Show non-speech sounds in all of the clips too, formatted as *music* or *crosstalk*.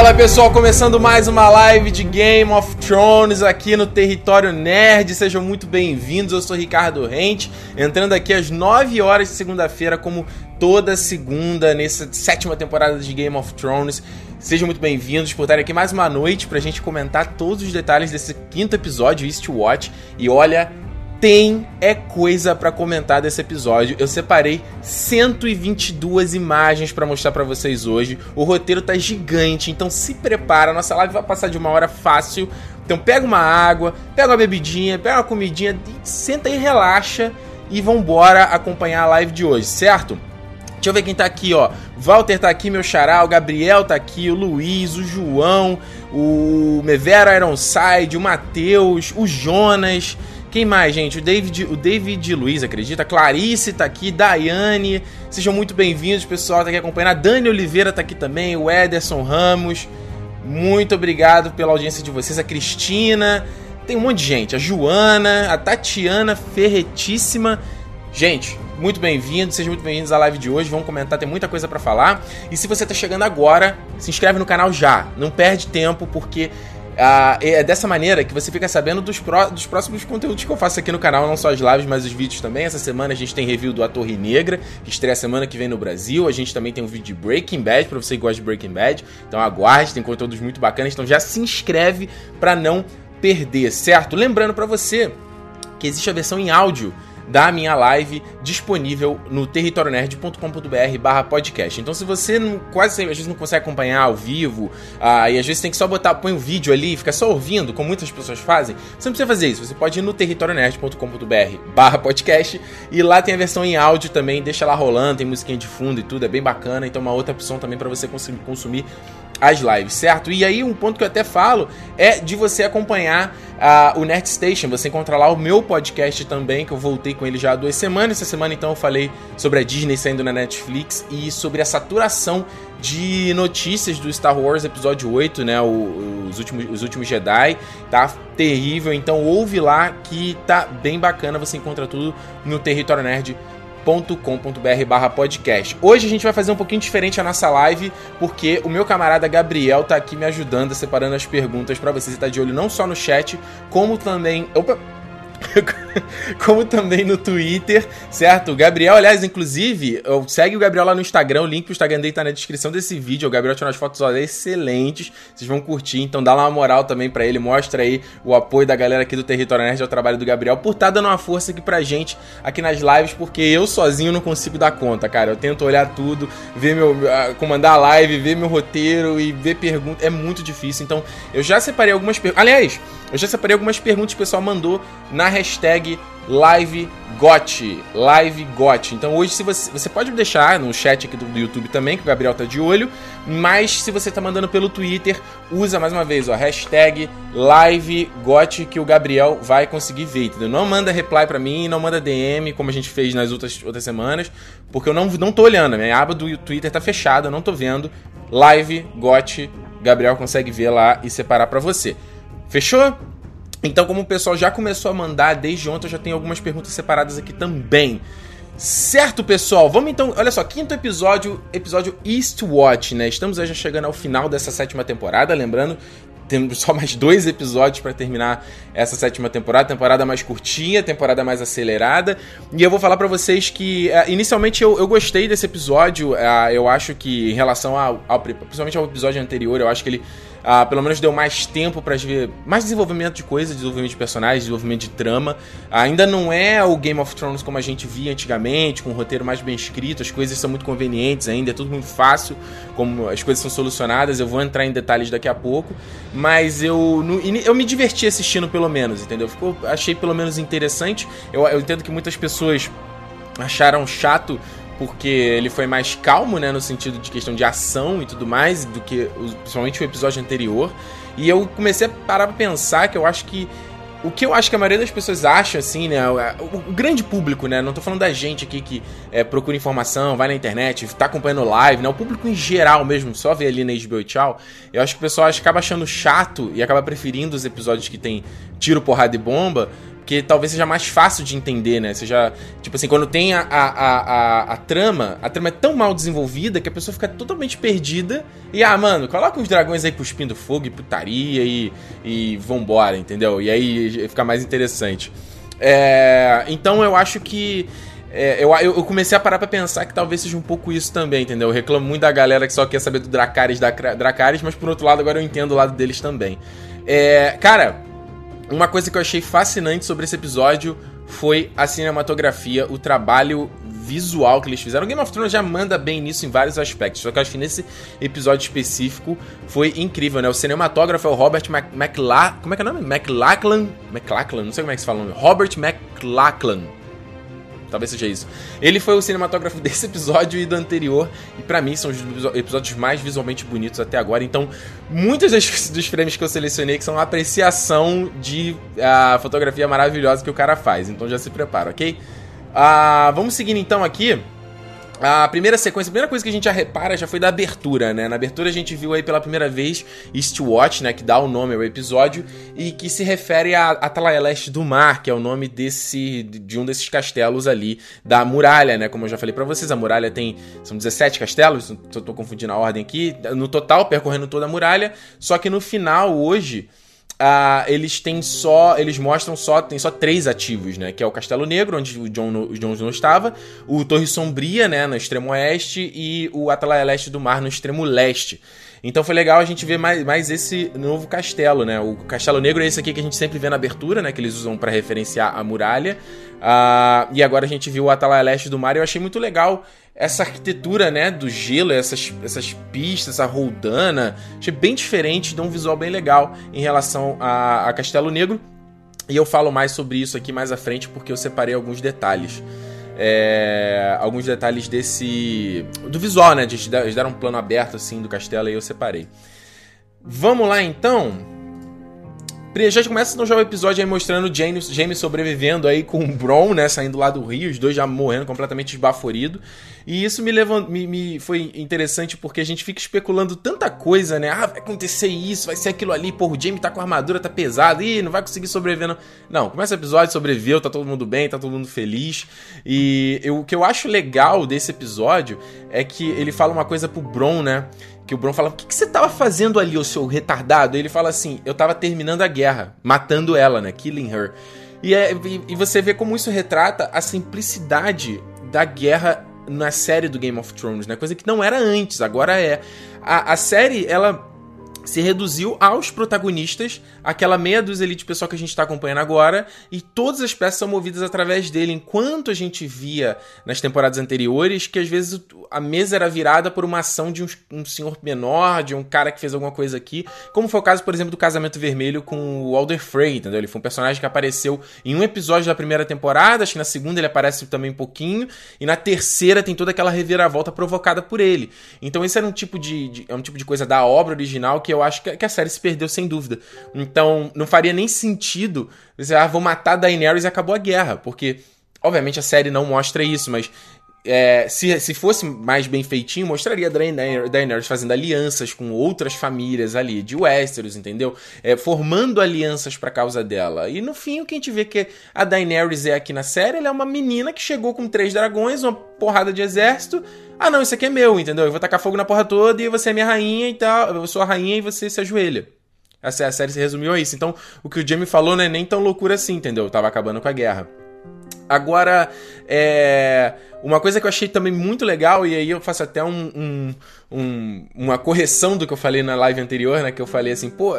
Fala pessoal, começando mais uma live de Game of Thrones aqui no Território Nerd. Sejam muito bem-vindos. Eu sou Ricardo Rente, entrando aqui às 9 horas de segunda-feira, como toda segunda, nessa sétima temporada de Game of Thrones. Sejam muito bem-vindos por estarem aqui mais uma noite pra gente comentar todos os detalhes desse quinto episódio, Eastwatch. E olha, tem é coisa para comentar desse episódio. Eu separei 122 imagens para mostrar para vocês hoje. O roteiro tá gigante, então se prepara. Nossa live vai passar de uma hora fácil. Então pega uma água, pega uma bebidinha, pega uma comidinha, senta e relaxa e vambora acompanhar a live de hoje, certo? Deixa eu ver quem tá aqui, ó. Walter tá aqui, meu xará, o Gabriel tá aqui, o Luiz, o João, o Mevero Ironside, o Matheus, o Jonas. Quem mais, gente? O David, o David Luiz, acredita? Clarice tá aqui, Daiane. Sejam muito bem-vindos, pessoal, tá aqui acompanhando. A Dani Oliveira tá aqui também, o Ederson Ramos. Muito obrigado pela audiência de vocês. A Cristina, tem um monte de gente. A Joana, a Tatiana Ferretíssima. Gente, muito bem-vindos, sejam muito bem-vindos à live de hoje. Vamos comentar, tem muita coisa para falar. E se você tá chegando agora, se inscreve no canal já. Não perde tempo, porque ah, é dessa maneira que você fica sabendo dos, pró dos próximos conteúdos que eu faço aqui no canal, não só as lives, mas os vídeos também. Essa semana a gente tem review do A Torre Negra, que estreia semana que vem no Brasil. A gente também tem um vídeo de Breaking Bad, pra você que gosta de Breaking Bad. Então aguarde, tem conteúdos muito bacanas. Então já se inscreve para não perder, certo? Lembrando para você que existe a versão em áudio da minha live disponível no territorionerd.com.br podcast. Então se você não, quase às vezes não consegue acompanhar ao vivo, ah, e às vezes tem que só botar, põe um vídeo ali e fica só ouvindo, como muitas pessoas fazem, você não precisa fazer isso. Você pode ir no territorionerd.com.br podcast e lá tem a versão em áudio também, deixa lá rolando, tem musiquinha de fundo e tudo, é bem bacana. Então uma outra opção também para você consumir as lives, certo? E aí um ponto que eu até falo é de você acompanhar uh, o Nerd Station. Você encontra lá o meu podcast também, que eu voltei com ele já há duas semanas. Essa semana então eu falei sobre a Disney saindo na Netflix e sobre a saturação de notícias do Star Wars Episódio 8, né? O, os, últimos, os últimos Jedi. Tá terrível. Então ouve lá que tá bem bacana. Você encontra tudo no Território Nerd com.br barra podcast. Hoje a gente vai fazer um pouquinho diferente a nossa live, porque o meu camarada Gabriel tá aqui me ajudando, separando as perguntas para vocês. Ele tá de olho não só no chat, como também... Opa! *laughs* como também no Twitter, certo? O Gabriel, aliás, inclusive, segue o Gabriel lá no Instagram, o link pro Instagram dele tá na descrição desse vídeo. O Gabriel tirou umas fotos excelentes, vocês vão curtir, então dá lá uma moral também para ele, mostra aí o apoio da galera aqui do Território Nerd ao trabalho do Gabriel, por tá dando uma força aqui pra gente aqui nas lives, porque eu sozinho não consigo dar conta, cara. Eu tento olhar tudo, ver meu. comandar a live, ver meu roteiro e ver perguntas. É muito difícil, então eu já separei algumas perguntas. Aliás, eu já separei algumas perguntas que o pessoal mandou na hashtag LiveGot. LiveGot. Então hoje se você, você pode deixar no chat aqui do, do, YouTube também, que o Gabriel tá de olho. Mas se você tá mandando pelo Twitter, usa mais uma vez, ó, hashtag LiveGot que o Gabriel vai conseguir ver, entendeu? Não manda reply para mim, não manda DM, como a gente fez nas outras, outras semanas, porque eu não, não tô olhando, a minha aba do Twitter tá fechada, eu não tô vendo. LiveGot, Gabriel consegue ver lá e separar para você. Fechou? Então, como o pessoal já começou a mandar desde ontem, eu já tenho algumas perguntas separadas aqui também. Certo, pessoal? Vamos então, olha só, quinto episódio, episódio Eastwatch, né? Estamos já chegando ao final dessa sétima temporada, lembrando, temos só mais dois episódios para terminar essa sétima temporada, temporada mais curtinha, temporada mais acelerada. E eu vou falar para vocês que uh, inicialmente eu, eu, gostei desse episódio. Uh, eu acho que em relação ao, ao, principalmente ao episódio anterior, eu acho que ele Uh, pelo menos deu mais tempo para ver mais desenvolvimento de coisas, desenvolvimento de personagens, desenvolvimento de trama. Uh, ainda não é o Game of Thrones como a gente via antigamente, com um roteiro mais bem escrito, as coisas são muito convenientes ainda, é tudo muito fácil, como as coisas são solucionadas. Eu vou entrar em detalhes daqui a pouco, mas eu, eu me diverti assistindo pelo menos, entendeu? Ficou, achei pelo menos interessante. Eu, eu entendo que muitas pessoas acharam chato porque ele foi mais calmo, né, no sentido de questão de ação e tudo mais, do que principalmente o episódio anterior. E eu comecei a parar pra pensar que eu acho que o que eu acho que a maioria das pessoas acha, assim, né? O, grande público, né? Não tô falando da gente aqui que é, procura informação, vai na internet, tá acompanhando live, né? O público em geral mesmo, só vê ali na HBO e tchau. Eu acho que o pessoal acaba achando chato e acaba preferindo os episódios que tem tiro, porrada e bomba porque talvez seja mais fácil de entender, né? Seja, tipo assim, quando tem a, a, a, a, trama, a trama é tão mal desenvolvida que a pessoa fica totalmente perdida e, ah, mano, coloca os dragões aí cuspindo fogo e putaria e, e vambora, entendeu? E aí fica mais interessante. É, então eu acho que é, eu, eu comecei a parar pra pensar que talvez seja um pouco isso também, entendeu? Eu reclamo muito da galera que só quer saber do Dracarys da Dracarys, mas por outro lado agora eu entendo o lado deles também. É, cara, uma coisa que eu achei fascinante sobre esse episódio foi a cinematografia, o trabalho visual que eles fizeram. Game of Thrones já manda bem nisso em vários aspectos, só que eu acho que nesse episódio específico foi incrível, né? O cinematógrafo é o Robert Mac McLa... Como é que é o nome? McLachlan? McLachlan? Não sei como é que se fala o nome. Robert McLachlan. Talvez seja isso. Ele foi o cinematógrafo *laughs* desse episódio e do anterior, e para mim são os episódios mais visualmente bonitos até agora. Então, muitos dos frames que eu selecionei que são uma apreciação de a fotografia maravilhosa que o cara faz. Então já se prepara, ok? Uh, vamos seguindo então aqui. A primeira sequência, a primeira coisa que a gente já repara já foi da abertura, né? Na abertura a gente viu aí pela primeira vez Eastwatch, né? Que dá o nome ao episódio e que se refere a Atalaia Leste do Mar, que é o nome desse de um desses castelos ali da muralha, né? Como eu já falei para vocês, a muralha tem são 17 castelos, eu tô confundindo a ordem aqui, no total percorrendo toda a muralha, só que no final hoje Uh, eles têm só. Eles mostram só. Tem só três ativos, né? Que é o Castelo Negro, onde o John, o Snow estava, o Torre Sombria, né? No extremo oeste, e o Atalaia Leste do Mar no extremo leste. Então foi legal a gente ver mais, mais esse novo castelo, né? O Castelo Negro é esse aqui que a gente sempre vê na abertura, né? Que eles usam para referenciar a muralha. Uh, e agora a gente viu o Atalaia Leste do Mar e eu achei muito legal essa arquitetura, né, do gelo, essas, essas pistas, essa roldana, achei bem diferente, dá um visual bem legal em relação a, a Castelo Negro. E eu falo mais sobre isso aqui mais à frente porque eu separei alguns detalhes. É, alguns detalhes desse. do visual, né? Eles deram um plano aberto assim do castelo e eu separei. Vamos lá então. Já começa no já o episódio aí mostrando James, James sobrevivendo aí com o Bron, né? Saindo lá do rio, os dois já morrendo completamente esbaforido. E isso me, levou, me, me, foi interessante porque a gente fica especulando tanta coisa, né? Ah, vai acontecer isso, vai ser aquilo ali, porra, o James tá com a armadura, tá pesado, ih, não vai conseguir sobreviver. Não, não começa o episódio, sobreviveu, tá todo mundo bem, tá todo mundo feliz. E eu, o que eu acho legal desse episódio é que ele fala uma coisa pro Bron, né? que o Bron fala: O que, que você tava fazendo ali, o seu retardado? E ele fala assim: Eu tava terminando a guerra, matando ela, né? Killing her. E, é, e, e você vê como isso retrata a simplicidade da guerra na série do Game of Thrones, né? Coisa que não era antes, agora é. A, a série, ela se reduziu aos protagonistas, aquela meia dúzia elite pessoal que a gente está acompanhando agora, e todas as peças são movidas através dele, enquanto a gente via nas temporadas anteriores que às vezes a mesa era virada por uma ação de um, um senhor menor, de um cara que fez alguma coisa aqui, como foi o caso, por exemplo, do Casamento Vermelho com o Alder Frey, entendeu? Ele foi um personagem que apareceu em um episódio da primeira temporada, acho que na segunda ele aparece também um pouquinho, e na terceira tem toda aquela reviravolta provocada por ele. Então esse era um tipo de, de é um tipo de coisa da obra original que que eu acho que, a série se perdeu sem dúvida. Então, não faria nem sentido dizer, ah, vou matar Daenerys e acabou a guerra, porque, obviamente, a série não mostra isso, mas é, se, se fosse mais bem feitinho, mostraria Daenerys fazendo alianças com outras famílias ali de Westeros, entendeu? É, formando alianças pra causa dela. E no fim, o que a gente vê que a Daenerys é aqui na série, ela é uma menina que chegou com três dragões, uma porrada de exército, ah, não, isso aqui é meu, entendeu? Eu vou tacar fogo na porra toda e você é minha rainha e tal. Eu sou a rainha e você se ajoelha. Essa, a série se resumiu a isso. Então, o que o Jamie falou não é nem tão loucura assim, entendeu? Eu tava acabando com a guerra. Agora, é... uma coisa que eu achei também muito legal, e aí eu faço até um, um, um, uma correção do que eu falei na live anterior, né? Que eu falei assim, pô,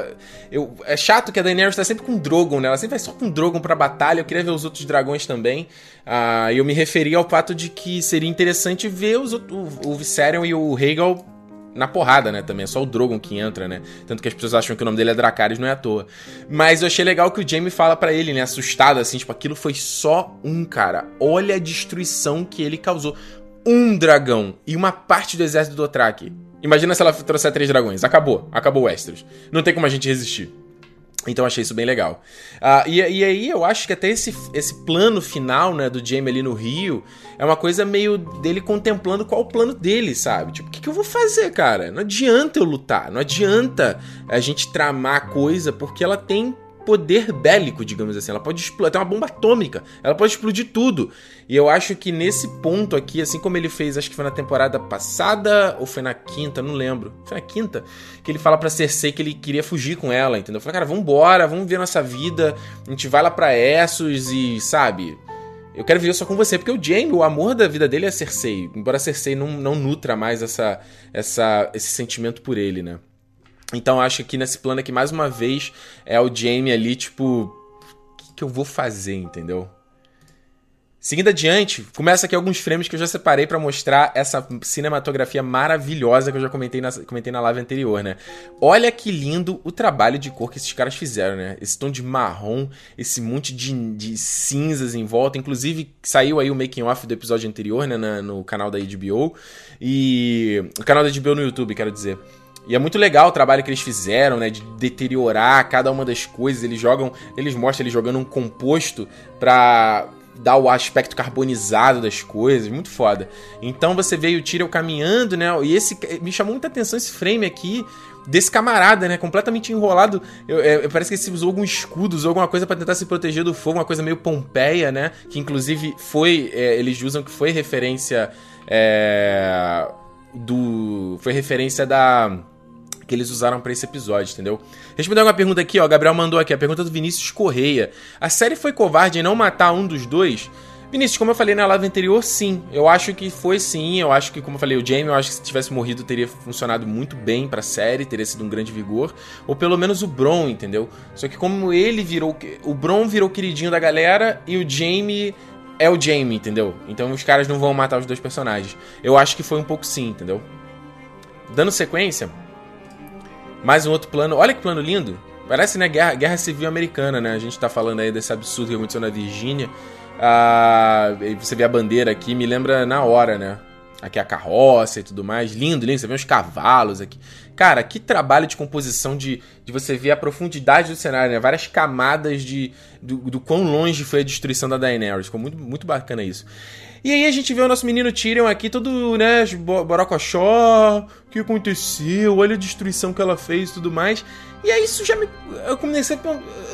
eu, é chato que a Daenerys tá sempre com Drogon, né? Ela sempre vai só com Drogon pra batalha, eu queria ver os outros dragões também. Ah, eu me referi ao fato de que seria interessante ver os, o, o Viserion e o Rhaegal na porrada, né, também. É só o Drogon que entra, né? Tanto que as pessoas acham que o nome dele é Dracarys, não é à toa. Mas eu achei legal que o Jaime fala para ele, né, assustado, assim, tipo, aquilo foi só um cara. Olha a destruição que ele causou. Um dragão e uma parte do exército do Dothraki. Imagina se ela trouxer três dragões. Acabou. Acabou Westeros. Não tem como a gente resistir. Então achei isso bem legal. Uh, e, e, aí eu acho que até esse, esse plano final, né, do Jamie ali no Rio, é uma coisa meio dele contemplando qual o plano dele, sabe? Tipo, o que, que eu vou fazer, cara? Não adianta eu lutar, não adianta a gente tramar coisa, porque ela tem poder bélico, digamos assim. Ela pode explodir, tem uma bomba atômica, ela pode explodir tudo. E eu acho que nesse ponto aqui, assim como ele fez, acho que foi na temporada passada ou foi na quinta, não lembro. Foi na quinta que ele fala para Cersei que ele queria fugir com ela, entendeu? Eu falei, cara, vambora, vamos ver nossa vida. A gente vai lá para Essos e, sabe, eu quero viver só com você, porque o Jaime, o amor da vida dele é Cersei, embora Cersei não, não nutra mais essa, essa, esse sentimento por ele, né? Então acho que nesse plano aqui, mais uma vez, é o Jaime ali, tipo, o que, que eu vou fazer, entendeu? Seguindo adiante, começa aqui alguns frames que eu já separei para mostrar essa cinematografia maravilhosa que eu já comentei na, comentei na live anterior, né? Olha que lindo o trabalho de cor que esses caras fizeram, né? Esse tom de marrom, esse monte de, de cinzas em volta. Inclusive, saiu aí o making off do episódio anterior, né? Na, no canal da HBO. E. O canal da HBO no YouTube, quero dizer. E é muito legal o trabalho que eles fizeram, né? De deteriorar cada uma das coisas. Eles jogam. Eles mostram eles jogando um composto pra dá o aspecto carbonizado das coisas, muito foda. Então você vê o Tyrion caminhando, né? E esse me chamou muita atenção esse frame aqui desse camarada, né? Completamente enrolado. Eu, eu, parece que ele usou algum escudo, usou alguma coisa para tentar se proteger do fogo, uma coisa meio Pompeia, né? Que inclusive foi. É, eles usam que foi referência. É, do. Foi referência da que eles usaram para esse episódio, entendeu? Respondendo uma pergunta aqui, ó, Gabriel mandou aqui, a pergunta do Vinícius Correia. A série foi covarde em não matar um dos dois? Vinícius, como eu falei na live anterior, sim. Eu acho que foi sim. Eu acho que, como eu falei, o Jamie, eu acho que se tivesse morrido teria funcionado muito bem pra série, teria sido um grande vigor. Ou pelo menos o Bron, entendeu? Só que como ele virou. O Bron virou queridinho da galera e o Jamie é o Jamie, entendeu? Então os caras não vão matar os dois personagens. Eu acho que foi um pouco sim, entendeu? Dando sequência, mais um outro plano. Olha que plano lindo. Parece, né, guerra, guerra civil americana, né? A gente tá falando aí desse absurdo que aconteceu na Virgínia. Ah, você vê a bandeira aqui, me lembra na hora, né? Aqui a carroça e tudo mais. Lindo, lindo. Você vê os cavalos aqui. Cara, que trabalho de composição de, de você ver a profundidade do cenário, né? Várias camadas de do, do quão longe foi a destruição da Daenerys. Ficou muito, muito bacana isso. E aí a gente vê o nosso menino Tyrion aqui, todo, né, borocochó, o que aconteceu, olha a destruição que ela fez e tudo mais. E aí isso já me... Eu comecei.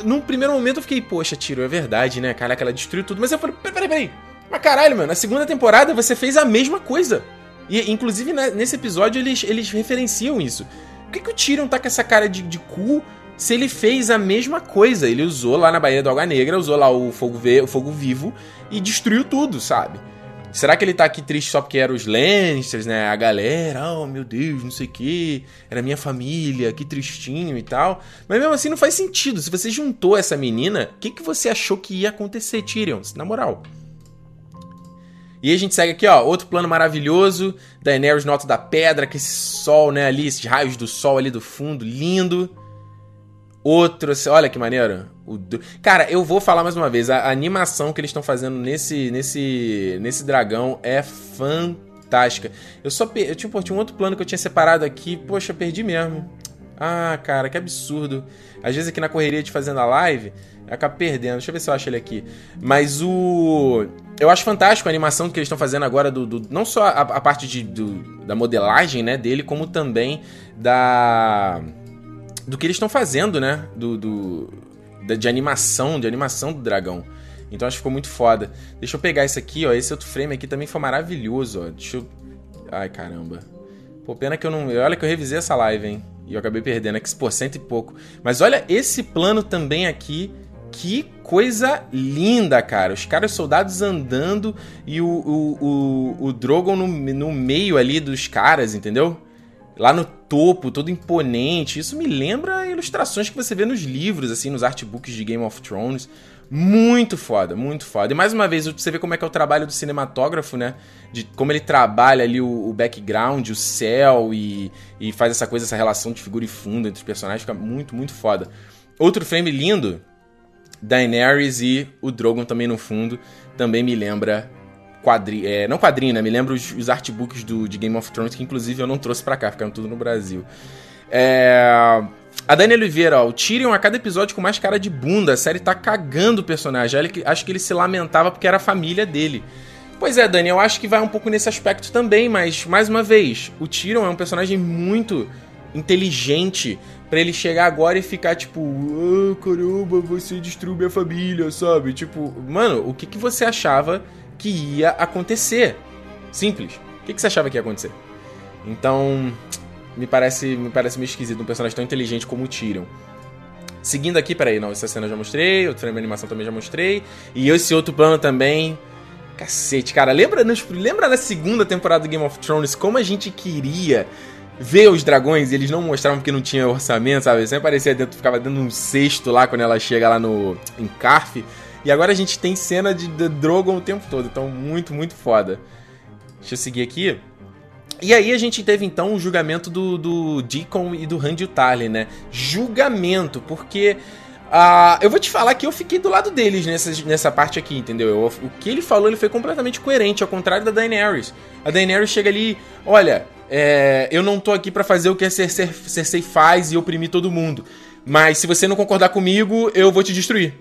Num primeiro momento eu fiquei, poxa, Tyrion, é verdade, né, caraca, ela destruiu tudo. Mas eu falei, peraí, peraí, mas caralho, mano, na segunda temporada você fez a mesma coisa. E, inclusive, né, nesse episódio, eles, eles referenciam isso. Por que, que o Tyrion tá com essa cara de, de cu se ele fez a mesma coisa? Ele usou lá na Baía do Água Negra, usou lá o fogo, o fogo vivo e destruiu tudo, sabe? Será que ele tá aqui triste só porque eram os Lannisters, né? A galera, oh meu Deus, não sei o que, era minha família, que tristinho e tal. Mas mesmo assim não faz sentido. Se você juntou essa menina, o que, que você achou que ia acontecer, Tyrion? Na moral. E a gente segue aqui, ó, outro plano maravilhoso. Daenerys no alto da pedra, com esse sol, né, ali, esses raios do sol ali do fundo, lindo. Outro, olha que maneiro. O, cara, eu vou falar mais uma vez, a, a animação que eles estão fazendo nesse, nesse, nesse dragão é fantástica. Eu só eu tinha, pô, tinha um outro plano que eu tinha separado aqui, poxa, perdi mesmo. Ah, cara, que absurdo. Às vezes aqui na correria de fazendo a live, eu acabo perdendo. Deixa eu ver se eu acho ele aqui. Mas o. Eu acho fantástico a animação que eles estão fazendo agora do. do não só a, a parte de, do, da modelagem né, dele, como também da do que eles estão fazendo, né? Do, do, de animação, de animação do dragão. Então acho que ficou muito foda. Deixa eu pegar esse aqui, ó. Esse outro frame aqui também foi maravilhoso, ó. Deixa eu. Ai, caramba. Pô, pena que eu não. Olha que eu revisei essa live, hein? E eu acabei perdendo. É que por cento e pouco. Mas olha esse plano também aqui. Que coisa linda, cara. Os caras soldados andando e o, o, o, o Drogon no, no meio ali dos caras, entendeu? lá no topo, todo imponente. Isso me lembra ilustrações que você vê nos livros, assim, nos artbooks de Game of Thrones. Muito foda, muito foda. E mais uma vez, você vê como é que é o trabalho do cinematógrafo, né? De como ele trabalha ali o, o background, o céu e, e faz essa coisa, essa relação de figura e fundo entre os personagens. Fica muito, muito foda. Outro frame lindo, Daenerys e o Drogon também no fundo, também me lembra quadrinho. É, não quadrinho, né? Me lembro os, os artbooks do, de Game of Thrones, que inclusive eu não trouxe para cá, ficaram tudo no Brasil. É. A Dani Oliveira, ó, o Tyrion a cada episódio com mais cara de bunda. A série tá cagando o personagem. Acho que ele se lamentava porque era a família dele. Pois é, Dani, eu acho que vai um pouco nesse aspecto também, mas, mais uma vez, o Tyrion é um personagem muito inteligente para ele chegar agora e ficar tipo, ah, caramba, você destruiu minha família, sabe? Tipo, mano, o que, que você achava que ia acontecer? Simples. O que, que você achava que ia acontecer? Então, me parece, me parece meio esquisito um personagem tão inteligente como o Tyrion. Seguindo aqui, peraí, não, essa cena eu já mostrei, outro frame de animação também já mostrei. E esse outro plano também. Cacete, cara, lembra, lembra na segunda temporada do Game of Thrones como a gente queria ver os dragões, eles não mostravam porque não tinha orçamento, sabe? Sempre aparecia dentro, ficava dentro de um cesto lá quando ela chega lá no em Carf. E agora a gente tem cena de, de Drogon o tempo todo, então muito, muito foda. Deixa eu seguir aqui. E aí a gente teve então o julgamento do, do Deacon e do Randy Tarly, né? Julgamento, porque Uh, eu vou te falar que eu fiquei do lado deles nessa, nessa parte aqui, entendeu? Eu, o que ele falou, ele foi completamente coerente, ao contrário da Daenerys. A Daenerys chega ali, olha, é, eu não tô aqui para fazer o que a Cersei, faz e oprimir todo mundo. Mas se você não concordar comigo, eu vou te destruir.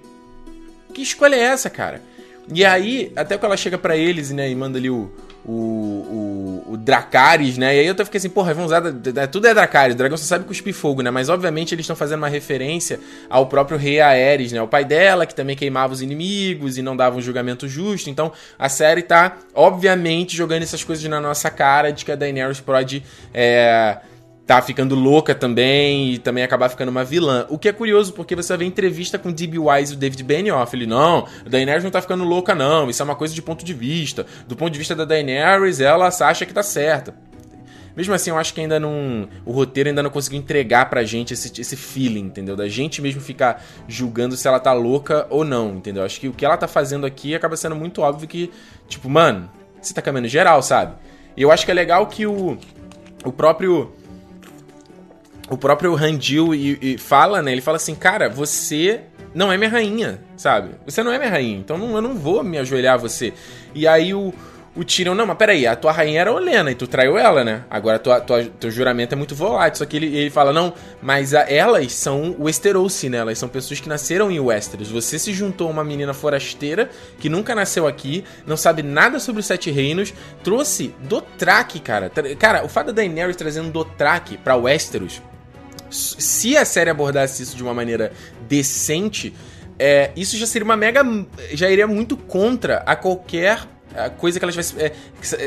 Que escolha é essa, cara? E aí, até quando ela chega para eles, né, e manda ali o, o, o, o, Dracarys, né? E aí eu fiquei assim, porra, vão usar. Tudo é Dracarys, o dragão só sabe cuspir fogo, né? Mas obviamente eles estão fazendo uma referência ao próprio rei Aerys, né? O pai dela, que também queimava os inimigos e não dava um julgamento justo. Então a série tá, obviamente, jogando essas coisas na nossa cara de que a Daenerys pode. É, tá ficando louca também e também acabar ficando uma vilã. O que é curioso, porque você vê entrevista com D.B. Wise e o David Benioff. Ele, não, a Daenerys não tá ficando louca, não. Isso é uma coisa de ponto de vista. Do ponto de vista da Daenerys, ela acha que tá certa. Mesmo assim, eu acho que ainda não. O roteiro ainda não conseguiu entregar pra gente esse, esse feeling, entendeu? Da gente mesmo ficar julgando se ela tá louca ou não, entendeu? Acho que o que ela tá fazendo aqui acaba sendo muito óbvio que, tipo, mano, você tá caminhando geral, sabe? E eu acho que é legal que o. O próprio o próprio Randil e, e fala, né? Ele fala assim, cara, você não é minha rainha, sabe? Você não é minha rainha, então não, eu não vou me ajoelhar a você. E aí o, o Tyrion, não, mas peraí, a tua rainha era Olena e tu traiu ela, né? Agora tua, tua, teu juramento é muito volátil. Só que ele, ele fala, não, mas a, elas são Westerosi, né? Elas são pessoas que nasceram em Westeros. Você se juntou a uma menina forasteira que nunca nasceu aqui, não sabe nada sobre os Sete Reinos, trouxe Dothraki, cara. Cara, o fato da Daenerys trazendo Dothraki pra Westeros se a série abordasse isso de uma maneira decente, é, isso já seria uma mega. já iria muito contra a qualquer coisa que ela tivesse. É,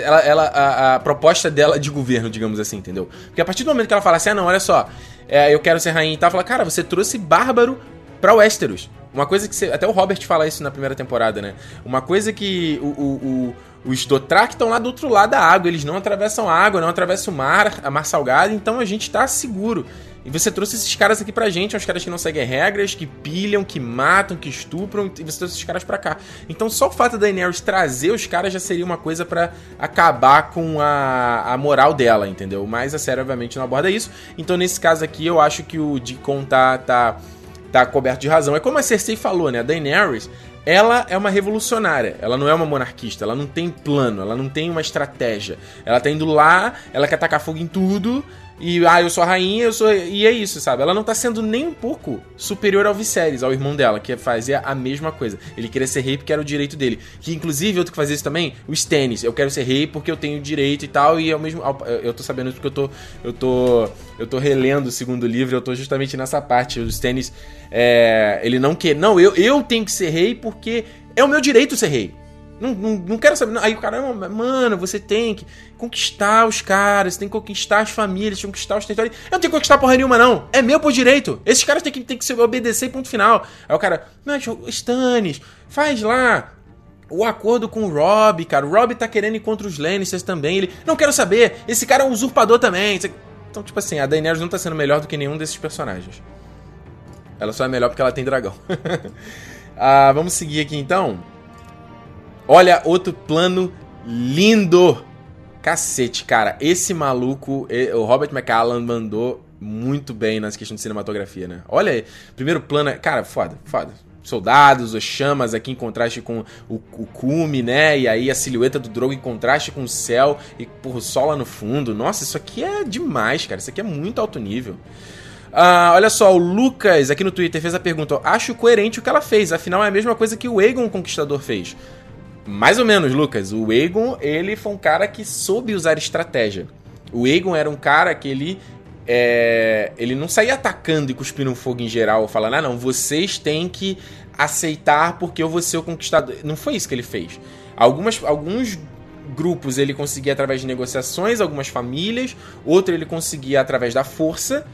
ela, ela, a, a, proposta dela de governo, digamos assim, entendeu? Porque a partir do momento que ela fala assim, ah, não, olha só, é, eu quero ser rainha e tal, fala, cara, você trouxe Bárbaro pra Westeros. Uma coisa que você. Até o Robert fala isso na primeira temporada, né? Uma coisa que o, o, o os Dothraki estão lá do outro lado da água, eles não atravessam a água, não atravessam o mar, a mar salgado, então a gente tá seguro. E você trouxe esses caras aqui pra gente, uns caras que não seguem regras, que pilham, que matam, que estupram, e você trouxe esses caras pra cá. Então só o fato da Daenerys trazer os caras já seria uma coisa para acabar com a, a moral dela, entendeu? Mas a série obviamente não aborda isso. Então nesse caso aqui eu acho que o Deacon tá, tá, tá coberto de razão. É como a Cersei falou, né? A Daenerys, ela é uma revolucionária, ela não é uma monarquista, ela não tem plano, ela não tem uma estratégia. Ela tá indo lá, ela quer tacar fogo em tudo, e, ah, eu sou a rainha, eu sou. E é isso, sabe? Ela não tá sendo nem um pouco superior ao Viserys, ao irmão dela, que fazia a mesma coisa. Ele queria ser rei porque era o direito dele. Que inclusive, outro que fazia isso também, o Stannis. Eu quero ser rei porque eu tenho direito e tal, e ao mesmo. Eu tô sabendo isso porque eu tô. Eu tô. Eu tô relendo o segundo livro, eu tô justamente nessa parte. O Stannis. É, ele não quer. Não, eu, eu tenho que ser rei porque é o meu direito ser rei. Não, não, não quero saber. Aí o cara, mano, você tem que conquistar os caras, tem que conquistar as famílias, conquistar os territórios. Eu não tenho que conquistar porra nenhuma, não. É meu por direito. Esses caras têm que, têm que se obedecer, ponto final. Aí o cara, mas Stannis, faz lá. O acordo com o Rob, cara. O Rob tá querendo ir contra os Lannisters também. Ele, não quero saber. Esse cara é um usurpador também. Então, tipo assim, a Daenerys não tá sendo melhor do que nenhum desses personagens. Ela só é melhor porque ela tem dragão. *laughs* ah, vamos seguir aqui então. Olha outro plano lindo. Cacete, cara. Esse maluco, o Robert McCallum mandou muito bem nas questões de cinematografia, né? Olha aí, primeiro plano, cara, foda, foda. Soldados, as chamas aqui em contraste com o, o cume, né? E aí a silhueta do Drogo em contraste com o céu e por o sol lá no fundo. Nossa, isso aqui é demais, cara. Isso aqui é muito alto nível. Ah, olha só, o Lucas aqui no Twitter fez a pergunta: Acho coerente o que ela fez, afinal é a mesma coisa que o Aegon Conquistador fez. Mais ou menos, Lucas. O Aegon, ele foi um cara que soube usar estratégia. O Aegon era um cara que ele é, ele não saía atacando e cuspindo fogo em geral, falando, ah, não, vocês têm que aceitar porque eu vou ser o conquistador. Não foi isso que ele fez. Algumas, alguns grupos ele conseguia através de negociações, algumas famílias, outro ele conseguia através da força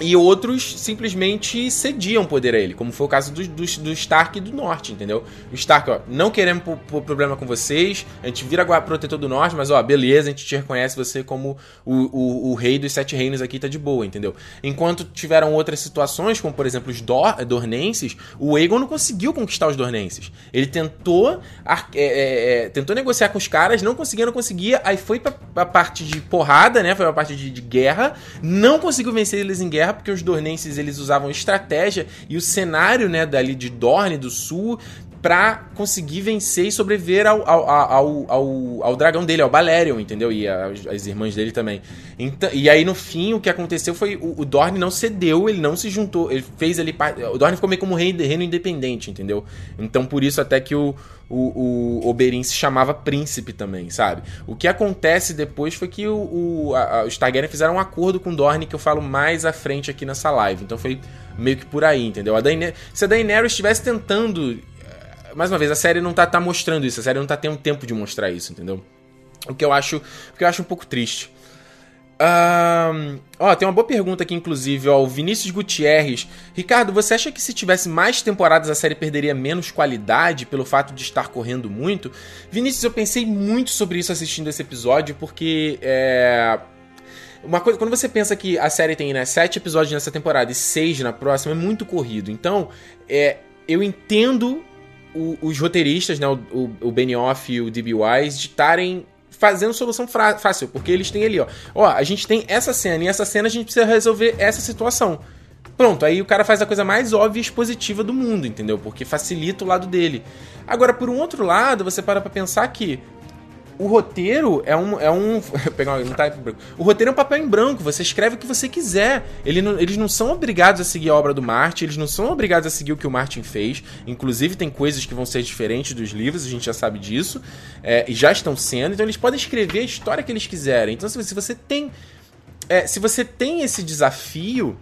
e outros simplesmente cediam poder a ele, como foi o caso do, do, do Stark do Norte, entendeu? O Stark, ó, não queremos problema com vocês, a gente vira protetor do Norte, mas ó, beleza, a gente te reconhece você como o, o, o, rei dos Sete Reinos aqui, tá de boa, entendeu? Enquanto tiveram outras situações, como por exemplo os Dor, Dornenses, o Aegon não conseguiu conquistar os Dornenses. Ele tentou, é, é, é, tentou negociar com os caras, não conseguia, não conseguia, aí foi pra, pra parte de porrada, né? Foi pra parte de, de guerra, não conseguiu vencer eles em guerra porque os dornenses eles usavam estratégia e o cenário, né, dali de Dorne do Sul para conseguir vencer e sobreviver ao, ao, ao, ao, ao dragão dele, ao Balerion, entendeu? E as, as irmãs dele também. Então, e aí, no fim, o que aconteceu foi o, o Dorne não cedeu, ele não se juntou, ele fez ele. O Dorne ficou meio como rei, reino independente, entendeu? Então, por isso, até que o, o, o Oberyn se chamava príncipe também, sabe? O que acontece depois foi que o, o, a, os Targaryen fizeram um acordo com o Dorne que eu falo mais à frente aqui nessa live. Então foi meio que por aí, entendeu? A Daenerys, se a Daenerys estivesse tentando mais uma vez, a série não tá, tá mostrando isso, a série não tá tendo tempo de mostrar isso, entendeu? O que eu acho, o que eu acho um pouco triste. Um, ó, tem uma boa pergunta aqui, inclusive, ó, o Vinícius Gutierrez. Ricardo, você acha que se tivesse mais temporadas a série perderia menos qualidade pelo fato de estar correndo muito? Vinícius, eu pensei muito sobre isso assistindo esse episódio, porque é. Uma coisa, quando você pensa que a série tem né, sete episódios nessa temporada e seis na próxima, é muito corrido. Então, é, eu entendo os roteiristas, né, o, o, o Benioff e o D.B. Wise, de estarem fazendo solução fácil, porque eles têm ali, ó, ó, a gente tem essa cena e essa cena a gente precisa resolver essa situação. Pronto, aí o cara faz a coisa mais óbvia e expositiva do mundo, entendeu? Porque facilita o lado dele. Agora, por um outro lado, você para pra pensar que o roteiro é um. É um *laughs* pegar uma, tá, o roteiro é um papel em branco, você escreve o que você quiser. Ele não, eles não são obrigados a seguir a obra do Martin, eles não são obrigados a seguir o que o Martin fez. Inclusive, tem coisas que vão ser diferentes dos livros, a gente já sabe disso. É, e já estão sendo, então eles podem escrever a história que eles quiserem. Então, se você tem. É, se você tem esse desafio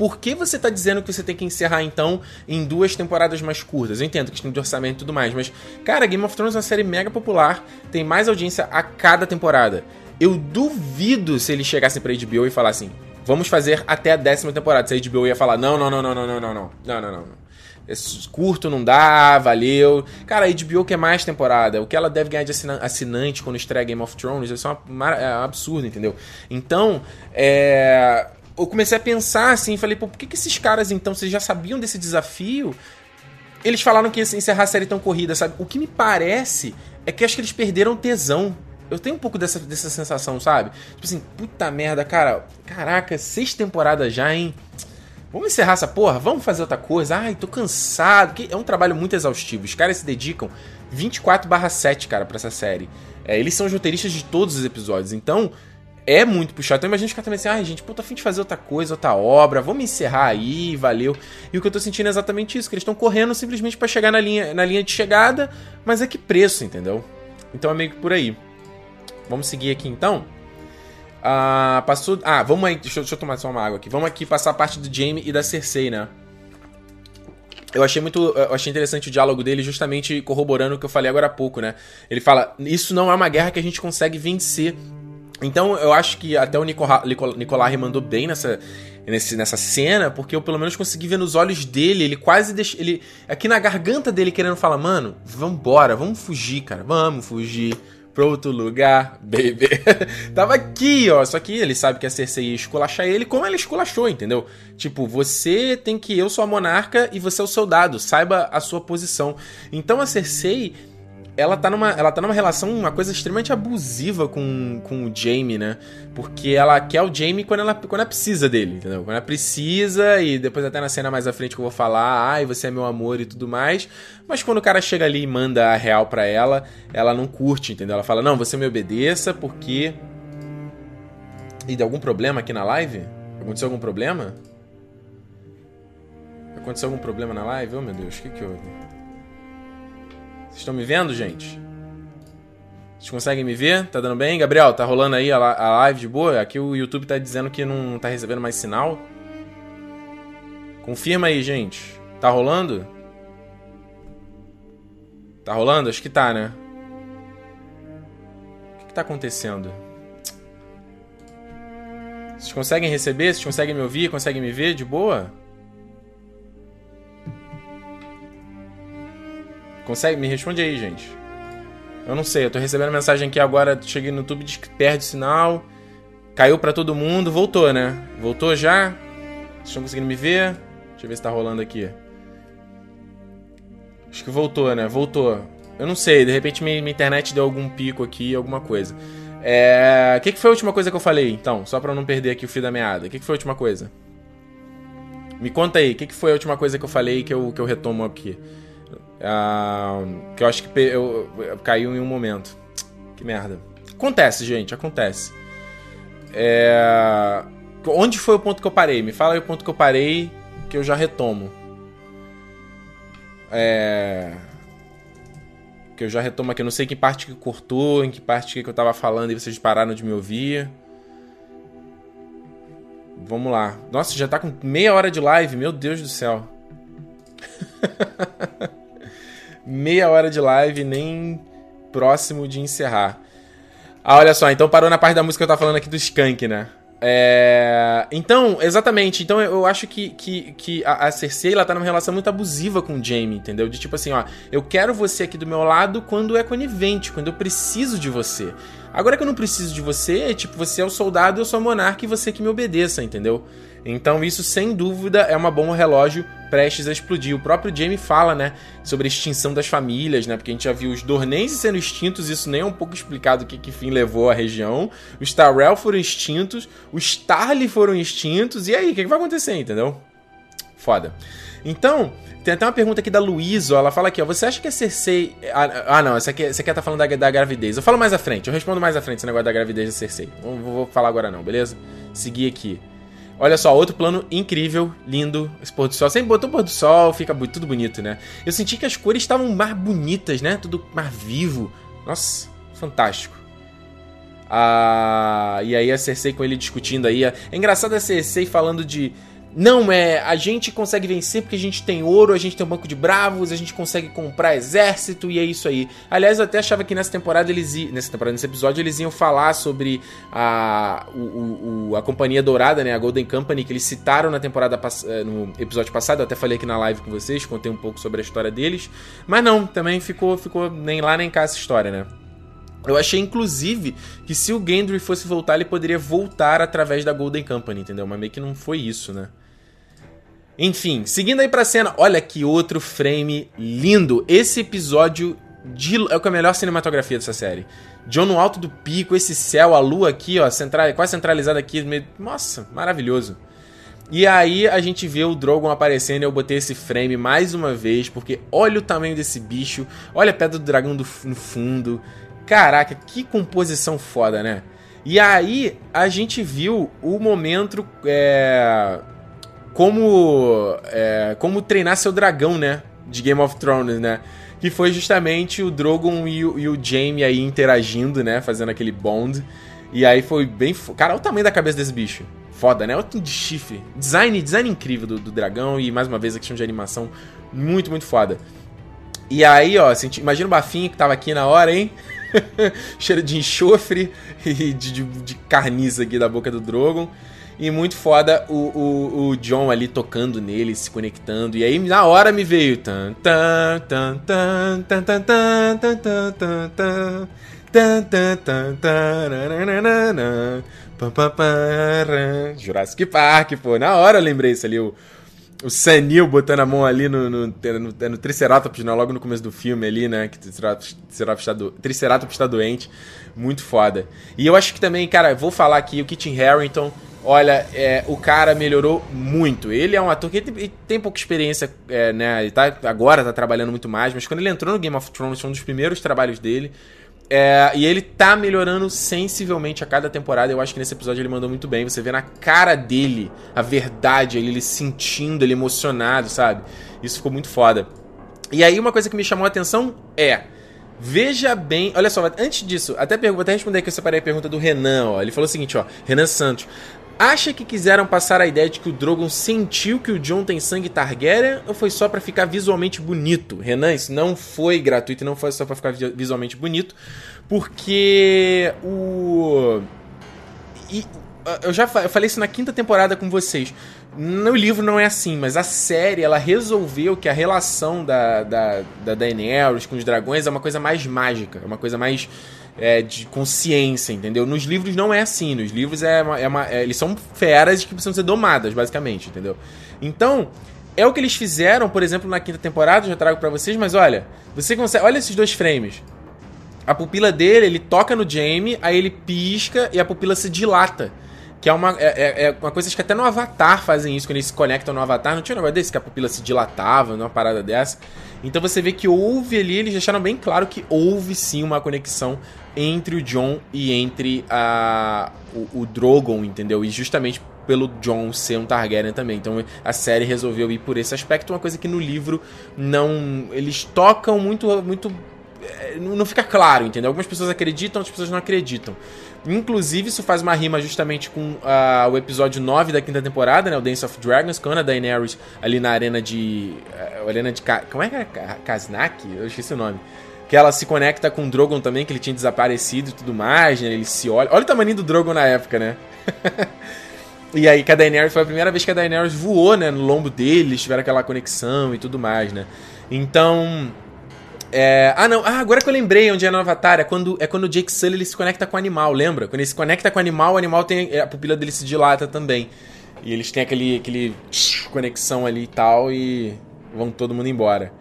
por que você tá dizendo que você tem que encerrar, então, em duas temporadas mais curtas? Eu entendo questão de orçamento e tudo mais, mas, cara, Game of Thrones é uma série mega popular, tem mais audiência a cada temporada. Eu duvido se eles chegassem pra HBO e falassem, vamos fazer até a décima temporada. Se a HBO ia falar, não, não, não, não, não, não, não, não, não, não, não. Esse curto não dá, valeu. Cara, a HBO quer mais temporada. O que ela deve ganhar de assinante quando estreia Game of Thrones, isso é, uma, é um absurdo, entendeu? Então, é eu comecei a pensar assim, falei, pô, por que, que esses caras então, vocês já sabiam desse desafio? Eles falaram que ia encerrar a série tão corrida, sabe? O que me parece é que acho que eles perderam tesão. Eu tenho um pouco dessa, dessa sensação, sabe? Tipo assim, puta merda, cara. Caraca, seis temporadas já, hein? Vamos encerrar essa porra? Vamos fazer outra coisa? Ai, tô cansado. É um trabalho muito exaustivo. Os caras se dedicam 24/7, cara, para essa série. É, eles são os roteiristas de todos os episódios. Então, é muito puxado. Então imagina ficar também assim, ai ah, gente, pô, tô afim de fazer outra coisa, outra obra, vamos encerrar aí, valeu. E o que eu tô sentindo é exatamente isso, que eles estão correndo simplesmente para chegar na linha, na linha de chegada, mas é que preço, entendeu? Então é meio que por aí. Vamos seguir aqui então. Ah, passou. Ah, vamos aí. Deixa, deixa eu tomar só uma água aqui. Vamos aqui passar a parte do Jaime e da Cersei, né? Eu achei muito. Eu achei interessante o diálogo dele, justamente corroborando o que eu falei agora há pouco, né? Ele fala: Isso não é uma guerra que a gente consegue vencer. Então eu acho que até o Nicolai mandou bem nessa, nesse, nessa cena, porque eu pelo menos consegui ver nos olhos dele, ele quase deixa. Ele. Aqui na garganta dele querendo falar, mano, vambora, vamos fugir, cara, vamos fugir pra outro lugar, baby. *laughs* Tava aqui, ó. Só que ele sabe que a Cersei ia esculachar ele, como ela esculachou, entendeu? Tipo, você tem que. Eu sou a monarca e você é o soldado, saiba a sua posição. Então a Cersei ela tá numa, ela tá numa relação, uma coisa extremamente abusiva com, com o Jamie, né? Porque ela quer o Jamie quando ela, quando ela precisa dele, entendeu? Quando ela precisa, e depois até na cena mais à frente que eu vou falar, ai, você é meu amor e tudo mais. Mas quando o cara chega ali e manda a real pra ela, ela não curte, entendeu? Ela fala, não, você me obedeça porque. E deu algum problema aqui na live? Aconteceu algum problema? Aconteceu algum problema na live? Oh meu Deus, o que que houve? Vocês estão me vendo, gente? Vocês conseguem me ver? Tá dando bem? Gabriel, tá rolando aí a, live de boa? Aqui o YouTube tá dizendo que não tá recebendo mais sinal. Confirma aí, gente. Tá rolando? Tá rolando? Acho que tá, né? O que, que tá acontecendo? Vocês conseguem receber? Vocês conseguem me ouvir? Conseguem me ver de boa? Consegue? Me responde aí, gente. Eu não sei, eu tô recebendo mensagem aqui agora, cheguei no YouTube, diz que perde o sinal. Caiu para todo mundo, voltou, né? Voltou já? Vocês estão conseguindo me ver? Deixa eu ver se tá rolando aqui. Acho que voltou, né? Voltou. Eu não sei, de repente minha, internet deu algum pico aqui, alguma coisa. É. O que, que foi a última coisa que eu falei, então? Só pra não perder aqui o fio da meada. O que, que foi a última coisa? Me conta aí, o que, que foi a última coisa que eu falei que eu, que eu retomo aqui? Uh, que eu acho que eu, eu, caiu em um momento. Que merda. Acontece, gente, acontece. É... Onde foi o ponto que eu parei? Me fala aí o ponto que eu parei que eu já retomo. É... Que eu já retomo aqui. Eu não sei que parte que cortou, em que parte que eu tava falando e vocês pararam de me ouvir. Vamos lá. Nossa, já tá com meia hora de live. Meu Deus do céu. *laughs* meia hora de live, nem próximo de encerrar. Ah, olha só, então parou na parte da música que eu tava falando aqui do Skank, né? É... Então, exatamente. Então eu acho que, que, que a, Cersei ela tá numa relação muito abusiva com o Jaime, entendeu? De tipo assim, ó, eu quero você aqui do meu lado quando é conivente, quando eu preciso de você. Agora que eu não preciso de você, tipo, você é o soldado, eu sou a monarca e você que me obedeça, entendeu? Então isso sem dúvida é uma bomba relógio prestes a explodir. O próprio Jamie fala, né, sobre a extinção das famílias, né, porque a gente já viu os Dornenses sendo extintos, isso nem é um pouco explicado o que, que fim levou a região. Os Tyrell foram extintos, os Starly foram extintos, e aí, o que, que vai acontecer, entendeu? Foda. Então, tem até uma pergunta aqui da Luísa, ela fala aqui, ó, você acha que a Cersei... Ah, ah não, essa aqui, essa aqui tá falando da, da gravidez. Eu falo mais à frente, eu respondo mais à frente esse negócio da gravidez da Cersei. Não vou, vou falar agora não, beleza? Seguir aqui. Olha só, outro plano incrível, lindo, esse pôr do sol. Sempre botou o pôr do sol, fica tudo bonito, né? Eu senti que as cores estavam mais bonitas, né? Tudo mais vivo. Nossa, fantástico. Ah, e aí a Cersei com ele discutindo aí. É engraçado a Cersei falando de não, é. A gente consegue vencer porque a gente tem ouro, a gente tem um banco de bravos, a gente consegue comprar exército e é isso aí. Aliás, eu até achava que nessa temporada eles iam. Nessa temporada, nesse episódio, eles iam falar sobre a, o, o, a Companhia Dourada, né? A Golden Company, que eles citaram na temporada eh, no episódio passado. Eu até falei aqui na live com vocês, contei um pouco sobre a história deles. Mas não, também ficou, ficou nem lá nem cá essa história, né? Eu achei, inclusive, que se o Gendry fosse voltar, ele poderia voltar através da Golden Company, entendeu? Mas meio que não foi isso, né? Enfim, seguindo aí pra cena, olha que outro frame lindo. Esse episódio de, é que é a melhor cinematografia dessa série. John no alto do pico, esse céu, a lua aqui, ó, central, quase centralizada aqui. Meio, nossa, maravilhoso. E aí a gente vê o Drogon aparecendo e eu botei esse frame mais uma vez, porque olha o tamanho desse bicho, olha a pedra do dragão do, no fundo. Caraca, que composição foda, né? E aí a gente viu o momento é, como, é, como treinar seu dragão, né? De Game of Thrones, né? Que foi justamente o Drogon e o, e o Jaime aí interagindo, né? Fazendo aquele bond. E aí foi bem. Cara, olha o tamanho da cabeça desse bicho. Foda, né? Olha o de chifre. Design, design incrível do, do dragão e mais uma vez a questão de animação muito, muito foda. E aí, ó, senti, imagina o bafinho que tava aqui na hora, hein? *laughs* Cheiro de enxofre *laughs* e de, de, de carniça aqui da boca do Drogon. E muito foda o, o, o John ali tocando nele, se conectando. E aí na hora me veio. Tan, tan, tan, tan, tan, tan, tan, tan, tan, tan, tan. Jurassic Park, pô. Na hora eu lembrei isso ali. O, o Sanil botando a mão ali no, no, no, no Triceratops, né? logo no começo do filme ali, né? Que Triceratops tá, do, Triceratops tá doente. Muito foda. E eu acho que também, cara, vou falar aqui, o Kit Harington Olha, é, o cara melhorou muito. Ele é um ator que tem, tem pouca experiência, é, né? Ele tá, agora tá trabalhando muito mais, mas quando ele entrou no Game of Thrones, foi um dos primeiros trabalhos dele. É, e ele tá melhorando sensivelmente a cada temporada. Eu acho que nesse episódio ele mandou muito bem. Você vê na cara dele a verdade, ele, ele sentindo, ele emocionado, sabe? Isso ficou muito foda. E aí, uma coisa que me chamou a atenção é Veja bem, olha só, antes disso, até, vou até responder aqui, eu separei a pergunta do Renan, ó. Ele falou o seguinte, ó, Renan Santos. Acha que quiseram passar a ideia de que o Drogon sentiu que o Jon tem sangue Targaryen ou foi só para ficar visualmente bonito? Renan, isso não foi gratuito, não foi só para ficar visualmente bonito, porque o e, eu já eu falei isso na quinta temporada com vocês. No livro não é assim, mas a série ela resolveu que a relação da, da, da Daenerys com os dragões é uma coisa mais mágica, é uma coisa mais é, de consciência, entendeu? Nos livros não é assim, nos livros é, uma, é uma é, eles são feras que precisam ser domadas, basicamente, entendeu? Então, é o que eles fizeram, por exemplo, na quinta temporada, já trago para vocês, mas olha, você consegue, olha esses dois frames. A pupila dele, ele toca no Jaime, aí ele pisca e a pupila se dilata. Que é uma, é, é, é uma coisa que até no Avatar fazem isso, quando eles se conectam no Avatar. Não tinha um negócio desse que a pupila se dilatava, numa parada dessa. Então você vê que houve ali, eles deixaram bem claro que houve sim uma conexão entre o John e entre a, o, o Drogon, entendeu? E justamente pelo John ser um Targaryen também. Então a série resolveu ir por esse aspecto, uma coisa que no livro não. Eles tocam muito. muito é, não fica claro, entendeu? Algumas pessoas acreditam, outras pessoas não acreditam. Inclusive, isso faz uma rima justamente com uh, o episódio 9 da quinta temporada, né? O Dance of Dragons, quando a Daenerys ali na arena de. Uh, arena de. Ka como é que é? Kaznak? Eu esqueci o nome. Que ela se conecta com o Drogon também, que ele tinha desaparecido e tudo mais, né? Ele se olha. Olha o tamanho do Drogon na época, né? *laughs* e aí que a Daenerys foi a primeira vez que a Daenerys voou, né? No lombo dele, eles tiveram aquela conexão e tudo mais, né? Então. É... Ah, não. Ah, agora que eu lembrei onde é no Avatar, é quando, é quando o Jake Sully ele se conecta com o animal, lembra? Quando ele se conecta com o animal, o animal tem. A pupila dele se dilata também. E eles têm aquele, aquele conexão ali e tal, e vão todo mundo embora.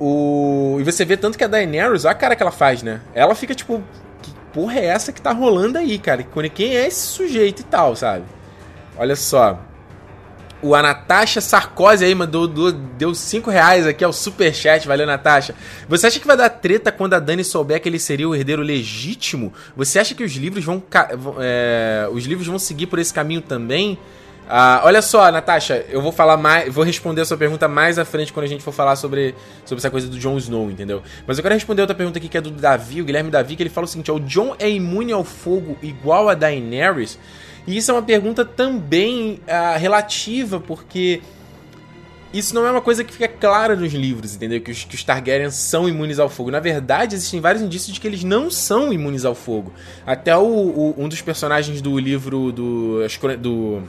O... E você vê tanto que a Daenerys, olha a cara que ela faz, né? Ela fica tipo, que porra é essa que tá rolando aí, cara? Quem é esse sujeito e tal, sabe? Olha só. O a Natasha Sarkozy aí mandou, deu 5 reais aqui ao superchat, valeu Natasha. Você acha que vai dar treta quando a Dani souber que ele seria o herdeiro legítimo? Você acha que os livros vão, é, os livros vão seguir por esse caminho também? Ah, olha só, Natasha, eu vou falar mais, vou responder a sua pergunta mais à frente quando a gente for falar sobre, sobre essa coisa do Jon Snow, entendeu? Mas eu quero responder outra pergunta aqui que é do Davi, o Guilherme Davi, que ele fala o seguinte: ó, o Jon é imune ao fogo igual a Daenerys? E isso é uma pergunta também uh, relativa, porque isso não é uma coisa que fica clara nos livros, entendeu? Que os, que os Targaryens são imunes ao fogo. Na verdade, existem vários indícios de que eles não são imunes ao fogo. Até o, o um dos personagens do livro do. do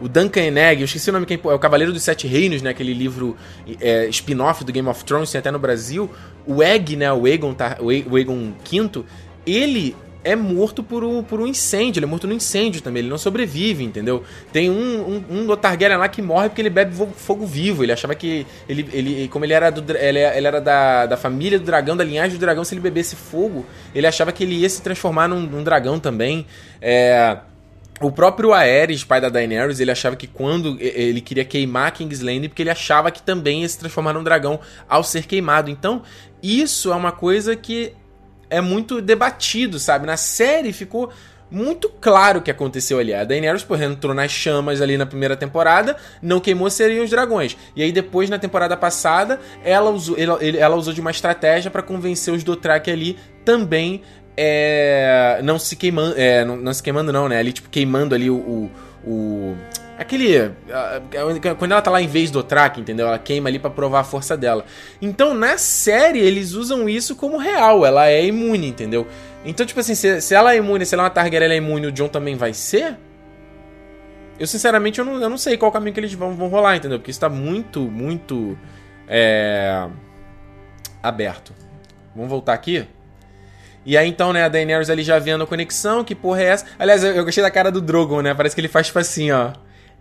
o Duncan Egg, eu esqueci o nome, quem, é o Cavaleiro dos Sete Reinos, né? Aquele livro é, spin-off do Game of Thrones, até no Brasil. O Egg, né? O Aegon, o Aegon V, ele é morto por um, por um incêndio, ele é morto no incêndio também, ele não sobrevive, entendeu? Tem um, um, um Targaryen lá que morre porque ele bebe fogo vivo, ele achava que, ele, ele como ele era, do, ele, ele era da, da família do dragão, da linhagem do dragão, se ele bebesse fogo, ele achava que ele ia se transformar num, num dragão também, é... O próprio Aerys, pai da Daenerys, ele achava que quando ele queria queimar King's Landing, porque ele achava que também ia se transformar num dragão ao ser queimado. Então, isso é uma coisa que é muito debatido, sabe? Na série ficou muito claro o que aconteceu ali. A Daenerys, por entrou nas chamas ali na primeira temporada, não queimou seriam os dragões. E aí depois, na temporada passada, ela usou, ela, ela usou de uma estratégia para convencer os Dothraki ali também é, não se queimando, é, não, não, se queimando não, né? Ali tipo queimando ali o, o, o Aquele. Quando ela tá lá em vez do track, entendeu? Ela queima ali para provar a força dela. Então, na série, eles usam isso como real. Ela é imune, entendeu? Então, tipo assim, se, se ela é imune, se ela é uma Targaryen ela é imune, o John também vai ser? Eu, sinceramente, eu não, eu não sei qual caminho que eles vão, vão rolar, entendeu? Porque isso tá muito, muito. É. aberto. Vamos voltar aqui? E aí então, né, a Daenerys ali já vendo a conexão, que porra é essa? Aliás, eu, eu gostei da cara do Drogon, né? Parece que ele faz tipo assim, ó.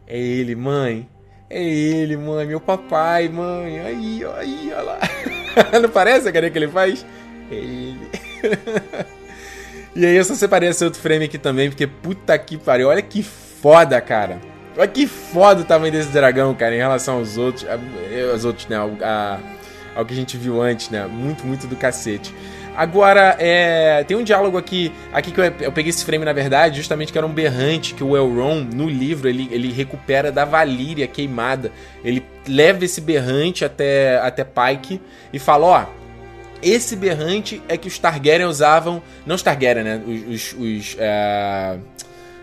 É ele, mãe. É ele, mãe. Meu papai, mãe. Aí, ó, aí, ó lá. *laughs* Não parece a carinha que ele faz? É ele. *laughs* e aí eu só separei esse outro frame aqui também, porque puta que pariu. Olha que foda, cara. Olha que foda o tamanho desse dragão, cara, em relação aos outros. Aos outros, né? Ao, a, ao que a gente viu antes, né? Muito, muito do cacete. Agora, é, tem um diálogo aqui, aqui que eu, eu, peguei esse frame na verdade, justamente que era um berrante que o Elrond, no livro, ele, ele recupera da Valíria queimada. Ele leva esse berrante até, até Pike e fala: Ó, esse berrante é que os Targaryen usavam. Não os Targaryen, né? Os. os, os é,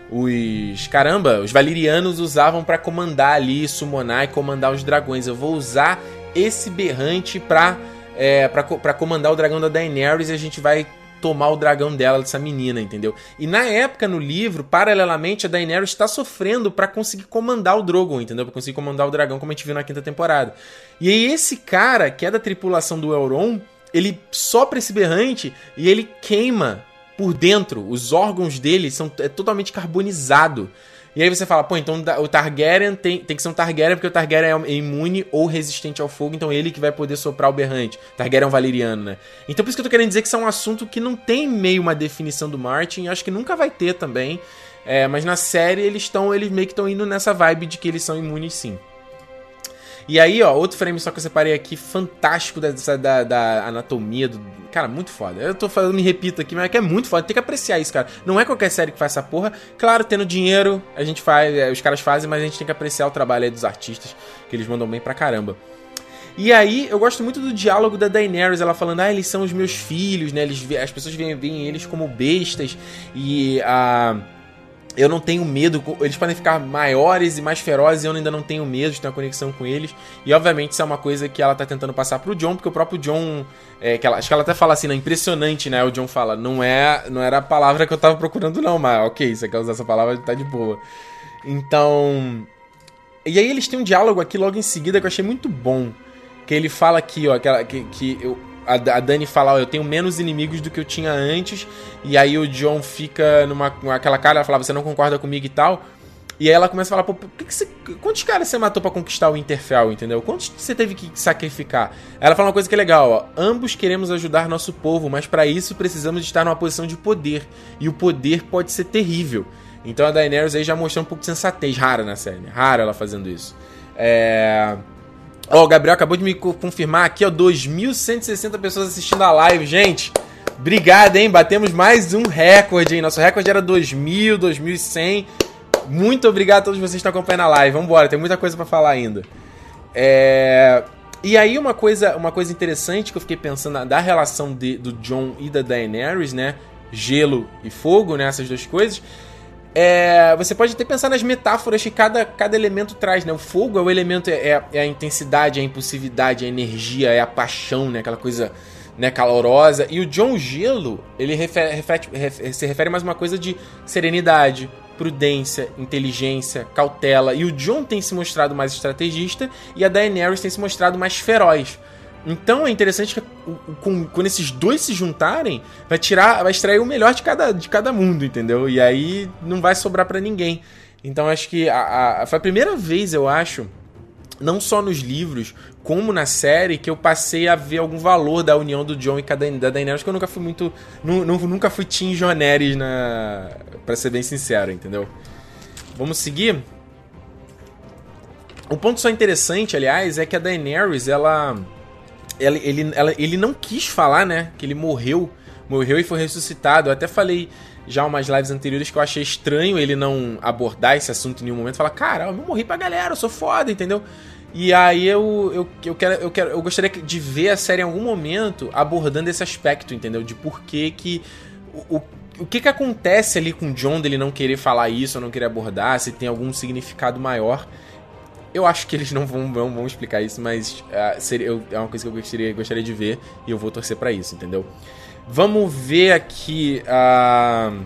os caramba, os valirianos usavam para comandar ali, summonar e comandar os dragões. Eu vou usar esse berrante pra, é, pra comandar o dragão da Daenerys e a gente vai tomar o dragão dela, dessa menina, entendeu? E na época, no livro, paralelamente, a Daenerys está sofrendo para conseguir comandar o Drogon, entendeu? Pra conseguir comandar o dragão, como a gente viu na quinta temporada. E aí, esse cara, que é da tripulação do Elrond, ele sopra esse berrante e ele queima por dentro. Os órgãos dele são é totalmente carbonizado. E aí você fala, pô, então o Targaryen tem, tem que ser um Targaryen porque o Targaryen é imune ou resistente ao fogo, então ele que vai poder soprar o berrante. Targaryen é um valeriano, né? Então por isso que eu tô querendo dizer que isso é um assunto que não tem meio uma definição do Martin, e acho que nunca vai ter também. É, mas na série eles estão, eles meio que estão indo nessa vibe de que eles são imunes sim. E aí, ó, outro frame só que eu separei aqui, fantástico dessa, da, da anatomia do. Cara, muito foda. Eu tô falando, me repito aqui, mas é que é muito foda. Tem que apreciar isso, cara. Não é qualquer série que faz essa porra. Claro, tendo dinheiro, a gente faz, é, os caras fazem, mas a gente tem que apreciar o trabalho aí dos artistas, que eles mandam bem pra caramba. E aí, eu gosto muito do diálogo da Daenerys, ela falando, ah, eles são os meus filhos, né? Eles, as pessoas veem, veem eles como bestas. E a. eu não tenho medo, eles podem ficar maiores e mais ferozes e eu ainda não tenho medo de ter uma conexão com eles. E obviamente isso é uma coisa que ela tá tentando passar pro John, porque o próprio John. É, que ela, acho que ela até fala assim, né? Impressionante, né? O John fala, não é não era a palavra que eu tava procurando, não, mas ok, você quer usar essa palavra, tá de boa. Então. E aí eles têm um diálogo aqui logo em seguida que eu achei muito bom. Que ele fala aqui, ó, que, que, que eu, a, Dani fala, ó, eu tenho menos inimigos do que eu tinha antes, e aí o John fica numa aquela cara, ela fala, você não concorda comigo e tal. E aí ela começa a falar, pô, que que você, quantos caras você matou para conquistar o Interfell, entendeu? Quantos você teve que sacrificar? Ela fala uma coisa que é legal, ó. Ambos queremos ajudar nosso povo, mas para isso precisamos estar numa posição de poder. E o poder pode ser terrível. Então a Daenerys aí já mostrou um pouco de sensatez rara na série. Né? Rara ela fazendo isso. É... Ó, o Gabriel acabou de me confirmar aqui, ó, 2.160 pessoas assistindo a live, gente. Obrigado, hein? Batemos mais um recorde, hein? Nosso recorde era 2.000, 2.100. Muito obrigado a todos vocês que estão acompanhando a live. Vambora, tem muita coisa para falar ainda. É... E aí uma coisa, uma coisa interessante que eu fiquei pensando da relação de, do John e da Daenerys, né? Gelo e fogo, né? Essas duas coisas é, você pode até pensar nas metáforas que cada, cada elemento traz, né? O fogo é o elemento, é, é, a intensidade, é a impulsividade, é a energia, é a paixão, né? Aquela coisa né, calorosa. E o John Gelo, ele refere, se refere mais uma coisa de serenidade, prudência, inteligência, cautela. E o John tem se mostrado mais estrategista e a Daenerys tem se mostrado mais feroz. Então é interessante que quando esses dois se juntarem, vai tirar, vai extrair o melhor de cada, de cada mundo, entendeu? E aí não vai sobrar para ninguém. Então acho que a, a, foi a primeira vez, eu acho, não só nos livros, como na série, que eu passei a ver algum valor da união do John e da Daenerys, que eu nunca fui muito. Nu, nunca fui Team Joneres na. Pra ser bem sincero, entendeu? Vamos seguir? O ponto só interessante, aliás, é que a Daenerys, ela ele, ele, ela, ele não quis falar, né? Que ele morreu. Morreu e foi ressuscitado. Eu até falei já umas lives anteriores que eu achei estranho ele não abordar esse assunto em nenhum momento. Falar, cara, eu morri pra galera, eu sou foda, entendeu? E aí eu, eu, eu, quero, eu, quero, eu gostaria de ver a série em algum momento abordando esse aspecto, entendeu? De por que que. O, o que que acontece ali com o John dele não querer falar isso não querer abordar, se tem algum significado maior. Eu acho que eles não vão, vão, vão explicar isso, mas uh, seria, eu, é uma coisa que eu gostaria, gostaria de ver e eu vou torcer para isso, entendeu? Vamos ver aqui. Uh,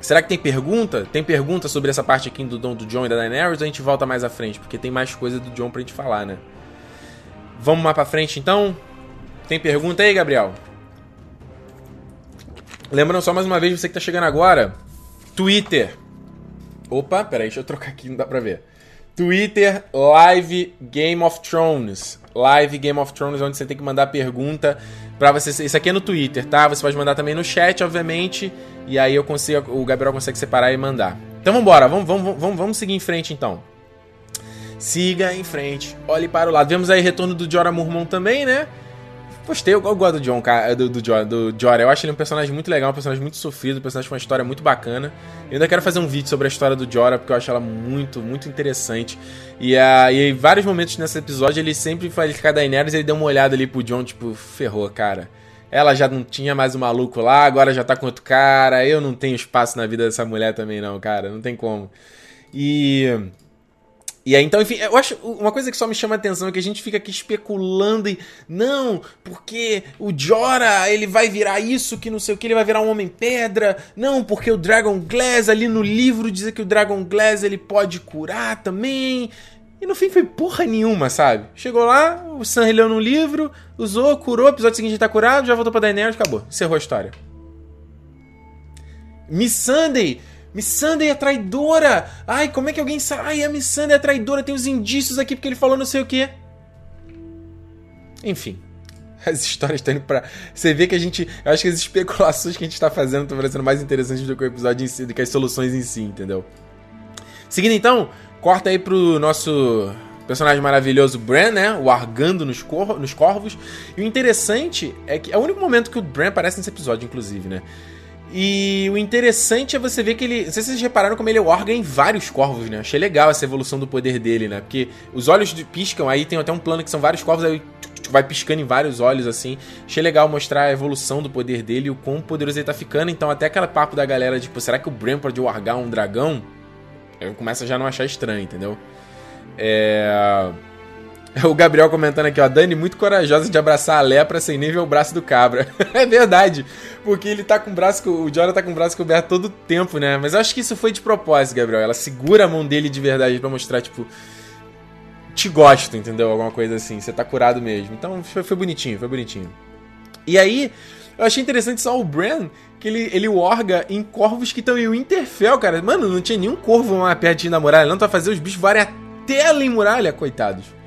será que tem pergunta? Tem pergunta sobre essa parte aqui do, do John e da Daenerys a gente volta mais à frente? Porque tem mais coisa do John pra gente falar, né? Vamos mais pra frente então? Tem pergunta aí, Gabriel? Lembrando só mais uma vez, você que tá chegando agora, Twitter. Opa, peraí, deixa eu trocar aqui, não dá pra ver. Twitter Live Game of Thrones. Live Game of Thrones, onde você tem que mandar pergunta para você. Isso aqui é no Twitter, tá? Você pode mandar também no chat, obviamente. E aí eu consigo, o Gabriel consegue separar e mandar. Então vambora, vamos, vamos, vamos, vamos seguir em frente então. Siga em frente, olhe para o lado. Vemos aí retorno do Jorah Mormont também, né? Gostei, eu, gosto do John, do, do, John, do Jorah. Eu acho ele um personagem muito legal, um personagem muito sofrido, um personagem com uma história muito bacana. Eu ainda quero fazer um vídeo sobre a história do Jorah, porque eu acho ela muito, muito interessante. E, uh, e em vários momentos nesse episódio, ele sempre faz ficar da Daenerys, ele deu uma olhada ali pro John, tipo, ferrou, cara. Ela já não tinha mais o maluco lá, agora já tá com outro cara. Eu não tenho espaço na vida dessa mulher também, não, cara. Não tem como. E. E aí, então, enfim, eu acho uma coisa que só me chama a atenção é que a gente fica aqui especulando e. Não, porque o Jora, ele vai virar isso, que não sei o que, ele vai virar um Homem-Pedra. Não, porque o Dragon Glass ali no livro diz que o Dragon Glass ele pode curar também. E no fim foi porra nenhuma, sabe? Chegou lá, o Sam releu no livro, usou, curou, episódio seguinte tá curado, já voltou pra Daenerys, acabou. Encerrou a história. Miss Sunday! Miss Sunday é traidora! Ai, como é que alguém sabe? Ai, a Miss Sunday é traidora, tem os indícios aqui porque ele falou não sei o que. Enfim. *laughs* As histórias estão indo pra. Você vê que a gente. Eu acho que as especulações que a gente tá fazendo estão parecendo mais interessantes do que o episódio em si, do que as soluções em si, entendeu? Seguindo então, Corta aí pro nosso personagem maravilhoso Bran, né? O argando nos, cor nos corvos. E o interessante é que é o único momento que o Bran aparece nesse episódio, inclusive, né? E o interessante é você ver que ele. Não sei se vocês repararam como ele orga em vários corvos, né? Achei legal essa evolução do poder dele, né? Porque os olhos piscam, aí tem até um plano que são vários corvos, aí vai piscando em vários olhos, assim. Achei legal mostrar a evolução do poder dele e o quão poderoso ele tá ficando. Então, até aquele papo da galera, tipo, será que o Bran pode orgar um dragão? Eu começo a já não achar estranho, entendeu? É. *laughs* O Gabriel comentando aqui, ó, Dani muito corajosa de abraçar a lepra sem nem ver o braço do cabra. *laughs* é verdade, porque ele tá com o braço, o Jorah tá com o braço coberto todo o tempo, né? Mas eu acho que isso foi de propósito, Gabriel. Ela segura a mão dele de verdade para mostrar, tipo, te gosto, entendeu? Alguma coisa assim, você tá curado mesmo. Então foi, foi bonitinho, foi bonitinho. E aí, eu achei interessante só o Bran, que ele, ele orga em corvos que estão em Winterfell, cara. Mano, não tinha nenhum corvo mais pertinho da muralha, não. Tá fazer os bichos varem até além muralha, coitados.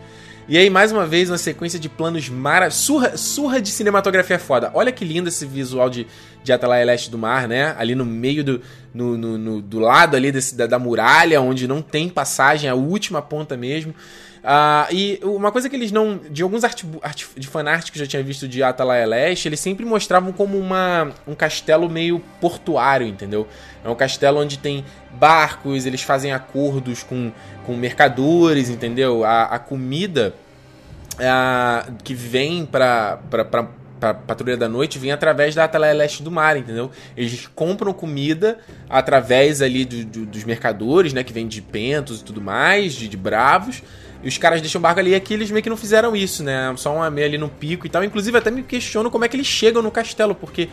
E aí, mais uma vez, uma sequência de planos mara... Surra, surra de cinematografia foda. Olha que lindo esse visual de, de Atalaia Leste do Mar, né? Ali no meio do... No, no, no do lado ali desse, da, da muralha, onde não tem passagem, a última ponta mesmo. Uh, e uma coisa que eles não. De alguns art, art, de fanart que eu já tinha visto de Atalaya Leste, eles sempre mostravam como uma, um castelo meio portuário, entendeu? É um castelo onde tem barcos, eles fazem acordos com, com mercadores, entendeu? A, a comida uh, que vem pra, pra, pra Patrulha da Noite vem através da Atalaia Leste do Mar, entendeu? Eles compram comida através ali do, do, dos mercadores, né? Que vem de pentos e tudo mais, de, de bravos. E os caras deixam o barco ali aqui eles meio que não fizeram isso, né? Só uma meia ali no pico e tal. Inclusive, até me questiono como é que eles chegam no castelo, porque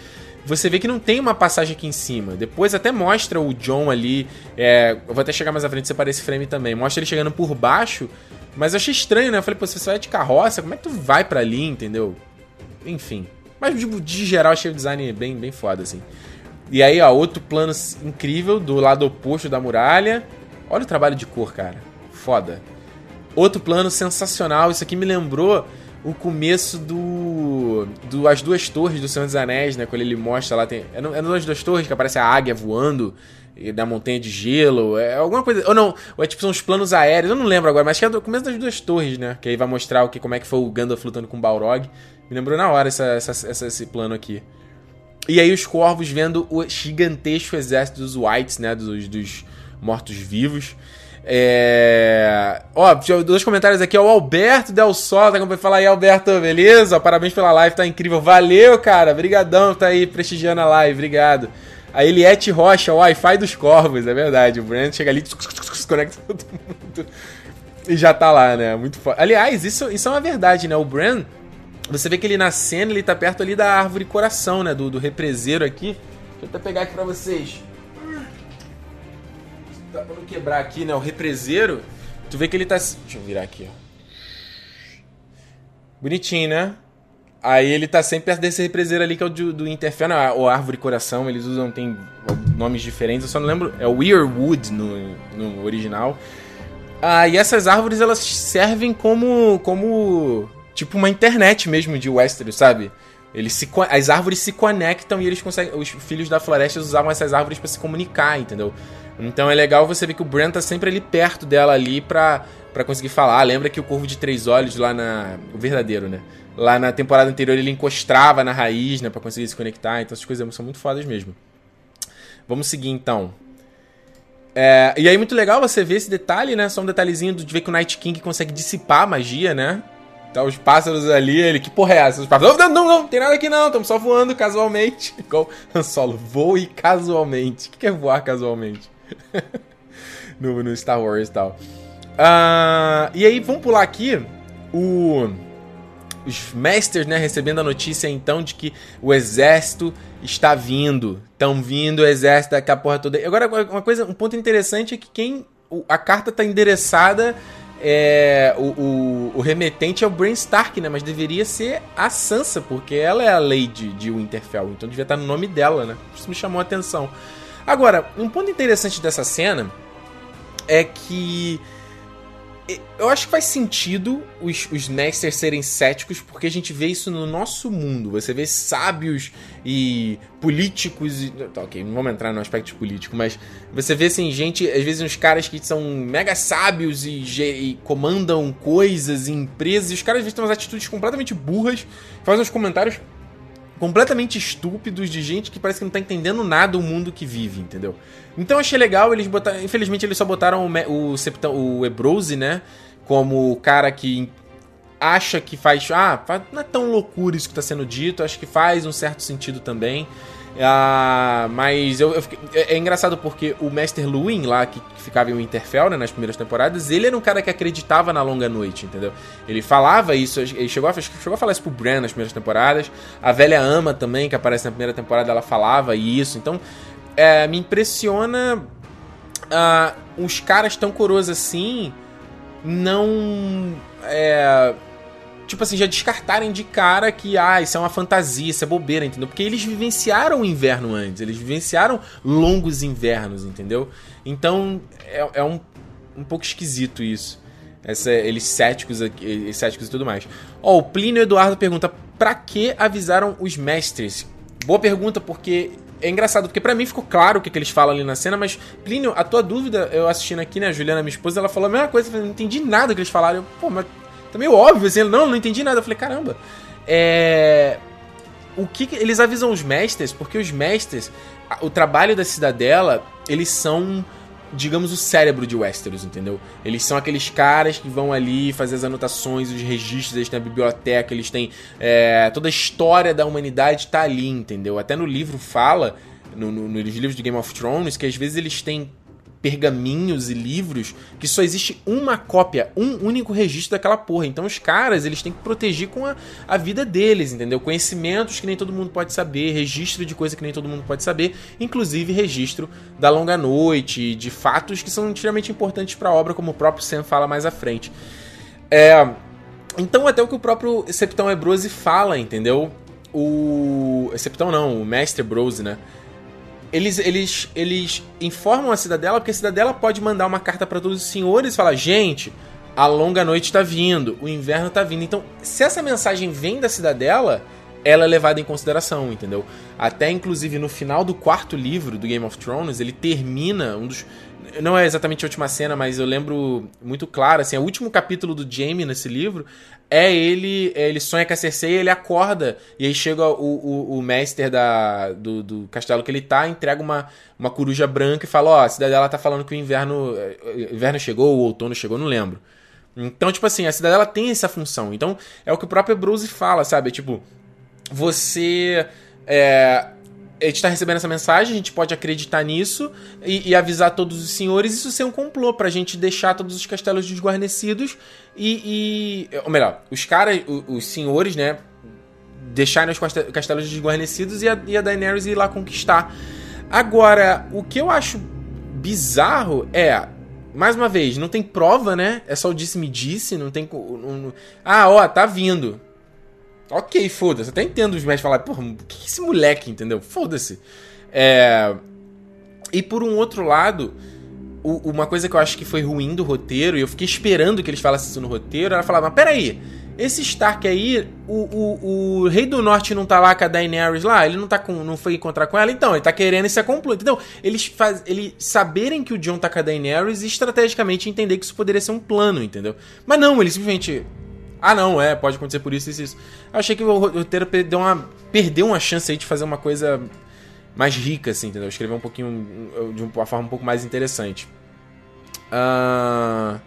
você vê que não tem uma passagem aqui em cima. Depois até mostra o John ali. É, eu vou até chegar mais à frente separar esse frame também. Mostra ele chegando por baixo. Mas eu achei estranho, né? Eu falei, pô, você vai de carroça, como é que tu vai para ali, entendeu? Enfim. Mas de, de geral achei o design bem, bem foda, assim. E aí, ó, outro plano incrível do lado oposto da muralha. Olha o trabalho de cor, cara. Foda. Outro plano sensacional, isso aqui me lembrou o começo do, do As Duas Torres do Senhor dos Anéis, né? Quando ele mostra lá, tem, é, no, é Duas Torres que aparece a águia voando da montanha de gelo, é alguma coisa, ou não, ou é tipo são os planos aéreos, eu não lembro agora, mas que é o começo das Duas Torres, né? Que aí vai mostrar o que, como é que foi o Gandalf lutando com o Balrog. Me lembrou na hora essa, essa, essa, esse plano aqui. E aí os corvos vendo o gigantesco exército dos Whites, né? Dos, dos mortos-vivos. É... Ó, dois comentários aqui. O Alberto Del Sol tá como falar aí, Alberto, beleza? Parabéns pela live, tá incrível. Valeu, cara. Brigadão tá aí prestigiando a live, obrigado. A Eliette Rocha, o Wi-Fi dos Corvos, é verdade. O Brand chega ali, conecta *laughs* todo mundo e já tá lá, né? Muito foda. Aliás, isso, isso é uma verdade, né? O Bran, você vê que ele na cena, ele tá perto ali da árvore coração, né? Do, do represeiro aqui. Deixa eu até pegar aqui pra vocês pra não quebrar aqui, né, o represeiro, tu vê que ele tá... Deixa eu virar aqui, ó. Bonitinho, né? Aí ele tá sempre perto desse represeiro ali, que é o do, do Interferno, ou Árvore Coração, eles usam, tem nomes diferentes, eu só não lembro, é Weirwood no, no original. Ah, e essas árvores, elas servem como, como, tipo uma internet mesmo de Westeros, sabe? Eles se, as árvores se conectam e eles conseguem, os filhos da floresta usavam essas árvores para se comunicar, entendeu? Então é legal você ver que o Brent tá sempre ali perto dela ali pra, pra conseguir falar. Lembra que o Corvo de Três Olhos lá na... O verdadeiro, né? Lá na temporada anterior ele encostava na raiz, né? Pra conseguir se conectar. Então essas coisas são muito fodas mesmo. Vamos seguir então. É, e aí muito legal você ver esse detalhe, né? Só um detalhezinho de ver que o Night King consegue dissipar a magia, né? Tá os pássaros ali, ele, que porra é essa? Os pássaros, não, não, não, não tem nada aqui não, estamos só voando casualmente. *laughs* Igual Han Solo, voe casualmente. O que é voar casualmente? *laughs* no, no, Star Wars e tal. Uh, e aí, vamos pular aqui o, os Masters, né, recebendo a notícia então de que o exército está vindo. Estão vindo o exército daqui a porra toda. Agora, uma coisa, um ponto interessante é que quem. A carta está endereçada é, o, o, o, remetente é o Brain Stark, né? Mas deveria ser a Sansa, porque ela é a Lady de Winterfell, então devia estar no nome dela, né? Isso me chamou a atenção. Agora, um ponto interessante dessa cena é que eu acho que faz sentido os, os Nexters serem céticos, porque a gente vê isso no nosso mundo. Você vê sábios e políticos. E, tá, ok, não vamos entrar no aspecto político, mas você vê assim, gente, às vezes uns caras que são mega sábios e, e comandam coisas em empresas, e os caras às vezes têm umas atitudes completamente burras, fazem uns comentários completamente estúpidos de gente que parece que não tá entendendo nada o mundo que vive, entendeu? Então achei legal, eles botaram. Infelizmente eles só botaram o, o, o Ebrose, né? Como o cara que acha que faz. Ah, não é tão loucura isso que tá sendo dito, acho que faz um certo sentido também. Ah, mas eu, eu fiquei, é, é, engraçado porque o Master Luin lá, que, que ficava em Winterfell, né, nas primeiras temporadas, ele era um cara que acreditava na longa noite, entendeu? Ele falava isso, ele chegou a, chegou a falar isso pro Bran nas primeiras temporadas. A velha ama também, que aparece na primeira temporada, ela falava isso. Então, é, me impressiona uh, os caras tão coroas assim não. É, tipo assim, já descartarem de cara que, ah, isso é uma fantasia, isso é bobeira, entendeu? Porque eles vivenciaram o inverno antes, eles vivenciaram longos invernos, entendeu? Então, é, é um, um pouco esquisito isso. Essa, eles céticos, céticos e tudo mais. Ó, oh, o Plínio Eduardo pergunta: pra que avisaram os mestres? Boa pergunta, porque é engraçado, porque para mim ficou claro o que, que, eles falam ali na cena, mas, Plínio, a tua dúvida, eu assistindo aqui, né, a Juliana, minha esposa, ela falou a mesma coisa, eu não entendi nada que eles falaram. Eu, Pô, mas tá meio óbvio, assim, não, não entendi nada. Eu falei, caramba. É. O que, que eles avisam os mestres? Porque os mestres, o trabalho da cidadela, eles são digamos, o cérebro de Westeros, entendeu? Eles são aqueles caras que vão ali fazer as anotações, os registros, eles têm a biblioteca, eles têm. É, toda a história da humanidade tá ali, entendeu? Até no livro fala, no, no, nos livros de Game of Thrones, que às vezes eles têm pergaminhos e livros que só existe uma cópia, um único registro daquela porra. Então os caras, eles têm que proteger com a, a vida deles, entendeu? Conhecimentos que nem todo mundo pode saber, registro de coisa que nem todo mundo pode saber, inclusive registro da longa noite, de fatos que são extremamente importantes para a obra, como o próprio Sam fala mais à frente. É, então até o que o próprio Septão Ebrose fala, entendeu? O Septão não, o Mestre Brose, né? Eles, eles, eles informam a cidadela, porque a cidadela pode mandar uma carta para todos os senhores e falar: gente, a longa noite está vindo, o inverno está vindo. Então, se essa mensagem vem da cidadela, ela é levada em consideração, entendeu? Até inclusive no final do quarto livro do Game of Thrones, ele termina um dos não é exatamente a última cena, mas eu lembro muito claro, assim, o último capítulo do Jaime nesse livro é ele, é, ele sonha com a Cersei, ele acorda, e aí chega o, o, o mestre da, do, do, castelo que ele tá, entrega uma, uma coruja branca e fala, ó, oh, a cidadela tá falando que o inverno, o inverno chegou, o outono chegou, não lembro. Então, tipo assim, a cidadela tem essa função. Então, é o que o próprio Bruce fala, sabe? Tipo, você... É, a gente está recebendo essa mensagem, a gente pode acreditar nisso e, e, avisar todos os senhores isso ser um complô para a gente deixar todos os castelos desguarnecidos e, e ou melhor, os caras, os, os senhores, né, deixarem os castelos desguarnecidos e a, e a Daenerys ir lá conquistar. Agora, o que eu acho bizarro é mais uma vez, não tem prova, né? É só o disse-me-disse, não tem. Não, ah, ó, tá vindo. Ok, foda-se. Até entendo os médicos falar, porra, o que é esse moleque, entendeu? Foda-se. É... E por um outro lado, o, uma coisa que eu acho que foi ruim do roteiro, e eu fiquei esperando que eles falassem isso no roteiro, era falar, mas peraí, esse Stark aí, o, o, o, Rei do Norte não tá lá com a Daenerys lá? Ele não tá com. não foi encontrar com ela? Então, ele tá querendo esse complô. Então, eles faz, eles saberem que o John tá com a Daenerys e estrategicamente entender que isso poderia ser um plano, entendeu? Mas não, eles simplesmente. Ah, não, é, pode acontecer por isso isso, isso. Eu achei que o roteiro perdeu uma, perdeu uma chance aí de fazer uma coisa mais rica, assim, entendeu? Escrever um pouquinho de uma forma um pouco mais interessante. Uh...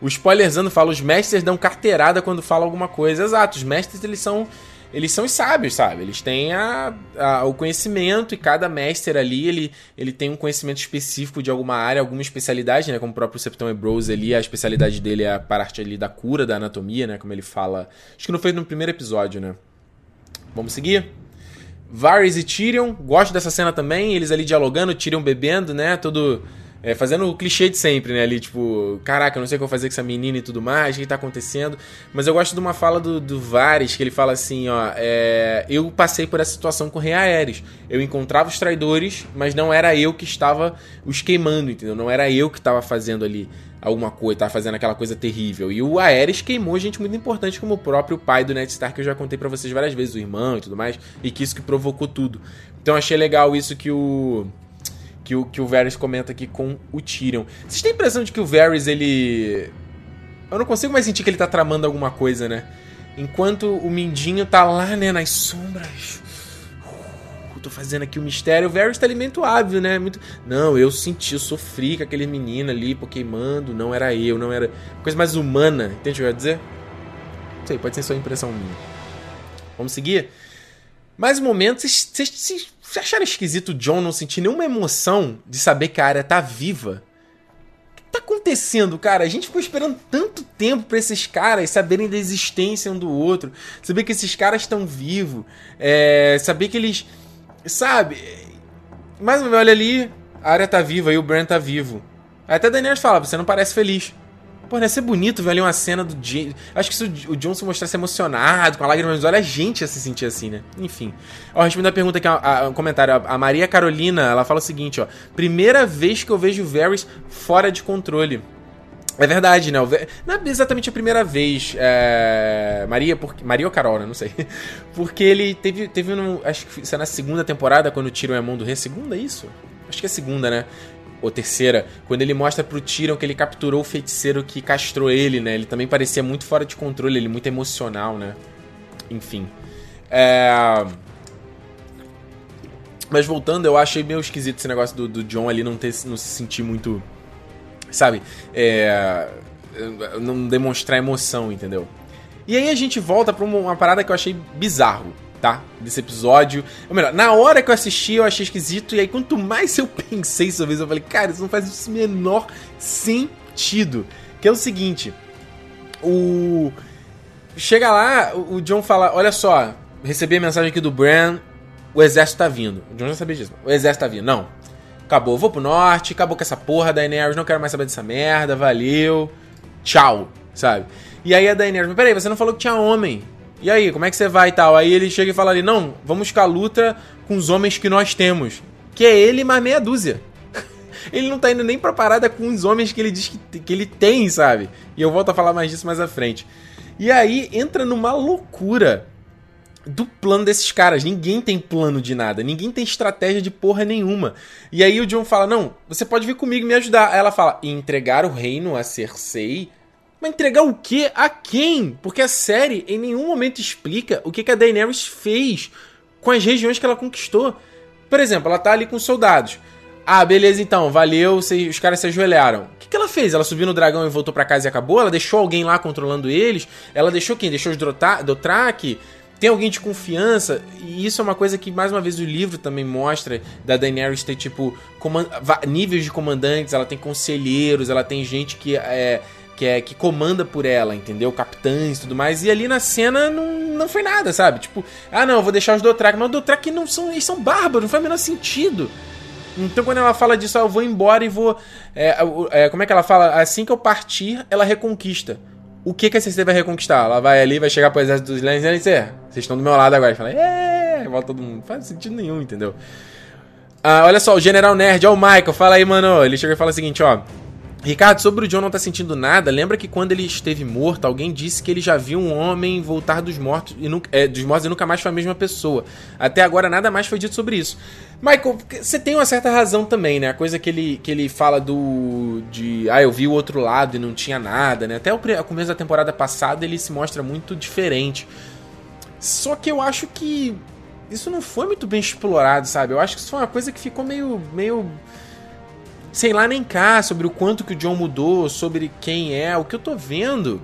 O spoilerzando fala, os mestres dão carteirada quando falam alguma coisa. Exato, os mestres eles são eles são os sábios, sabe? Eles têm a, a, o conhecimento e cada mestre ali, ele, ele tem um conhecimento específico de alguma área, alguma especialidade, né? Como o próprio Septão Ebrose ali, a especialidade dele é a parte ali da cura, da anatomia, né? Como ele fala. Acho que não foi no primeiro episódio, né? Vamos seguir? Varys e Tyrion, gosto dessa cena também, eles ali dialogando, Tyrion bebendo, né? Todo é, fazendo o clichê de sempre, né? Ali, tipo, caraca, eu não sei o que eu vou fazer com essa menina e tudo mais, o que tá acontecendo. Mas eu gosto de uma fala do, do Vares, que ele fala assim, ó, é, eu passei por essa situação com Aéres. Eu encontrava os traidores, mas não era eu que estava os queimando, entendeu? Não era eu que estava fazendo ali alguma coisa, tava fazendo aquela coisa terrível. E o Aerys queimou gente muito importante, como o próprio pai do Ned Stark, que eu já contei para vocês várias vezes, o irmão e tudo mais, e que isso que provocou tudo. Então achei legal isso que o que o, que o Varys comenta aqui com o Tyrion. Vocês têm a impressão de que o Varys, ele... Eu não consigo mais sentir que ele tá tramando alguma coisa, né? Enquanto o Mindinho tá lá, né, nas sombras. Uh, tô fazendo aqui o mistério. O Varys tá ali hábil, né? Muito... Não, eu senti, eu sofri com aquele menino ali, pô, queimando. Não era eu, não era... Coisa mais humana, entende o que eu ia dizer? Não sei, pode ser só impressão minha. Vamos seguir? Mais um momento, vocês vocês acharam esquisito o John não sentir nenhuma emoção de saber que a área tá viva? O que tá acontecendo, cara? A gente ficou esperando tanto tempo para esses caras saberem da existência um do outro, saber que esses caras estão vivos, é, saber que eles. Sabe? Vez, olha ali, a área tá viva e o Brent tá vivo. Até Daniel fala, você não parece feliz. Pô, ia ser bonito ver ali uma cena do James. Acho que se o John se mostrasse emocionado, com a lágrima nos olhos, a gente ia se sentir assim, né? Enfim. Ó, respondendo a pergunta aqui, um comentário. A Maria Carolina, ela fala o seguinte, ó. Primeira vez que eu vejo o Varys fora de controle. É verdade, né? Não é exatamente a primeira vez, é... Maria, porque... Maria ou Carol, né? Não sei. *laughs* Porque ele teve, teve no, acho que isso é na segunda temporada, quando tiram a mão do rei. Segunda, é isso? Acho que é segunda, né? Ou terceira, quando ele mostra pro Tyrion que ele capturou o feiticeiro que castrou ele, né? Ele também parecia muito fora de controle, ele muito emocional, né? Enfim. É... Mas voltando, eu achei meio esquisito esse negócio do, do John ali não, ter, não se sentir muito. Sabe? É... Não demonstrar emoção, entendeu? E aí a gente volta pra uma, uma parada que eu achei bizarro tá? Desse episódio. Ou melhor, na hora que eu assisti, eu achei esquisito. E aí, quanto mais eu *laughs* pensei sobre isso, eu falei, cara, isso não faz o menor sentido. Que é o seguinte: o. Chega lá, o John fala: Olha só, recebi a mensagem aqui do Bran, o exército tá vindo. O John já sabia disso. O exército tá vindo. Não. Acabou, vou pro norte, acabou com essa porra, Daenerys, não quero mais saber dessa merda, valeu. Tchau, sabe? E aí a Daenerys, mas peraí, você não falou que tinha homem. E aí, como é que você vai e tal? Aí ele chega e fala ali: Não, vamos ficar luta com os homens que nós temos. Que é ele mais meia dúzia. *laughs* ele não tá indo nem pra parada com os homens que ele diz que, que ele tem, sabe? E eu volto a falar mais disso mais à frente. E aí entra numa loucura do plano desses caras. Ninguém tem plano de nada, ninguém tem estratégia de porra nenhuma. E aí o John fala: Não, você pode vir comigo me ajudar. Aí ela fala: entregar o reino a Cersei mas entregar o que a quem? Porque a série em nenhum momento explica o que, que a Daenerys fez com as regiões que ela conquistou. Por exemplo, ela tá ali com soldados. Ah, beleza então, valeu, os caras se ajoelharam. O que, que ela fez? Ela subiu no dragão e voltou para casa e acabou? Ela deixou alguém lá controlando eles? Ela deixou quem? Deixou os Dothraki? Tem alguém de confiança? E isso é uma coisa que, mais uma vez, o livro também mostra da Daenerys ter, tipo, níveis de comandantes, ela tem conselheiros, ela tem gente que é, que é que comanda por ela, entendeu? Capitães e tudo mais. E ali na cena não, não foi nada, sabe? Tipo, ah não, vou deixar os Dothraki. Mas os Dothraki não são, eles são bárbaros, não faz o menor sentido. Então quando ela fala disso, ah, eu vou embora e vou. É, é, como é que ela fala? Assim que eu partir, ela reconquista. O que, que a CC vai reconquistar? Ela vai ali, vai chegar pro exército dos Lens e dizer, vocês estão do meu lado agora. E fala, é, volta todo mundo. Não faz sentido nenhum, entendeu? Ah, olha só, o General Nerd, ó, o Michael, fala aí, mano. Ele chega e fala o seguinte, ó. Ricardo, sobre o John não tá sentindo nada, lembra que quando ele esteve morto, alguém disse que ele já viu um homem voltar dos mortos e, nunca, é, dos mortos e nunca mais foi a mesma pessoa. Até agora nada mais foi dito sobre isso. Michael, você tem uma certa razão também, né? A coisa que ele, que ele fala do. de. Ah, eu vi o outro lado e não tinha nada, né? Até o começo da temporada passada ele se mostra muito diferente. Só que eu acho que. Isso não foi muito bem explorado, sabe? Eu acho que isso foi uma coisa que ficou meio. meio sem lá nem cá, sobre o quanto que o John mudou, sobre quem é. O que eu tô vendo,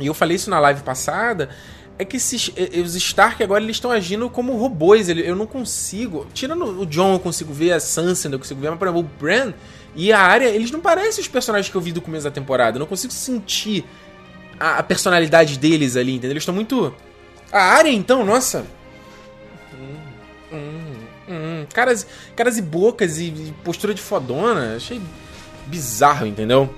e eu falei isso na live passada, é que esses, os Stark agora eles estão agindo como robôs. Eu não consigo. Tirando o John, eu consigo ver a Sansa, eu consigo ver, mas por exemplo, o Bran e a área, eles não parecem os personagens que eu vi do começo da temporada. Eu não consigo sentir a, a personalidade deles ali, entendeu? Eles estão muito. A área, então, nossa. Caras, caras e bocas e, e postura de fodona. Achei bizarro, entendeu?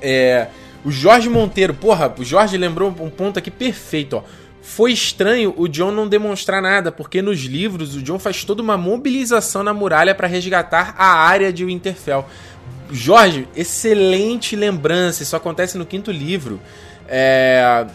É. O Jorge Monteiro, porra, o Jorge lembrou um ponto aqui perfeito, ó. Foi estranho o John não demonstrar nada, porque nos livros o John faz toda uma mobilização na muralha para resgatar a área de Winterfell. Jorge, excelente lembrança, isso acontece no quinto livro. É...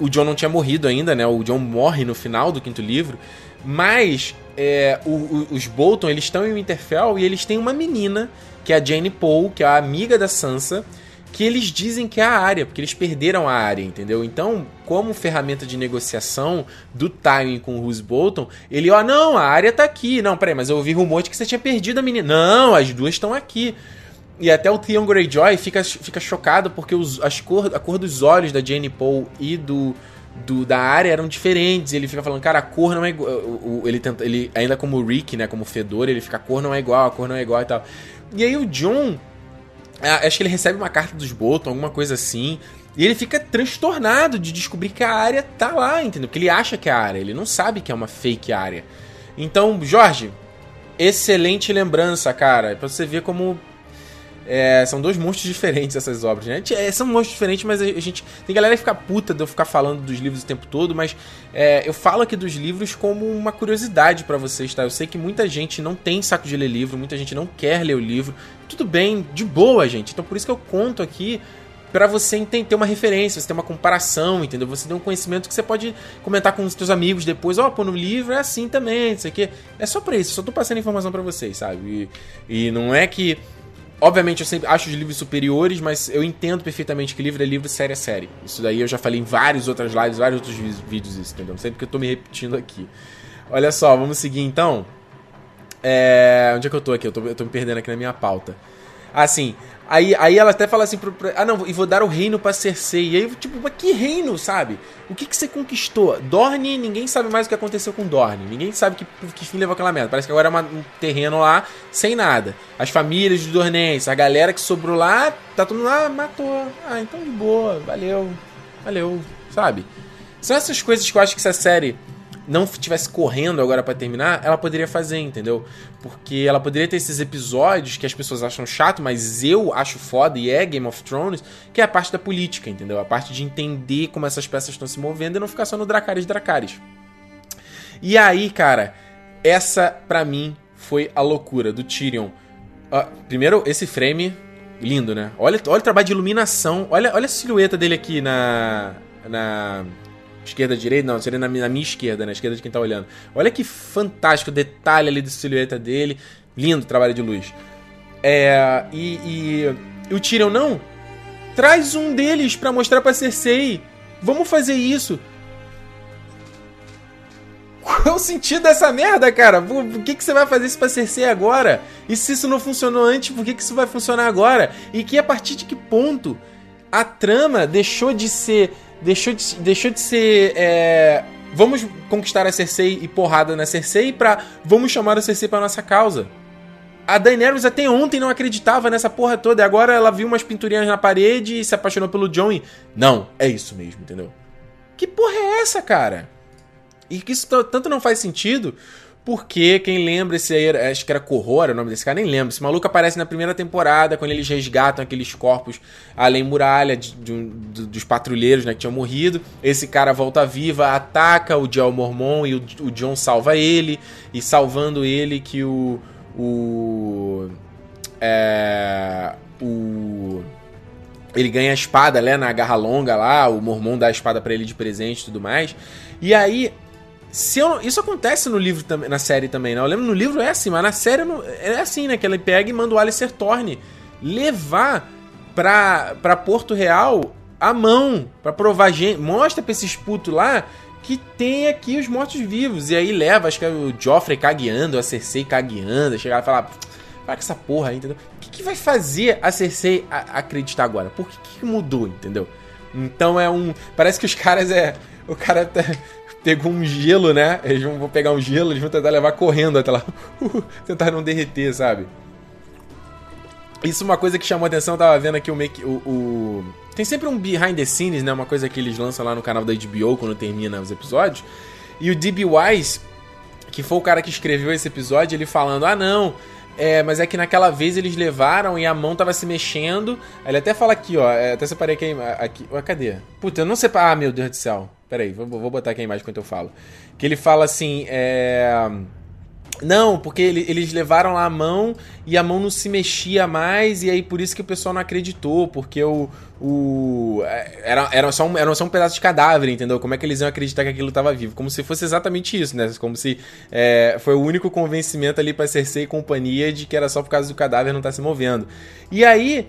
O John não tinha morrido ainda, né? O John morre no final do quinto livro. Mas é, o, o, os Bolton, eles estão em Winterfell e eles têm uma menina, que é a Jane Poe, que é a amiga da Sansa, que eles dizem que é a área, porque eles perderam a área, entendeu? Então, como ferramenta de negociação do Tywin com o Roose Bolton, ele, ó, não, a área tá aqui. Não, peraí, mas eu ouvi rumor de que você tinha perdido a menina. Não, as duas estão aqui. E até o Theon Greyjoy fica, fica chocado porque os, as cor, a cor dos olhos da Jane Poe e do, do, da área eram diferentes. Ele fica falando, cara, a cor não é igual. Ele, tenta, ele ainda como Rick, né, como Fedor, ele fica, a cor não é igual, a cor não é igual e tal. E aí o John acho que ele recebe uma carta dos Bolton, alguma coisa assim. E ele fica transtornado de descobrir que a área tá lá, entendeu? Porque ele acha que é a área, ele não sabe que é uma fake área. Então, Jorge, excelente lembrança, cara. Pra você ver como é, são dois monstros diferentes essas obras, né? É, são monstros diferentes, mas a gente. Tem galera que fica puta de eu ficar falando dos livros o tempo todo, mas é, eu falo aqui dos livros como uma curiosidade para vocês, tá? Eu sei que muita gente não tem saco de ler livro, muita gente não quer ler o livro. Tudo bem, de boa, gente. Então por isso que eu conto aqui para você ter uma referência, você ter uma comparação, entendeu? Você ter um conhecimento que você pode comentar com os seus amigos depois, ó, oh, pô, no livro é assim também, isso aqui. É só pra isso, só tô passando informação para vocês, sabe? E, e não é que Obviamente, eu sempre acho os livros superiores, mas eu entendo perfeitamente que livro é livro, série é série. Isso daí eu já falei em várias outras lives, vários outros vídeos, isso, entendeu? Sempre que eu tô me repetindo aqui. Olha só, vamos seguir então. É... Onde é que eu tô aqui? Eu tô, eu tô me perdendo aqui na minha pauta. Assim, Aí, aí ela até fala assim, pro, pro, ah não, e vou dar o reino pra Cersei. E aí, tipo, mas que reino, sabe? O que, que você conquistou? Dorne, ninguém sabe mais o que aconteceu com Dorne. Ninguém sabe que, que fim levou aquela merda. Parece que agora é uma, um terreno lá sem nada. As famílias de Dornense, a galera que sobrou lá, tá todo mundo lá, ah, matou. Ah, então de boa, valeu, valeu, sabe? São essas coisas que eu acho que essa série não tivesse correndo agora para terminar, ela poderia fazer, entendeu? Porque ela poderia ter esses episódios que as pessoas acham chato, mas eu acho foda e é Game of Thrones, que é a parte da política, entendeu? A parte de entender como essas peças estão se movendo e não ficar só no Dracarys Dracarys. E aí, cara, essa para mim foi a loucura do Tyrion. Uh, primeiro, esse frame lindo, né? Olha, olha o trabalho de iluminação, olha, olha a silhueta dele aqui na na esquerda, direita, não, seria na, minha esquerda, na né? esquerda de quem tá olhando. Olha que fantástico detalhe ali da silhueta dele. Lindo trabalho de luz. É, e, e, e o Tyrion, não, traz um deles para mostrar pra Cersei. Vamos fazer isso. Qual é o sentido dessa merda, cara? Por, que, que você vai fazer isso pra Cersei agora? E se isso não funcionou antes, por que, que isso vai funcionar agora? E que a partir de que ponto a trama deixou de ser deixou de, deixou de ser. É, vamos conquistar a Cersei e porrada na Cersei pra vamos chamar a Cersei pra nossa causa. A Daenerys até ontem não acreditava nessa porra toda, e agora ela viu umas pinturinhas na parede e se apaixonou pelo Jon e. Não, é isso mesmo, entendeu? Que porra é essa, cara? E que isso tanto não faz sentido, porque quem lembra esse aí, acho que era Corrora o nome desse cara, nem lembro. Esse maluco aparece na primeira temporada, quando eles resgatam aqueles corpos além muralha de, de, de, dos patrulheiros né, que tinham morrido. Esse cara volta viva, ataca o Joel Mormon e o, o John salva ele. E salvando ele que o. O. É, o ele ganha a espada, né, na garra longa lá, o Mormon dá a espada para ele de presente e tudo mais. E aí se eu, isso acontece no livro na série também, né? Eu lembro no livro é assim, mas na série não, é assim, né? Que ela pega e manda o Alistair Thorne levar pra, pra Porto Real a mão para provar gente. Mostra pra esses putos lá que tem aqui os mortos-vivos. E aí leva, acho que é o Joffrey cagueando, a Cersei cagueando, chegar e falar. para com essa porra aí, entendeu? O que, que vai fazer a Cersei a, acreditar agora? Por que, que mudou, entendeu? Então é um. Parece que os caras é. O cara tá, pegou um gelo, né? Eles vão pegar um gelo, eles vão tentar levar correndo até lá. *laughs* tentar não derreter, sabe? Isso é uma coisa que chamou atenção, eu tava vendo aqui o make. O, o, Tem sempre um behind the scenes, né? Uma coisa que eles lançam lá no canal da HBO quando termina os episódios. E o D.B. Wise, que foi o cara que escreveu esse episódio, ele falando: ah, não. É, mas é que naquela vez eles levaram e a mão tava se mexendo. Ele até fala aqui, ó. É, até separei aqui. aqui ué, cadê? Puta, eu não sei. Ah, meu Deus do céu. Pera aí, vou, vou botar aqui a imagem enquanto eu falo. Que ele fala assim: é. Não, porque ele, eles levaram lá a mão e a mão não se mexia mais, e aí por isso que o pessoal não acreditou, porque o. o era, era, só um, era só um pedaço de cadáver, entendeu? Como é que eles iam acreditar que aquilo estava vivo? Como se fosse exatamente isso, né? Como se é, foi o único convencimento ali para Cersei e companhia de que era só por causa do cadáver não estar tá se movendo. E aí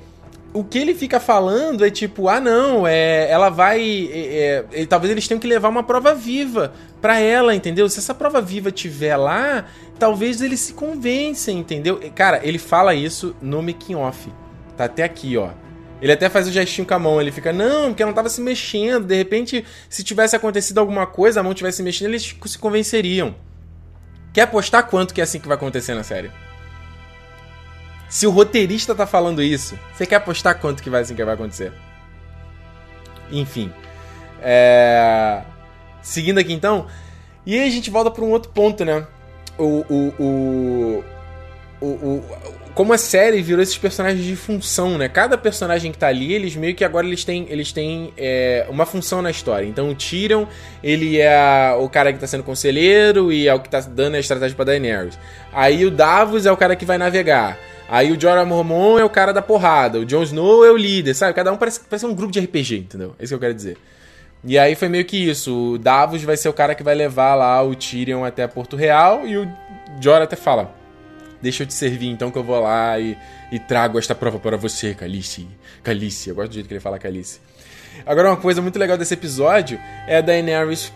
o que ele fica falando é tipo, ah não, é, ela vai, é, é, talvez eles tenham que levar uma prova viva para ela, entendeu? Se essa prova viva tiver lá, talvez eles se convencem, entendeu? Cara, ele fala isso no making off, tá até aqui, ó. Ele até faz o gestinho com a mão, ele fica, não, porque ela não tava se mexendo, de repente, se tivesse acontecido alguma coisa, a mão tivesse se mexendo, eles se convenceriam. Quer apostar quanto que é assim que vai acontecer na série? Se o roteirista tá falando isso, você quer apostar quanto que vai assim que vai acontecer? Enfim. É... Seguindo aqui então. E aí a gente volta para um outro ponto, né? O, o, o, o, o, como a série virou esses personagens de função, né? Cada personagem que tá ali, eles meio que agora eles têm, eles têm é, uma função na história. Então o Tyrion, ele é o cara que tá sendo conselheiro e é o que tá dando a estratégia pra Daenerys. Aí o Davos é o cara que vai navegar. Aí o Jorah Mormon é o cara da porrada, o Jon Snow é o líder, sabe? Cada um parece, parece um grupo de RPG, entendeu? É isso que eu quero dizer. E aí foi meio que isso. O Davos vai ser o cara que vai levar lá o Tyrion até Porto Real e o Jorah até fala: Deixa eu te servir então que eu vou lá e, e trago esta prova para você, Calice. Calice, eu gosto do jeito que ele fala Calice. Agora, uma coisa muito legal desse episódio é a Daenerys.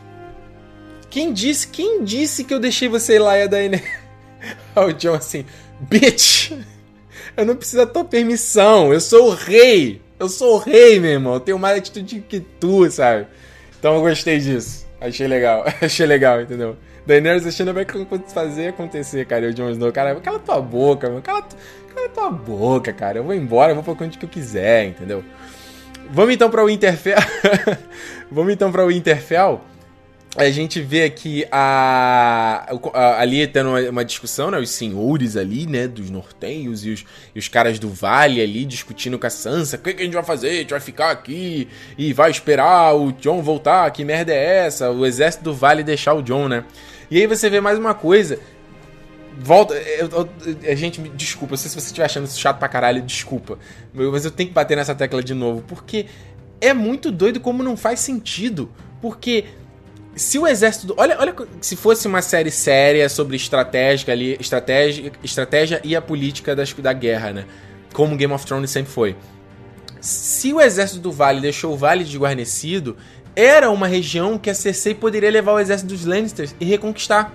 Quem disse, quem disse que eu deixei você ir lá e a Daenerys. *laughs* o Jon assim, bitch! Eu não preciso da tua permissão. Eu sou o rei. Eu sou o rei, meu irmão. Eu tenho mais atitude que tu, sabe? Então eu gostei disso. Achei legal. *laughs* Achei legal, entendeu? Daenerys achando vai fazer acontecer, cara. E o Jon Snow, cara, cala tua boca, mano. Cala, cala tua boca, cara. Eu vou embora, eu vou pra onde que eu quiser, entendeu? Vamos então pra Winterfell. *laughs* Vamos então pra Winterfell a gente vê aqui a, a, ali tendo uma, uma, discussão, né? Os senhores ali, né? Dos nortenhos e os, e os caras do vale ali discutindo com a Sansa. O que, que, a gente vai fazer? A gente vai ficar aqui e vai esperar o John voltar? Que merda é essa? O exército do vale deixar o John, né? E aí você vê mais uma coisa. Volta. Eu, eu, a gente, desculpa, se você estiver achando isso chato pra caralho, desculpa. Mas eu tenho que bater nessa tecla de novo. Porque é muito doido como não faz sentido. Porque se o exército. Do, olha, olha se fosse uma série séria sobre estratégia ali, estratégia, estratégia e a política das, da guerra, né? Como Game of Thrones sempre foi. Se o exército do Vale deixou o Vale desguarnecido, era uma região que a Cersei poderia levar o exército dos Lannisters e reconquistar.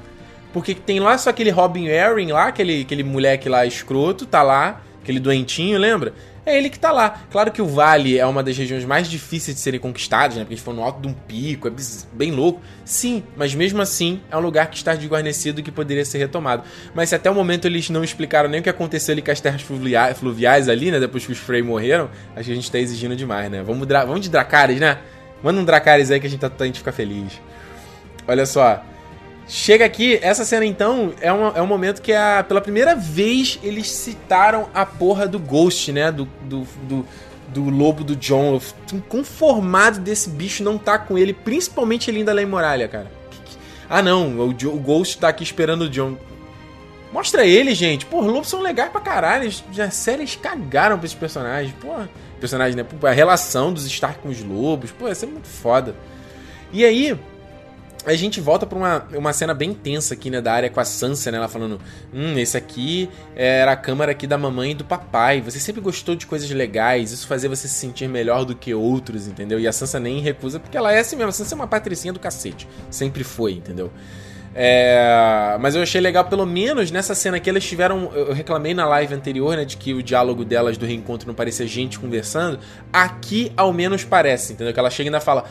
Porque tem lá só aquele Robin Arryn lá, aquele, aquele moleque lá escroto, tá lá, aquele doentinho, lembra? É ele que tá lá. Claro que o Vale é uma das regiões mais difíceis de serem conquistadas, né? Porque eles foram no alto de um pico, é bem louco. Sim, mas mesmo assim é um lugar que está desguarnecido e que poderia ser retomado. Mas se até o momento eles não explicaram nem o que aconteceu ali com as terras fluviais ali, né? Depois que os Frey morreram, acho que a gente tá exigindo demais, né? Vamos, vamos de Dracarys, né? Manda um Dracarys aí que a gente, tá, a gente fica feliz. Olha só. Chega aqui, essa cena então é, uma, é um momento que a, pela primeira vez eles citaram a porra do Ghost, né? Do, do, do, do lobo do John. Eu tô inconformado desse bicho não tá com ele, principalmente ele indo além muralha, cara. Ah não, o, o Ghost tá aqui esperando o John. Mostra ele, gente. Pô, os lobos são legais pra caralho. Eles, já séries cagaram pra esses personagens. Pô, personagens, né? Pô, a relação dos Stark com os lobos. Pô, isso é muito foda. E aí, a gente volta pra uma, uma cena bem tensa aqui, né, da área com a Sansa, né, ela falando, hum, esse aqui era a câmara aqui da mamãe e do papai, você sempre gostou de coisas legais, isso fazia você se sentir melhor do que outros, entendeu? E a Sansa nem recusa, porque ela é assim mesmo, a Sansa é uma patricinha do cacete, sempre foi, entendeu? É, mas eu achei legal, pelo menos nessa cena que elas tiveram. Eu reclamei na live anterior, né, de que o diálogo delas do reencontro não parecia gente conversando. Aqui, ao menos, parece, entendeu? Que ela chega e ainda fala.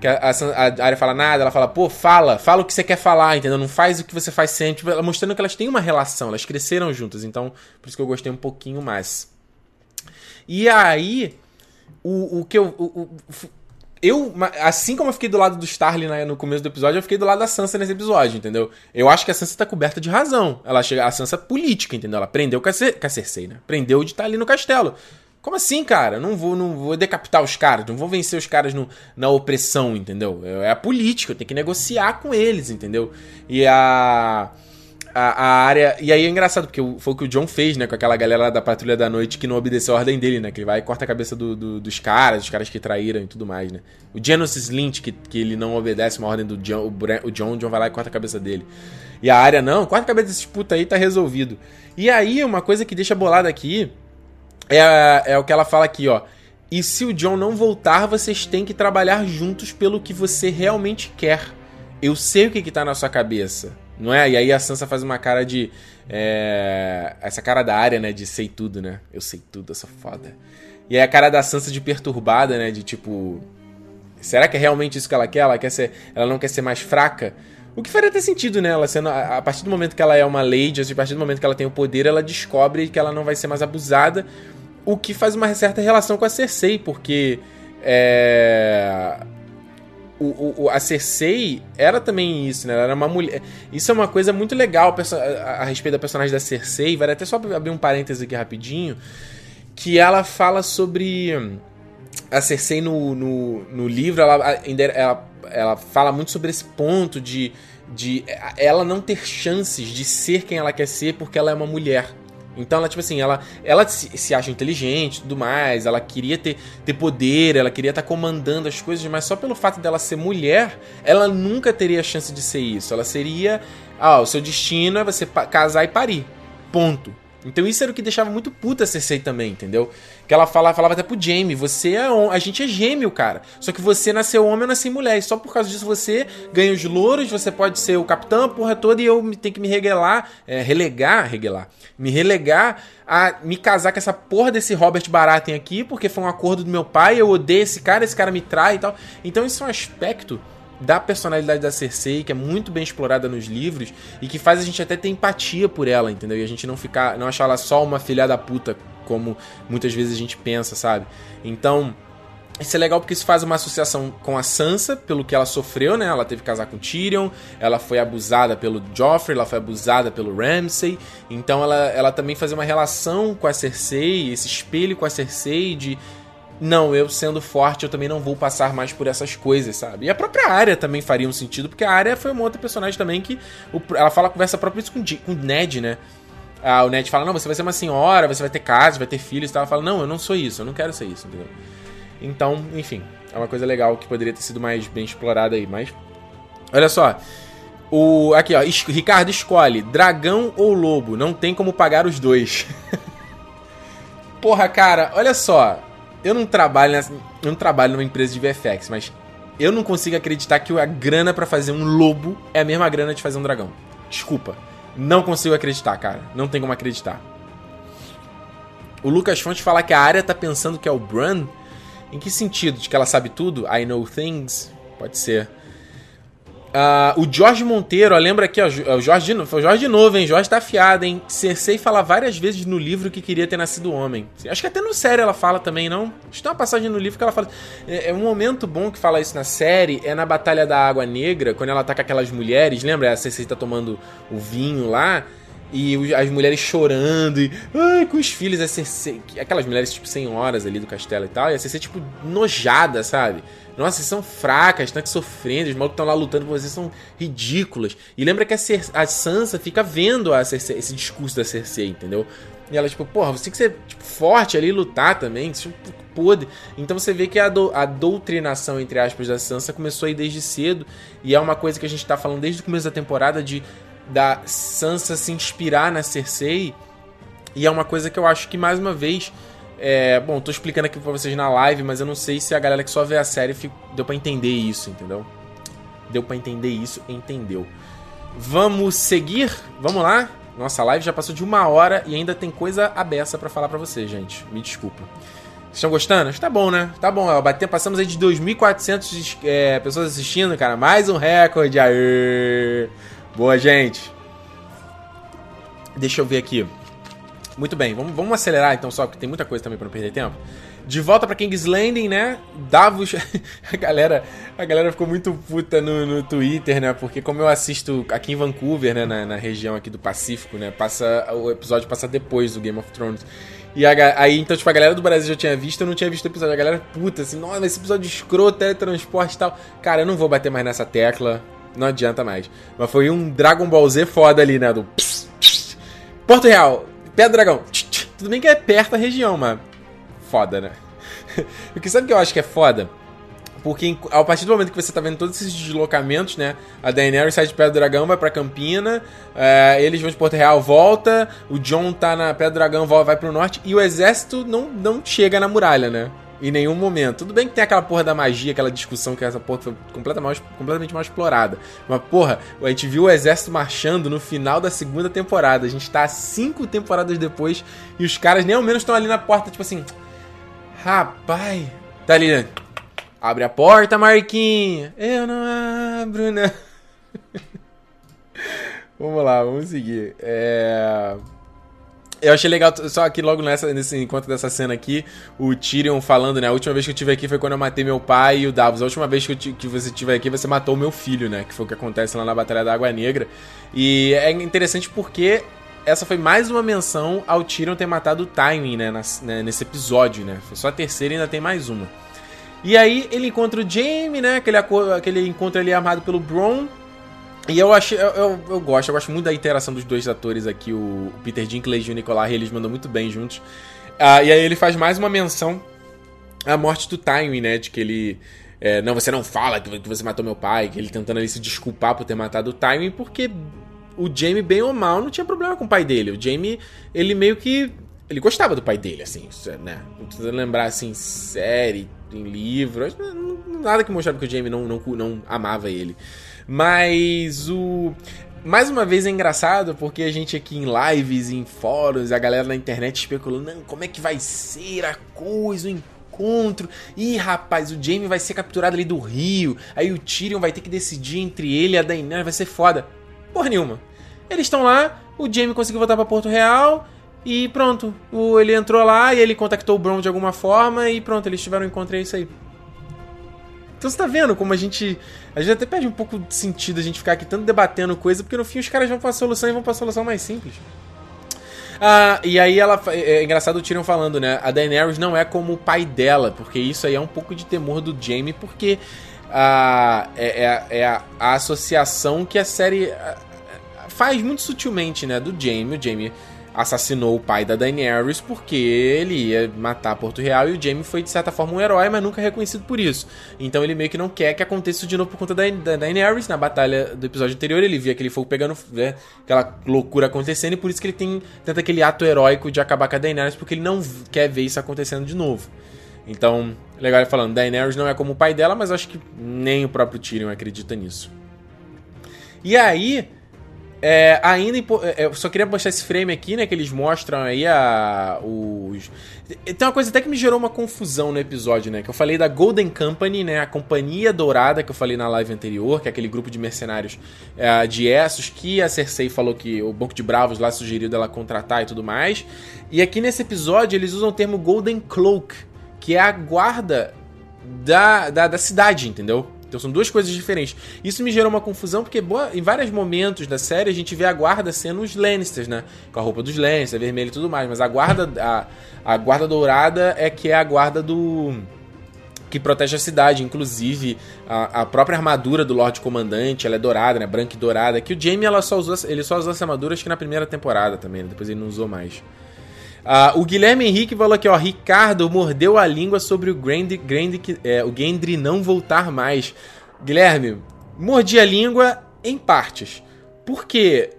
Que a, a, a área fala nada, ela fala, pô, fala, fala o que você quer falar, entendeu? Não faz o que você faz sempre. Tipo, mostrando que elas têm uma relação, elas cresceram juntas, então por isso que eu gostei um pouquinho mais. E aí, o, o que eu. O, o, eu, assim como eu fiquei do lado do Starling né, no começo do episódio, eu fiquei do lado da Sansa nesse episódio, entendeu? Eu acho que a Sansa tá coberta de razão. Ela chega, a Sansa política, entendeu? Ela prendeu com a, com a Cersei, né? Prendeu de estar tá ali no castelo. Como assim, cara? Não vou, não vou decapitar os caras, não vou vencer os caras no, na opressão, entendeu? É a política, eu tenho que negociar com eles, entendeu? E a a, a, área. E aí é engraçado, porque foi o que o John fez, né? Com aquela galera lá da Patrulha da Noite que não obedeceu a ordem dele, né? Que ele vai e corta a cabeça do, do, dos caras, os caras que traíram e tudo mais, né? O Genesis Lynch, que, que ele não obedece uma ordem do John, o, o John, o John vai lá e corta a cabeça dele. E a área, não, corta a cabeça desses puta aí, tá resolvido. E aí, uma coisa que deixa bolada aqui é, é o que ela fala aqui, ó. E se o John não voltar, vocês têm que trabalhar juntos pelo que você realmente quer. Eu sei o que, que tá na sua cabeça. Não é? E aí a Sansa faz uma cara de. É... Essa cara da área, né? De sei tudo, né? Eu sei tudo, eu sou foda. E aí a cara da Sansa de perturbada, né? De tipo. Será que é realmente isso que ela quer? Ela, quer ser... ela não quer ser mais fraca? O que faria ter sentido, né? Ela sendo, a partir do momento que ela é uma lady, a partir do momento que ela tem o poder, ela descobre que ela não vai ser mais abusada. O que faz uma certa relação com a Cersei, porque. É o, o, a Cersei era também isso, né? Ela era uma mulher. Isso é uma coisa muito legal a, respeito da personagem da Cersei. Vai até só abrir um parêntese aqui rapidinho. Que ela fala sobre. A Cersei no, no, no livro, ela, ela, ela fala muito sobre esse ponto de, de ela não ter chances de ser quem ela quer ser porque ela é uma mulher. Então ela, tipo assim, ela, ela se, se acha inteligente e tudo mais, ela queria ter, ter poder, ela queria estar tá comandando as coisas, mas só pelo fato dela ser mulher, ela nunca teria a chance de ser isso. Ela seria. Ah, o seu destino é você casar e parir. Ponto. Então isso era o que deixava muito puta a Cersei também, entendeu? Que ela falava, falava até pro Jaime, você é a gente é gêmeo, cara. Só que você nasceu homem, eu nasci mulher. E só por causa disso você ganha os louros, você pode ser o capitão, a porra toda, e eu tenho que me regelar, é, relegar, regelar, me relegar a me casar com essa porra desse Robert Baratheon aqui, porque foi um acordo do meu pai, eu odeio esse cara, esse cara me trai e tal. Então isso é um aspecto da personalidade da Cersei, que é muito bem explorada nos livros e que faz a gente até ter empatia por ela, entendeu? E a gente não ficar, não achar ela só uma filha da puta, como muitas vezes a gente pensa, sabe? Então, isso é legal porque isso faz uma associação com a Sansa, pelo que ela sofreu, né? Ela teve que casar com Tyrion, ela foi abusada pelo Joffrey, ela foi abusada pelo Ramsay. Então ela, ela também faz uma relação com a Cersei, esse espelho com a Cersei de não, eu sendo forte, eu também não vou passar mais por essas coisas, sabe? E a própria área também faria um sentido, porque a área foi uma outra personagem também que. Ela fala, conversa própria isso com, com o Ned, né? Ah, o Ned fala: Não, você vai ser uma senhora, você vai ter casa, vai ter filhos e tal. Ela fala: Não, eu não sou isso, eu não quero ser isso, entendeu? Então, enfim, é uma coisa legal que poderia ter sido mais bem explorada aí, mas. Olha só. O, aqui, ó. Ricardo escolhe: dragão ou lobo? Não tem como pagar os dois. *laughs* Porra, cara, olha só eu não trabalho nessa, eu não trabalho numa empresa de VFX, mas eu não consigo acreditar que a grana para fazer um lobo é a mesma grana de fazer um dragão. Desculpa. Não consigo acreditar, cara. Não tem como acreditar. O Lucas Fonte fala que a área tá pensando que é o Bran. Em que sentido? De que ela sabe tudo? I know things? Pode ser. Uh, o Jorge Monteiro, ó, lembra aqui, o Jorge, Jorge de novo, hein? Jorge tá afiado, hein? Cersei fala várias vezes no livro que queria ter nascido homem. Acho que até no série ela fala também, não? Acho que tem uma passagem no livro que ela fala. É, é, um momento bom que fala isso na série, é na Batalha da Água Negra, quando ela tá com aquelas mulheres, lembra? A Cersei tá tomando o vinho lá. E as mulheres chorando e ai, com os filhos, a Cersei, aquelas mulheres tipo senhoras ali do castelo e tal, e a Cersei tipo nojada, sabe? Nossa, vocês são fracas, estão aqui sofrendo, os malucos estão lá lutando vocês, são ridículas. E lembra que a, Cer a Sansa fica vendo a Cersei, esse discurso da Cersei, entendeu? E ela, tipo, porra, você tem que ser tipo, forte ali lutar também, isso pode. Então você vê que a, do, a doutrinação, entre aspas, da Sansa começou aí desde cedo. E é uma coisa que a gente tá falando desde o começo da temporada de da Sansa se inspirar na Cersei. E é uma coisa que eu acho que, mais uma vez, é, bom, tô explicando aqui pra vocês na live, mas eu não sei se a galera que só vê a série deu para entender isso, entendeu? Deu para entender isso, entendeu. Vamos seguir? Vamos lá? Nossa, a live já passou de uma hora e ainda tem coisa aberta para falar para você, gente. Me desculpa. Vocês estão gostando? Tá bom, né? Tá bom. Ó, bater, passamos aí de 2.400 é, pessoas assistindo, cara. Mais um recorde. Aê! Boa, gente. Deixa eu ver aqui. Muito bem, vamos, vamos acelerar então só, porque tem muita coisa também para não perder tempo. De volta para King's Landing, né? Davos. *laughs* a galera, a galera ficou muito puta no, no Twitter, né? Porque como eu assisto aqui em Vancouver, né? Na, na, região aqui do Pacífico, né? Passa, o episódio passa depois do Game of Thrones. E a, aí, então, tipo, a galera do Brasil já tinha visto, eu não tinha visto o episódio. A galera, puta, assim, nossa, esse episódio escroto, teletransporte e tal. Cara, eu não vou bater mais nessa tecla. Não adianta mais. Mas foi um Dragon Ball Z foda ali, né? Do. Porto Real, do Dragão. Tudo bem que é perto da região, mas foda, né? *laughs* Porque sabe o que eu acho que é foda? Porque a partir do momento que você tá vendo todos esses deslocamentos, né? A Daenerys sai de Pedra do Dragão, vai pra Campina, é, eles vão de Porto Real, volta, o John tá na Pedra do Dragão, vai pro norte, e o exército não, não chega na muralha, né? Em nenhum momento. Tudo bem que tem aquela porra da magia, aquela discussão que essa porra foi completamente, completamente mal explorada. Mas, porra, a gente viu o exército marchando no final da segunda temporada. A gente tá cinco temporadas depois e os caras nem ao menos estão ali na porta, tipo assim. Rapaz. Tá ali, né? Abre a porta, Marquinhos. Eu não abro, né? *laughs* vamos lá, vamos seguir. É. Eu achei legal, só aqui logo nessa, nesse encontro dessa cena aqui, o Tyrion falando, né? A última vez que eu tive aqui foi quando eu matei meu pai e o Davos. A última vez que, eu, que você estiver aqui, você matou meu filho, né? Que foi o que acontece lá na Batalha da Água Negra. E é interessante porque essa foi mais uma menção ao Tyrion ter matado o Tywin, né, né? Nesse episódio, né? Foi só a terceira e ainda tem mais uma. E aí ele encontra o Jaime, né? Aquele, aquele encontro ali armado pelo Bron. E eu acho, eu, eu, eu, gosto, eu gosto muito da interação dos dois atores aqui, o Peter Dinklage e o Nicolas, eles mandam muito bem juntos. Uh, e aí ele faz mais uma menção à morte do Tywin, né, de que ele... É, não, você não fala que você matou meu pai, que ele tentando ali se desculpar por ter matado o Tywin, porque o Jaime, bem ou mal, não tinha problema com o pai dele. O Jaime, ele meio que... Ele gostava do pai dele, assim, né? Não precisa lembrar, assim, série, em livro, nada que mostrava que o Jaime não, não, não amava ele. Mas o. Mais uma vez é engraçado porque a gente aqui em lives, em fóruns, a galera na internet especulando, não, como é que vai ser a coisa, o encontro. Ih, rapaz, o Jamie vai ser capturado ali do rio. Aí o Tyrion vai ter que decidir entre ele e a Daenerys, vai ser foda. Porra nenhuma. Eles estão lá, o Jamie conseguiu voltar para Porto Real e pronto. O, ele entrou lá e ele contactou o Bron de alguma forma e pronto, eles tiveram um encontro e é isso aí. Então você tá vendo como a gente. A gente até perde um pouco de sentido a gente ficar aqui tanto debatendo coisa, porque no fim os caras vão pra solução e vão pra solução mais simples. Ah, e aí ela. É, é engraçado o Tyrion falando, né? A Daenerys não é como o pai dela, porque isso aí é um pouco de temor do Jaime, porque ah, é, é, é a, a, associação que a série ah, faz muito sutilmente, né? Do Jaime. O Jaime assassinou o pai da Daenerys porque ele ia matar Porto Real e o Jaime foi de certa forma um herói, mas nunca reconhecido por isso. Então ele meio que não quer que aconteça de novo por conta da, da Daenerys. Na batalha do episódio anterior ele via aquele fogo pegando, né, aquela loucura acontecendo e por isso que ele tem tenta aquele ato heróico de acabar com a Daenerys porque ele não quer ver isso acontecendo de novo. Então, legal ele falando, Daenerys não é como o pai dela, mas acho que nem o próprio Tyrion acredita nisso. E aí, é, ainda é, eu só queria mostrar esse frame aqui, né? Que eles mostram aí a, os. Tem uma coisa até que me gerou uma confusão no episódio, né? Que eu falei da Golden Company, né? A companhia dourada que eu falei na live anterior, que é aquele grupo de mercenários é, de Essos, que a Cersei falou que o Banco de Bravos lá sugeriu dela contratar e tudo mais. E aqui nesse episódio eles usam o termo Golden Cloak, que é a guarda da, da, da cidade, entendeu? Então são duas coisas diferentes. Isso me gerou uma confusão porque boa, em vários momentos da série a gente vê a guarda sendo os Lannisters, né? Com a roupa dos Lannisters, vermelho e tudo mais. Mas a guarda, a, a guarda dourada é que é a guarda do que protege a cidade, inclusive a, a, própria armadura do Lorde Comandante, ela é dourada, né, branca e dourada, que o Jaime ela só usou, ele só usou essa armadura acho que na primeira temporada também, né? depois ele não usou mais. Uh, o Guilherme Henrique falou aqui, ó. Ricardo mordeu a língua sobre o Grand, Grand, é, o Gendry não voltar mais. Guilherme, mordi a língua em partes. Por quê?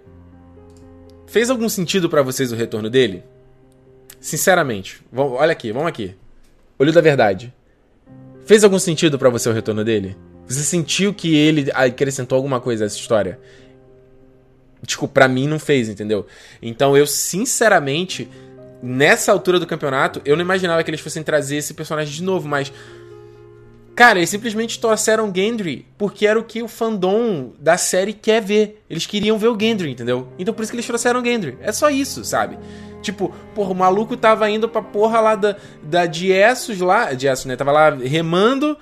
Fez algum sentido para vocês o retorno dele? Sinceramente, olha aqui, vamos aqui. Olho da verdade. Fez algum sentido para você o retorno dele? Você sentiu que ele acrescentou alguma coisa a essa história? Desculpa, pra mim não fez, entendeu? Então eu, sinceramente, nessa altura do campeonato, eu não imaginava que eles fossem trazer esse personagem de novo, mas. Cara, eles simplesmente trouxeram Gendry porque era o que o fandom da série quer ver. Eles queriam ver o Gendry, entendeu? Então por isso que eles trouxeram Gendry. É só isso, sabe? Tipo, porra, o maluco tava indo pra porra lá da, da de Essos lá. De Essos, né? Tava lá remando.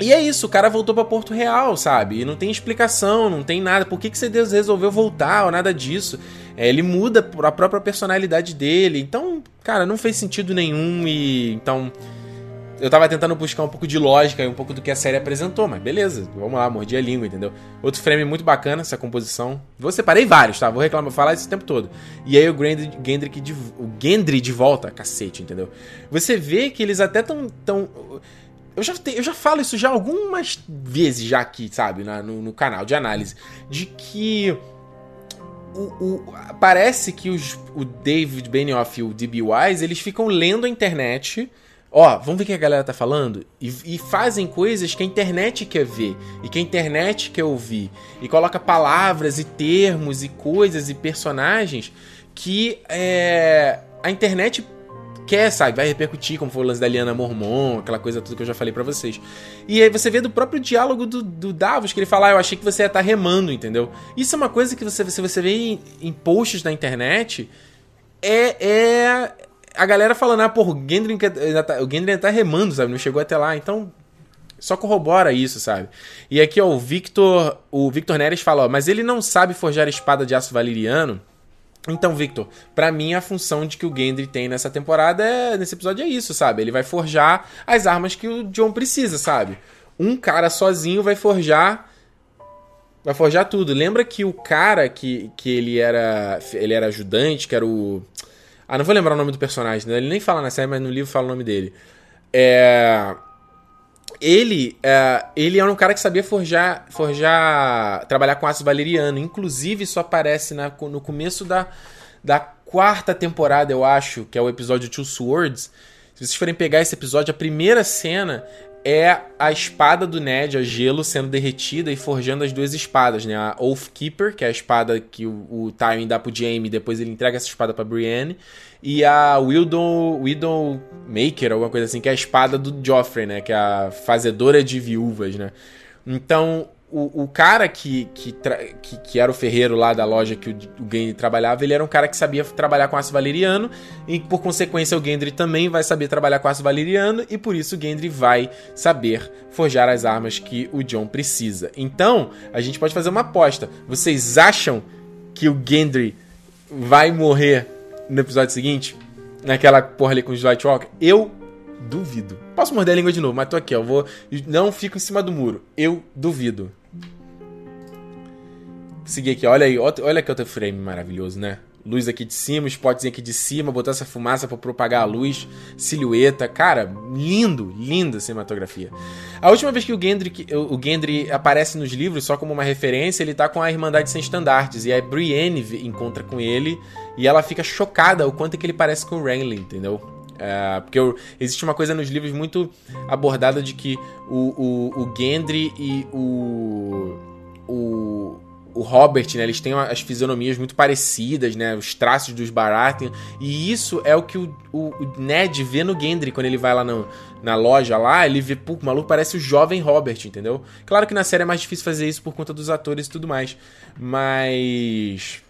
E é isso, o cara voltou para Porto Real, sabe? E não tem explicação, não tem nada. Por que, que você resolveu voltar ou nada disso? É, ele muda a própria personalidade dele. Então, cara, não fez sentido nenhum e. Então. Eu tava tentando buscar um pouco de lógica e um pouco do que a série apresentou, mas beleza, vamos lá, mordi a língua, entendeu? Outro frame muito bacana, essa composição. Vou separei vários, tá? Vou reclamar, falar isso o tempo todo. E aí o Gendry, de, o Gendry de volta, cacete, entendeu? Você vê que eles até tão. tão eu já, te, eu já falo isso já algumas vezes já aqui, sabe, na, no, no canal de análise, de que o, o, parece que os, o David Benioff e o D.B. Wise, eles ficam lendo a internet. Ó, vamos ver o que a galera tá falando? E, e, fazem coisas que a internet quer ver. E que a internet quer ouvir. E coloca palavras e termos e coisas e personagens que é, a internet quer, sabe? Vai repercutir, como foi o lance da Liana Mormon, aquela coisa tudo que eu já falei para vocês. E aí você vê do próprio diálogo do, do Davos, que ele fala, ah, eu achei que você ia estar tá remando, entendeu? Isso é uma coisa que você, se você vê em, em posts na internet, é, é a galera falando, ah, porra, o Gendry, ainda tá, o Gendry tá remando, sabe? Não chegou até lá, então só corrobora isso, sabe? E aqui, ó, o Victor, o Victor Neres fala, ó, mas ele não sabe forjar espada de aço valeriano? Então, Victor, para mim a função de que o Gendry tem nessa temporada, é, nesse episódio, é isso, sabe? Ele vai forjar as armas que o John precisa, sabe? Um cara sozinho vai forjar vai forjar tudo. Lembra que o cara que, que ele era ele era ajudante, que era o Ah, não vou lembrar o nome do personagem, né? Ele nem fala na série, mas no livro fala o nome dele. É ele, é, ele era um cara que sabia forjar, forjar, trabalhar com aço valeriano. Inclusive, isso aparece na, no começo da, da quarta temporada, eu acho, que é o episódio Two Swords. Se vocês forem pegar esse episódio, a primeira cena é a espada do Ned, a gelo, sendo derretida e forjando as duas espadas, né? A Oathkeeper, que é a espada que o, o Tywin dá pro Jaime, depois ele entrega essa espada pra Brienne, e a Widow, Widow Maker, alguma coisa assim, que é a espada do Joffrey, né? Que é a fazedora de viúvas, né? Então, o, o cara que, que, que, que, era o ferreiro lá da loja que o, o Gendry trabalhava, ele era um cara que sabia trabalhar com aço valeriano, e por consequência o Gendry também vai saber trabalhar com aço valeriano, e por isso o Gendry vai saber forjar as armas que o John precisa. Então, a gente pode fazer uma aposta. Vocês acham que o Gendry vai morrer no episódio seguinte? Naquela porra ali com os White Walker? Eu duvido. Posso morder a língua de novo, mas tô aqui, ó. Vou. Não fico em cima do muro. Eu duvido. Seguir aqui, olha aí, olha que outro frame maravilhoso, né? Luz aqui de cima, spots aqui de cima, botar essa fumaça para propagar a luz, silhueta, cara, lindo, linda cinematografia. A última vez que o Gendry, o Gendry aparece nos livros só como uma referência, ele tá com a Irmandade Sem Estandartes, e a Brienne encontra com ele, e ela fica chocada o quanto é que ele parece com o Renly, entendeu? É, porque eu, existe uma coisa nos livros muito abordada de que o, o, o Gendry e o, o, o Robert, né, eles têm as fisionomias muito parecidas, né, os traços dos Baratheon, e isso é o que o, o, o Ned vê no Gendry quando ele vai lá no, na loja lá, ele vê, pô, o maluco parece o jovem Robert, entendeu? Claro que na série é mais difícil fazer isso por conta dos atores e tudo mais, mas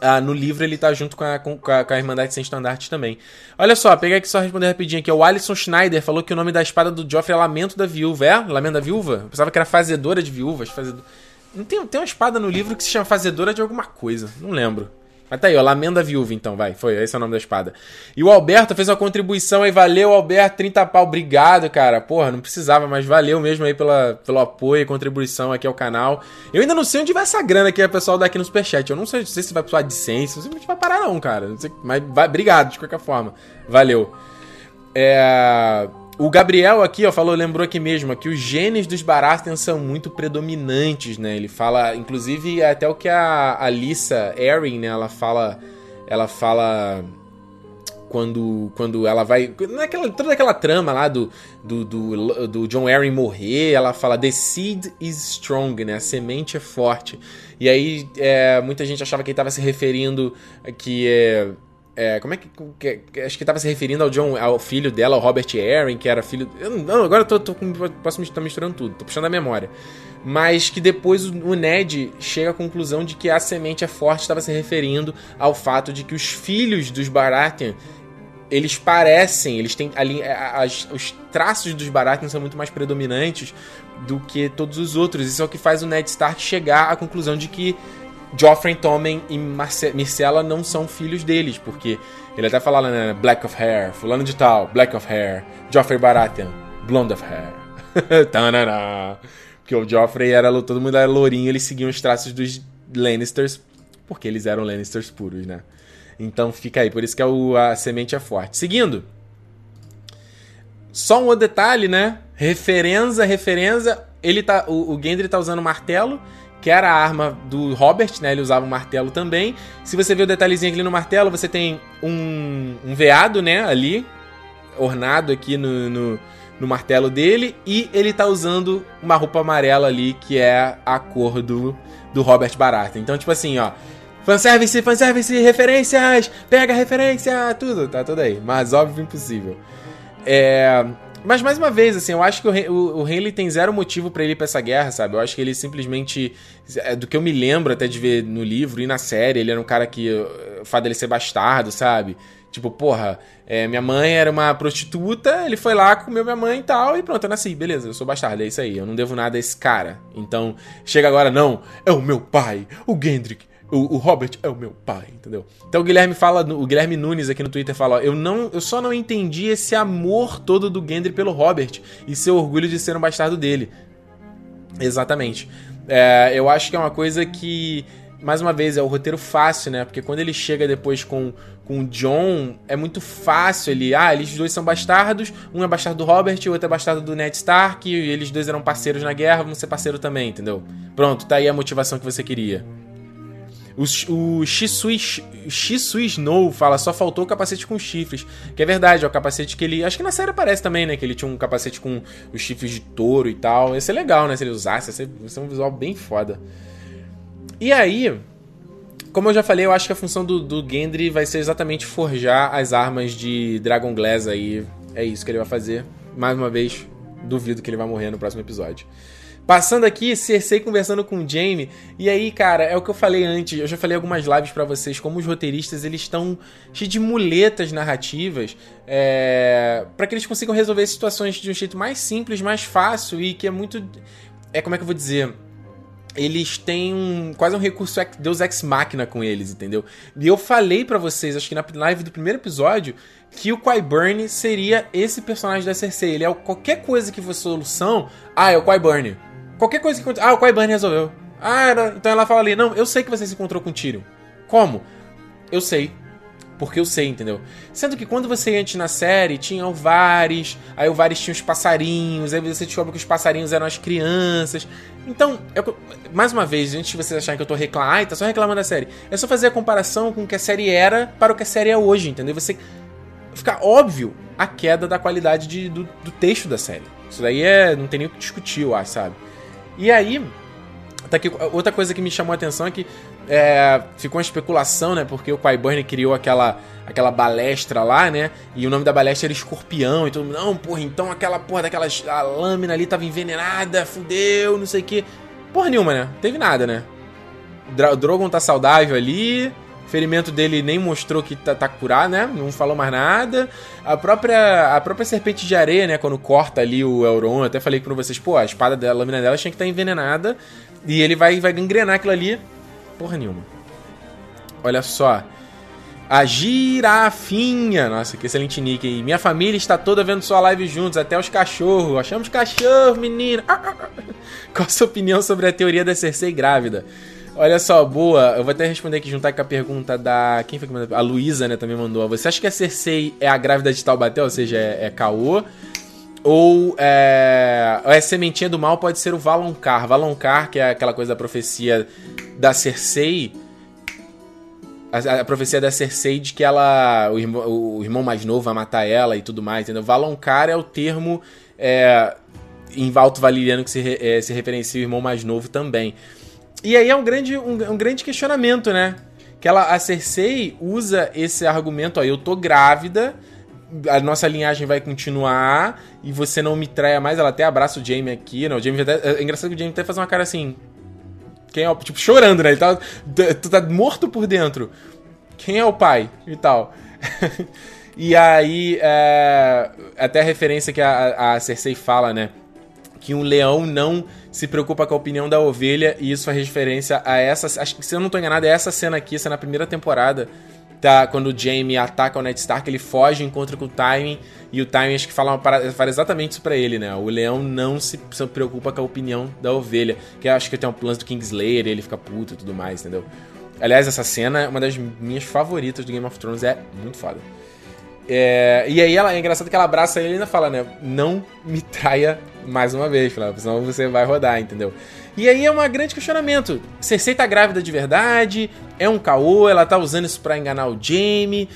ah, no livro ele tá junto com a, com, a, com a Irmandade Sem Estandarte também. Olha só, pegar aqui só responder rapidinho aqui. O Alisson Schneider falou que o nome da espada do Joffrey é Lamento da Viúva. É? Lamento da Viúva? Eu pensava que era Fazedora de Viúvas. Fazedor... Não tem, tem uma espada no livro que se chama Fazedora de alguma coisa. Não lembro. Mas tá aí, ó, Lamenda Viúva, então, vai. Foi, esse é o nome da espada. E o Alberto fez uma contribuição aí, valeu, Alberto, 30 pau, obrigado, cara. Porra, não precisava, mas valeu mesmo aí pela, pelo apoio e contribuição aqui ao canal. Eu ainda não sei onde vai essa grana que o pessoal daqui no Superchat. Eu não sei, não sei se vai pro AdSense, não sei se vai parar não, cara. Não sei, mas vai, obrigado, de qualquer forma. Valeu. É... O Gabriel aqui, ó, falou, lembrou aqui mesmo, que os genes dos Baratheon são muito predominantes, né? Ele fala, inclusive, até o que a Alissa Erin, né, ela fala, ela fala quando, quando ela vai. Naquela, toda aquela trama lá do, do, do, do John Arryn morrer, ela fala: The seed is strong, né? A semente é forte. E aí é, muita gente achava que ele estava se referindo que. É, é, como é que, que, Acho que estava se referindo ao John, ao filho dela, ao Robert Arryn, que era filho. Eu, não, agora tô, tô, posso estar misturando tudo, tô puxando a memória. Mas que depois o Ned chega à conclusão de que a semente é forte estava se referindo ao fato de que os filhos dos Baratheon eles parecem, eles têm ali as, os traços dos Baratheon são muito mais predominantes do que todos os outros. Isso é o que faz o Ned Stark chegar à conclusão de que Joffrey, Tommen e Marce não são filhos deles, porque ele até fala, né, Black of Hair, fulano de tal, Black of Hair, Joffrey Baratheon, Blonde of Hair. *laughs* Tanana. Porque o Joffrey era, todo mundo era lourinho, eles seguiam os traços dos Lannisters, porque eles eram Lannisters puros, né? Então fica aí, por isso que a semente é forte. Seguindo. Só um outro detalhe, né? Referenza, referenza. Ele tá, o, o Gendry tá usando martelo, que era a arma do Robert, né? Ele usava o martelo também. Se você ver o detalhezinho aqui no martelo, você tem um, um veado, né? Ali, ornado aqui no, no, no, martelo dele. E ele tá usando uma roupa amarela ali, que é a cor do, do Robert Barata. Então, tipo assim, ó. Fanservice, fanservice, referências, pega referência, tudo, tá tudo aí. Mas óbvio impossível. É. Mas mais uma vez, assim, eu acho que o, o, o Henley tem zero motivo para ele ir pra essa guerra, sabe? Eu acho que ele simplesmente. É, do que eu me lembro até de ver no livro e na série, ele era um cara que. O fato dele ser bastardo, sabe? Tipo, porra, é, minha mãe era uma prostituta, ele foi lá, comeu minha mãe e tal, e pronto, eu nasci, beleza, eu sou bastardo, é isso aí, eu não devo nada a esse cara. Então, chega agora, não, é o meu pai, o Gendrick, o, o, Robert é o meu pai, entendeu? Então o Guilherme fala, o Guilherme Nunes aqui no Twitter fala, ó, eu não, eu só não entendi esse amor todo do Gendry pelo Robert e seu orgulho de ser um bastardo dele. Exatamente. É, eu acho que é uma coisa que, mais uma vez, é o roteiro fácil, né? Porque quando ele chega depois com, com o John, é muito fácil ele, ah, eles dois são bastardos, um é bastardo do Robert o outro é bastardo do Ned Stark, e eles dois eram parceiros na guerra, vão ser parceiro também, entendeu? Pronto, tá aí a motivação que você queria. O, o Shisui, Snow fala, só faltou o capacete com chifres. Que é verdade, é o capacete que ele. Acho que na série aparece também, né? Que ele tinha um capacete com os chifres de touro e tal. Ia ser legal, né? Se ele usasse, ia ser, ia ser um visual bem foda. E aí, como eu já falei, eu acho que a função do, do Gendry vai ser exatamente forjar as armas de Dragon Glass aí. É isso que ele vai fazer. Mais uma vez, duvido que ele vai morrer no próximo episódio. Passando aqui, Cersei conversando com o Jaime. E aí, cara, é o que eu falei antes. Eu já falei algumas lives para vocês. Como os roteiristas, eles estão cheios de muletas narrativas. É, para que eles consigam resolver situações de um jeito mais simples, mais fácil. E que é muito... É, como é que eu vou dizer eles têm um, quase um recurso Deus Ex Machina com eles, entendeu? E eu falei para vocês, acho que na live do primeiro episódio, que o Qyburn seria esse personagem da Cersei. Ele é qualquer coisa que fosse solução, ah, é o Qyburn. Qualquer coisa que aconteça. Ah, o Qui resolveu. Ah, era... então ela fala ali: Não, eu sei que você se encontrou com o Tyrion. Como? Eu sei. Porque eu sei, entendeu? Sendo que quando você ia antes na série, tinha o Vares, aí o Vares tinha os passarinhos, aí você descobre que os passarinhos eram as crianças. Então, eu, mais uma vez, antes de vocês acharem que eu tô reclamando, ai, tá só reclamando da série, é só fazer a comparação com o que a série era para o que a série é hoje, entendeu? Você fica óbvio a queda da qualidade de, do, do texto da série. Isso daí é. não tem nem o que discutir, eu acho, sabe? E aí, tá aqui, outra coisa que me chamou a atenção é que é, ficou uma especulação, né? Porque o Qyburn criou aquela, aquela balestra lá, né? E o nome da balestra era escorpião. E todo mundo, não, porra, então aquela porra daquela a lâmina ali tava envenenada, fudeu, não sei o que. Porra nenhuma, né? Teve nada, né? O Drogon tá saudável ali ferimento dele nem mostrou que tá, tá curado, né? Não falou mais nada. A própria, a própria serpente de areia, né? Quando corta ali o Elron, eu até falei pra vocês, pô, a espada dela, a lâmina dela tinha que estar tá envenenada. E ele vai, vai gangrenar aquilo ali. Porra nenhuma. Olha só. A girafinha. Nossa, que excelente nick aí. Minha família está toda vendo sua live juntos, até os cachorros. Achamos cachorro, menino. *laughs* Qual a sua opinião sobre a teoria da Cersei grávida? Olha só, boa. Eu vou até responder aqui, juntar com a pergunta da. Quem foi que mandou? A Luísa, né, também mandou. Você acha que a Cersei é a grávida de Taubaté, ou seja, é, é caô? Ou é, a sementinha do mal pode ser o Valonqar. Valonqar, que é aquela coisa da profecia da Cersei. a, a, profecia da Cersei de que ela. O irmão, o irmão, mais novo vai matar ela e tudo mais, entendeu? Valonqar é o termo é, em Valto Valiriano que se, é, se referencia o irmão mais novo também. E aí é um grande, um, um, grande questionamento, né? Que ela, a Cersei usa esse argumento, ó, eu tô grávida, a nossa linhagem vai continuar e você não me traia mais. Ela até abraça o Jamie aqui, né? O Jamie até, é engraçado que o Jamie até faz uma cara assim, quem é o. Tipo, chorando, né? Ele tá, tu tá morto por dentro. Quem é o pai? E tal. *laughs* e aí, é, até a referência que a, a Cersei fala, né? Que um leão não se preocupa com a opinião da ovelha, e isso faz referência a essa. Acho que se eu não tô enganado, é essa cena aqui, essa na primeira temporada tá, quando o Jaime ataca o Ned Stark, ele foge, encontra com o Tywin, e o Tywin acho que fala, fala exatamente isso pra ele, né? O leão não se, preocupa com a opinião da ovelha, que acho que tem um plano do Kingslayer, ele fica puto e tudo mais, entendeu? Aliás, essa cena é uma das minhas favoritas do Game of Thrones, é muito foda. É, e aí ela, é engraçado que ela abraça ele e ainda fala, né? Não me traia mais uma vez, fala, senão você vai rodar, entendeu? E aí é um grande questionamento. Cersei tá grávida de verdade? É um caô? Ela tá usando isso pra enganar o Jaime?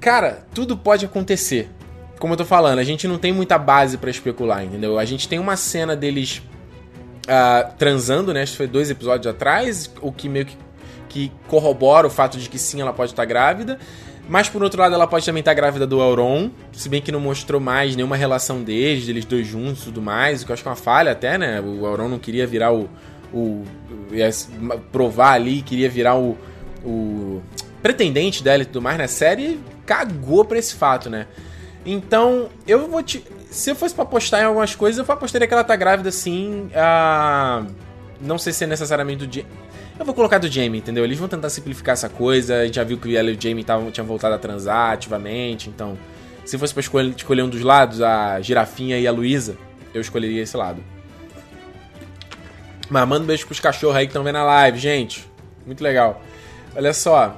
Cara, tudo pode acontecer. Como eu tô falando, a gente não tem muita base para especular, entendeu? A gente tem uma cena deles uh, transando, né? Que foi dois episódios atrás, o que meio que, que corrobora o fato de que sim, ela pode estar tá grávida. Mas por outro lado, ela pode também estar grávida do Elron, se bem que não mostrou mais nenhuma relação deles, deles dois juntos e tudo mais, o que eu acho que é uma falha até, né? O Elron não queria virar o. o provar ali, queria virar o, o pretendente dela e tudo mais na né? série, cagou pra esse fato, né? Então, eu vou te. Se eu fosse pra apostar em algumas coisas, eu apostaria que ela tá grávida sim. Ah, não sei se é necessariamente do dia. Eu vou colocar do Jamie, entendeu? Eles vão tentar simplificar essa coisa. A gente já viu que ela e o Jamie tavam, tinham voltado a transar ativamente. Então, se fosse pra escolher, escolher um dos lados, a Girafinha e a Luísa, eu escolheria esse lado. Mas manda um beijo pros cachorros aí que estão vendo a live, gente. Muito legal. Olha só.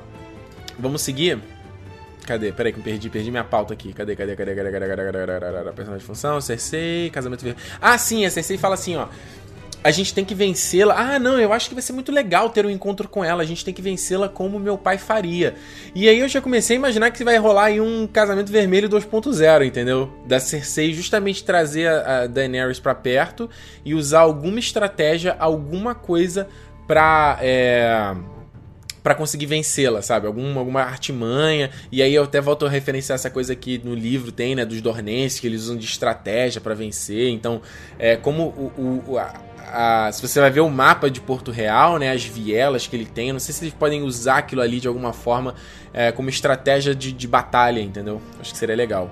Vamos seguir? Cadê? Peraí que eu perdi, perdi minha pauta aqui. Cadê, cadê, cadê, cadê, cadê, cadê, cadê, cadê, cadê, personagem de função, Cersei, casamento verde. Ah, sim, a Cersei fala assim, ó a gente tem que vencê-la. Ah, não, eu acho que vai ser muito legal ter um encontro com ela. A gente tem que vencê-la como meu pai faria. E aí eu já comecei a imaginar que vai rolar aí um casamento vermelho 2.0, entendeu? Da Cersei justamente trazer a Daenerys para perto e usar alguma estratégia, alguma coisa pra. É para conseguir vencê-la, sabe? Alguma, alguma artimanha. E aí eu até volto a referenciar essa coisa que no livro tem, né? Dos Dornenses, que eles usam de estratégia para vencer. Então, é como o, o a, a, se você vai ver o mapa de Porto Real, né, as vielas que ele tem, não sei se eles podem usar aquilo ali de alguma forma é, como estratégia de, de, batalha, entendeu? Acho que seria legal.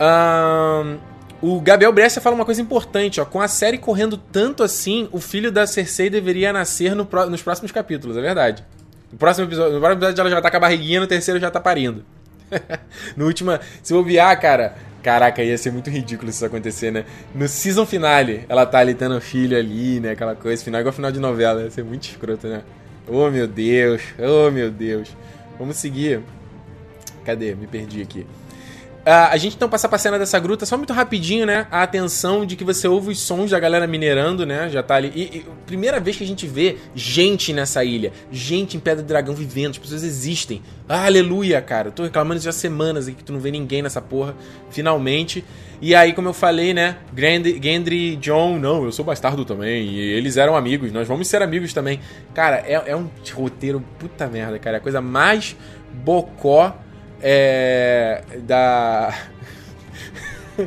Um, o Gabriel Brescia fala uma coisa importante, ó. Com a série correndo tanto assim, o filho da Cersei deveria nascer no, nos próximos capítulos, é verdade. No próximo episódio, no próximo episódio ela já tá com a barriguinha, no terceiro já tá parindo. *laughs* no último, se bobear, cara, Caraca, ia ser muito ridículo isso acontecer, né? No season finale, ela tá ali tendo filho ali, né? Aquela coisa, final igual final de novela. Ia ser muito escroto, né? Oh, meu Deus. Oh, meu Deus. Vamos seguir. Cadê? Me perdi aqui. Uh, a gente então passa pra cena dessa gruta, só muito rapidinho, né? A atenção de que você ouve os sons da galera minerando, né? Já tá ali. E, e primeira vez que a gente vê gente nessa ilha. Gente em Pedra do Dragão vivendo. As pessoas existem. Ah, aleluia, cara. Eu tô reclamando já semanas aqui que tu não vê ninguém nessa porra. Finalmente. E aí, como eu falei, né? Gendry John, não, eu sou bastardo também. E eles eram amigos, nós vamos ser amigos também. Cara, é, é um roteiro puta merda, cara. É a coisa mais bocó é, da. *laughs*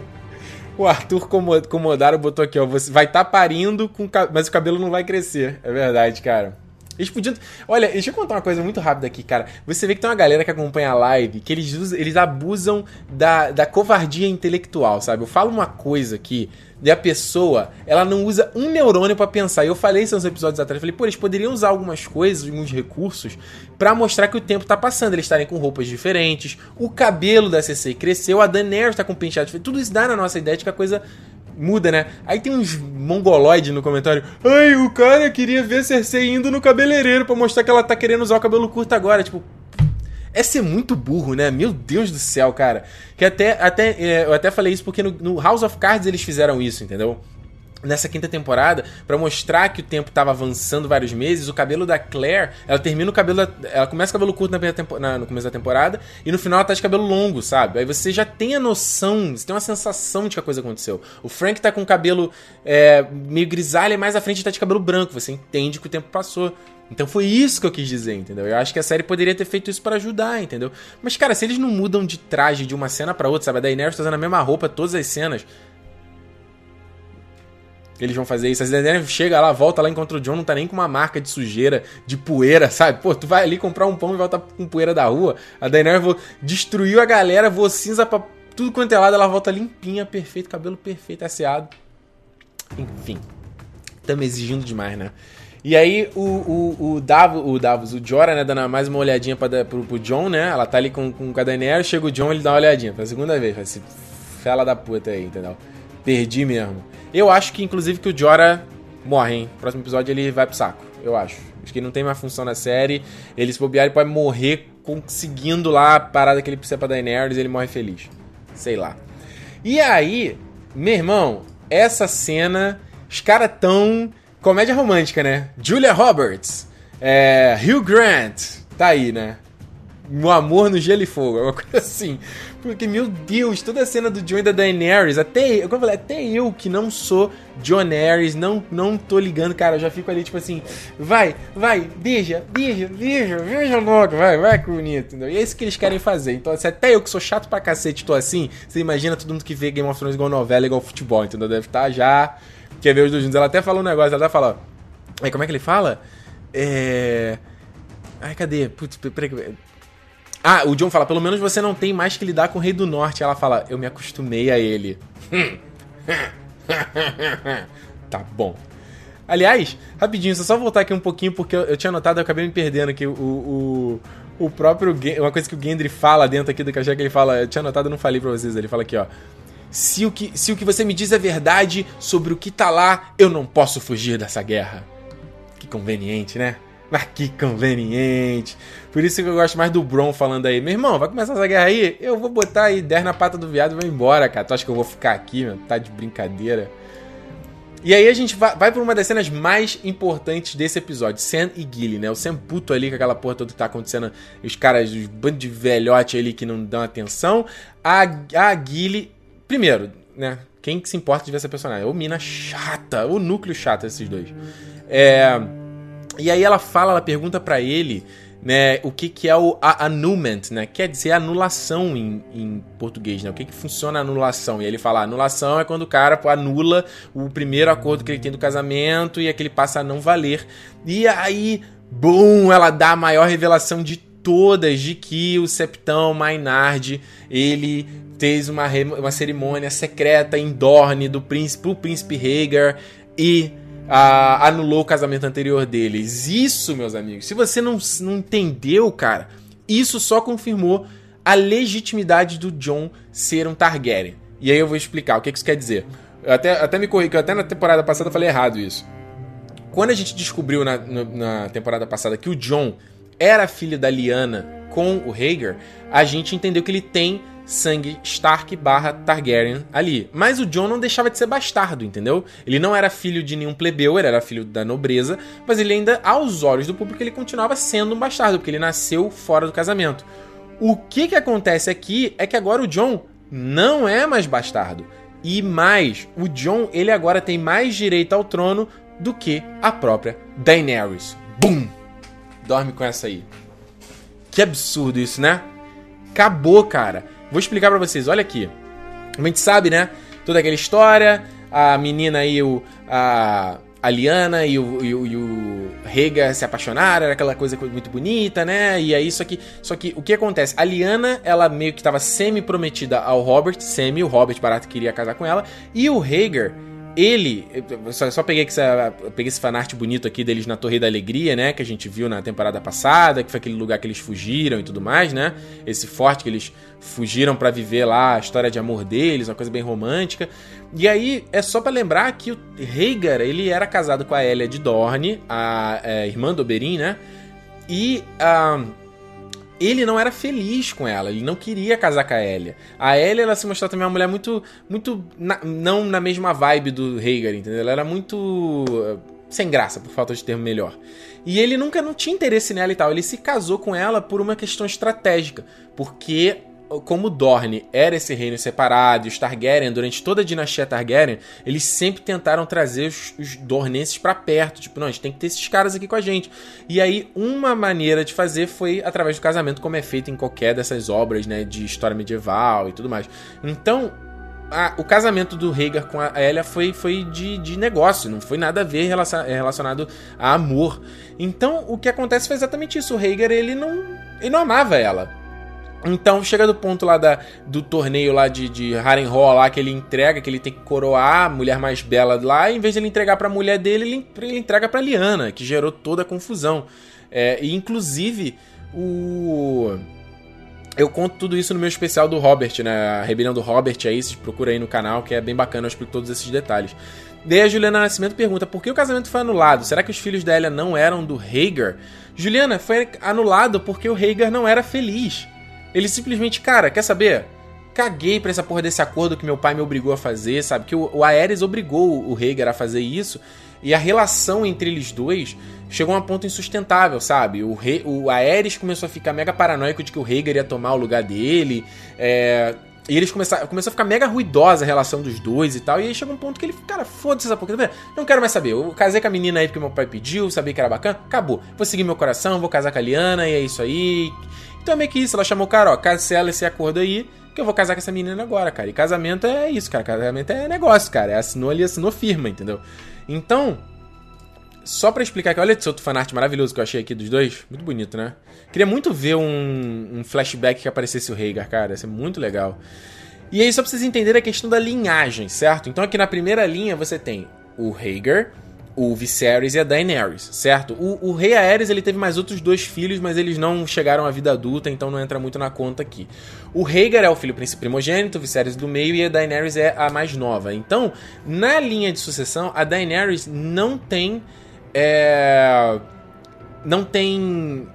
o Arthur Comodaro botou aqui, ó. Você vai estar tá parindo, com, mas o cabelo não vai crescer. É verdade, cara. Eles podiam. Olha, deixa eu contar uma coisa muito rápida aqui, cara. Você vê que tem uma galera que acompanha a live que eles, usam, eles abusam da, da covardia intelectual, sabe? Eu falo uma coisa aqui e a pessoa, ela não usa um neurônio para pensar. E eu falei isso nos episódios atrás. Eu falei, pô, eles poderiam usar algumas coisas, alguns recursos, para mostrar que o tempo tá passando. Eles estarem com roupas diferentes, o cabelo da CC cresceu, a Daenerys tá com penteado diferente. Tudo isso dá na nossa ideia de que a coisa muda, né? Aí tem uns mongoloides no comentário. Ai, o cara queria ver Cersei indo no cabeleireiro para mostrar que ela tá querendo usar o cabelo curto agora. Tipo, é ser muito burro, né? Meu Deus do céu, cara. Que até, até é, eu até falei isso porque no, no, House of Cards eles fizeram isso, entendeu? Nessa quinta temporada, para mostrar que o tempo tava avançando vários meses, o cabelo da Claire, ela termina o cabelo. ela começa com cabelo curto na, na, no começo da temporada, e no final ela tá de cabelo longo, sabe? Aí você já tem a noção, você tem uma sensação de que a coisa aconteceu. O Frank tá com o cabelo é, meio grisalho, e mais à frente tá de cabelo branco, você entende que o tempo passou. Então foi isso que eu quis dizer, entendeu? Eu acho que a série poderia ter feito isso para ajudar, entendeu? Mas, cara, se eles não mudam de traje de uma cena para outra, sabe? A Daenerys tá usando a mesma roupa todas as cenas eles vão fazer isso. A Daenerys chega lá, volta lá, encontra o John, não tá nem com uma marca de sujeira, de poeira, sabe? Pô, tu vai ali comprar um pão e volta com poeira da rua. A Daenerys destruiu a galera, voou cinza pra tudo quanto é lado, ela volta limpinha, perfeito, cabelo perfeito, asseado. Enfim. Estamos exigindo demais, né? E aí o, o, o, Davos, o Davos, o Jorah, né, dando mais uma olhadinha pra, pro, pro John, né? Ela tá ali com, com a Daenerys, chega o John, ele dá uma olhadinha. Pela segunda vez, fala assim, fela da puta aí, entendeu? Perdi mesmo. Eu acho que, inclusive, que o Jorah morre, hein? Próximo episódio ele vai pro saco, eu acho. Acho que ele não tem mais função na série. Ele, se bobear, ele pode morrer conseguindo lá a parada que ele precisa pra Daenerys e ele morre feliz. Sei lá. E aí, meu irmão, essa cena, os caras tão... Comédia romântica, né? Julia Roberts, é, Hugh Grant, tá aí, né? O amor no gelo e fogo, uma coisa assim. Porque, meu Deus, toda a cena do John e da Daenerys, até eu, falei, até eu que não sou John Ares, não, não tô ligando, cara, eu já fico ali, tipo assim, vai, vai, beija, beija, beija, beija logo, vai, vai, que bonito, entendeu? E é isso que eles querem fazer. Então, assim, até eu que sou chato pra cacete, tô assim, você imagina todo mundo que vê Game of Thrones igual novela, igual futebol, entendeu? Deve estar tá já, quer ver os dois juntos. Ela até falou um negócio, ela até fala, aí como é que ele fala? É... Ai, cadê? Putz, peraí, ah, o John fala, pelo menos você não tem mais que lidar com o Rei do Norte. Ela fala, eu me acostumei a ele. *laughs* tá bom. Aliás, rapidinho, só voltar aqui um pouquinho, porque eu, eu tinha notado, eu acabei me perdendo aqui, o, o, o próprio... Uma coisa que o Gendry fala dentro aqui do cachê, que ele fala... Eu tinha notado, eu não falei pra vocês, ele fala aqui, ó. Se o, que, se o que você me diz é verdade sobre o que tá lá, eu não posso fugir dessa guerra. Que conveniente, né? Mas que conveniente. Por isso que eu gosto mais do Bron falando aí. Meu irmão, vai começar essa guerra aí? Eu vou botar aí 10 na pata do viado e vou embora, cara. Tu acha que eu vou ficar aqui, meu? Tá de brincadeira. E aí a gente vai, vai por uma das cenas mais importantes desse episódio. Sam e Gilly, né? O Sam puto ali com aquela porra toda que tá acontecendo. Os caras, os bandos de velhote ali que não dão atenção. A, a Gilly... Primeiro, né? Quem que se importa de ver essa personagem? Ô mina chata. O núcleo chato esses dois. É... E aí ela fala, ela pergunta para ele, né, o que, que é o annulment, né? Quer dizer anulação em, em português, né? O que, que funciona a anulação? E ele fala, anulação é quando o cara pô, anula o primeiro acordo que ele tem do casamento e aquele passa a não valer. E aí, bum, ela dá a maior revelação de todas de que o Septão Maynard, ele fez uma, uma cerimônia secreta em Dorne do príncipe, pro príncipe Rhaegar e anulou o casamento anterior deles. Isso, meus amigos, se você não, não entendeu, cara, isso só confirmou a legitimidade do John ser um Targaryen. E aí eu vou explicar o que isso quer dizer. Eu até, até me corri, que até na temporada passada eu falei errado isso. Quando a gente descobriu na, na temporada passada que o John era filho da Lyanna com o Rhaegar, a gente entendeu que ele tem sangue Stark barra Targaryen ali. Mas o Jon não deixava de ser bastardo, entendeu? Ele não era filho de nenhum plebeu, ele era filho da nobreza, mas ele ainda, aos olhos do público, ele continuava sendo um bastardo, porque ele nasceu fora do casamento. O que que acontece aqui é que agora o Jon não é mais bastardo. E mais, o Jon, ele agora tem mais direito ao trono do que a própria Daenerys. Bum! Dorme com essa aí. Que absurdo isso, né? Acabou, cara. Vou explicar para vocês, olha aqui. A gente sabe, né? Toda aquela história, a menina aí, o, a, a Liana e o, e, o, e o Rega se apaixonaram, era aquela coisa muito bonita, né? E aí, só que, só que o que acontece? A Liana, ela meio que estava semi-prometida ao Robert, semi, o Robert barato queria casar com ela, e o Rhaegar ele, só, só peguei, essa, peguei esse fanart bonito aqui deles na Torre da Alegria, né? Que a gente viu na temporada passada, que foi aquele lugar que eles fugiram e tudo mais, né? Esse forte que eles fugiram para viver lá a história de amor deles, uma coisa bem romântica. E aí é só para lembrar que o Rhaegar, ele era casado com a Elia de Dorne, a, a é, irmã do Oberyn, né? E a. ele não era feliz com ela, ele não queria casar com a Elia. A Elia, ela se mostrou também uma mulher muito, muito, na, não na mesma vibe do Hagar, entendeu? Ela era muito eh, sem graça, por falta de termo melhor. E ele nunca não tinha interesse nela e tal. Ele se casou com ela por uma questão estratégica, porque como Dorne era esse reino separado, e os Targaryen, durante toda a dinastia Targaryen, eles sempre tentaram trazer os, os Dornenses para perto. Tipo, não, a gente tem que ter esses caras aqui com a gente. E aí, uma maneira de fazer foi através do casamento, como é feito em qualquer dessas obras, né, de história medieval e tudo mais. Então, a, o casamento do Rhaegar com a Elia foi, foi de, de negócio, não foi nada a ver relacionado a amor. Então, o que acontece foi exatamente isso. O Rhaegar, ele não, ele não amava ela. Então chega do ponto lá da, do torneio lá de, de Harrenhal lá que ele entrega, que ele tem que coroar a mulher mais bela lá, em vez de ele entregar pra mulher dele, ele, ele entrega pra Liana, que gerou toda a confusão. É, e inclusive o. Eu conto tudo isso no meu especial do Robert, né? A rebelião do Robert aí, vocês procura aí no canal, que é bem bacana, eu explico todos esses detalhes. Daí a Juliana Nascimento pergunta: por que o casamento foi anulado? Será que os filhos da Elia não eram do Hagar? Juliana, foi anulado porque o Hagar não era feliz. Ele simplesmente, cara, quer saber? Caguei pra essa porra desse acordo que meu pai me obrigou a fazer, sabe? Que o, o Aerys obrigou o Rhaegar a fazer isso. E a relação entre eles dois chegou a um ponto insustentável, sabe? O, rei, o Aerys começou a ficar mega paranoico de que o Rhaegar ia tomar o lugar dele. É, e eles começaram, começou a ficar mega ruidosa a relação dos dois e tal. E aí chegou um ponto que ele, cara, foda-se essa porra. Não quero mais saber. Eu casei com a menina aí porque meu pai pediu, sabia que era bacana. Acabou. Vou seguir meu coração, vou casar com a Liana e é isso aí. Então é meio que isso, ela chamou o cara, ó, cancela esse acordo aí, que eu vou casar com essa menina agora, cara. E casamento é isso, cara. Casamento é negócio, cara. É assinou ali, assinou firma, entendeu? Então, só para explicar aqui, olha esse outro fanart maravilhoso que eu achei aqui dos dois. Muito bonito, né? Queria muito ver um, um flashback que aparecesse o Rhaegar, cara. Ia ser muito legal. E aí, só pra vocês entenderem a questão da linhagem, certo? Então, aqui na primeira linha você tem o Rhaegar, o Viserys e a Daenerys, certo? O, o, rei Aerys ele teve mais outros dois filhos, mas eles não chegaram à vida adulta, então não entra muito na conta aqui. O Rhaegar é o filho primogênito, o Viserys do meio e a Daenerys é a mais nova. Então, na linha de sucessão, a Daenerys não tem é, não tem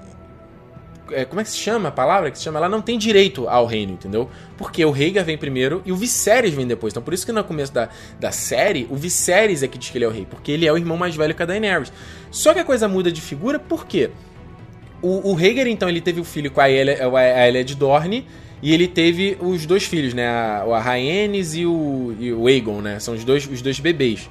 é, como é que se chama a palavra que se chama? Ela não tem direito ao reino, entendeu? Porque o Rhaegar vem primeiro e o Viserys vem depois. Então por isso que no começo da, da série, o Viserys é que diz que ele é o rei. Porque ele é o irmão mais velho que a Daenerys. Só que a coisa muda de figura, por quê? O, o Rhaegar, então, ele teve o filho com a Elia, a de Dorne. E ele teve os dois filhos, né? A, a Rhaenys e o, e o Aegon, né? São os dois, os dois bebês.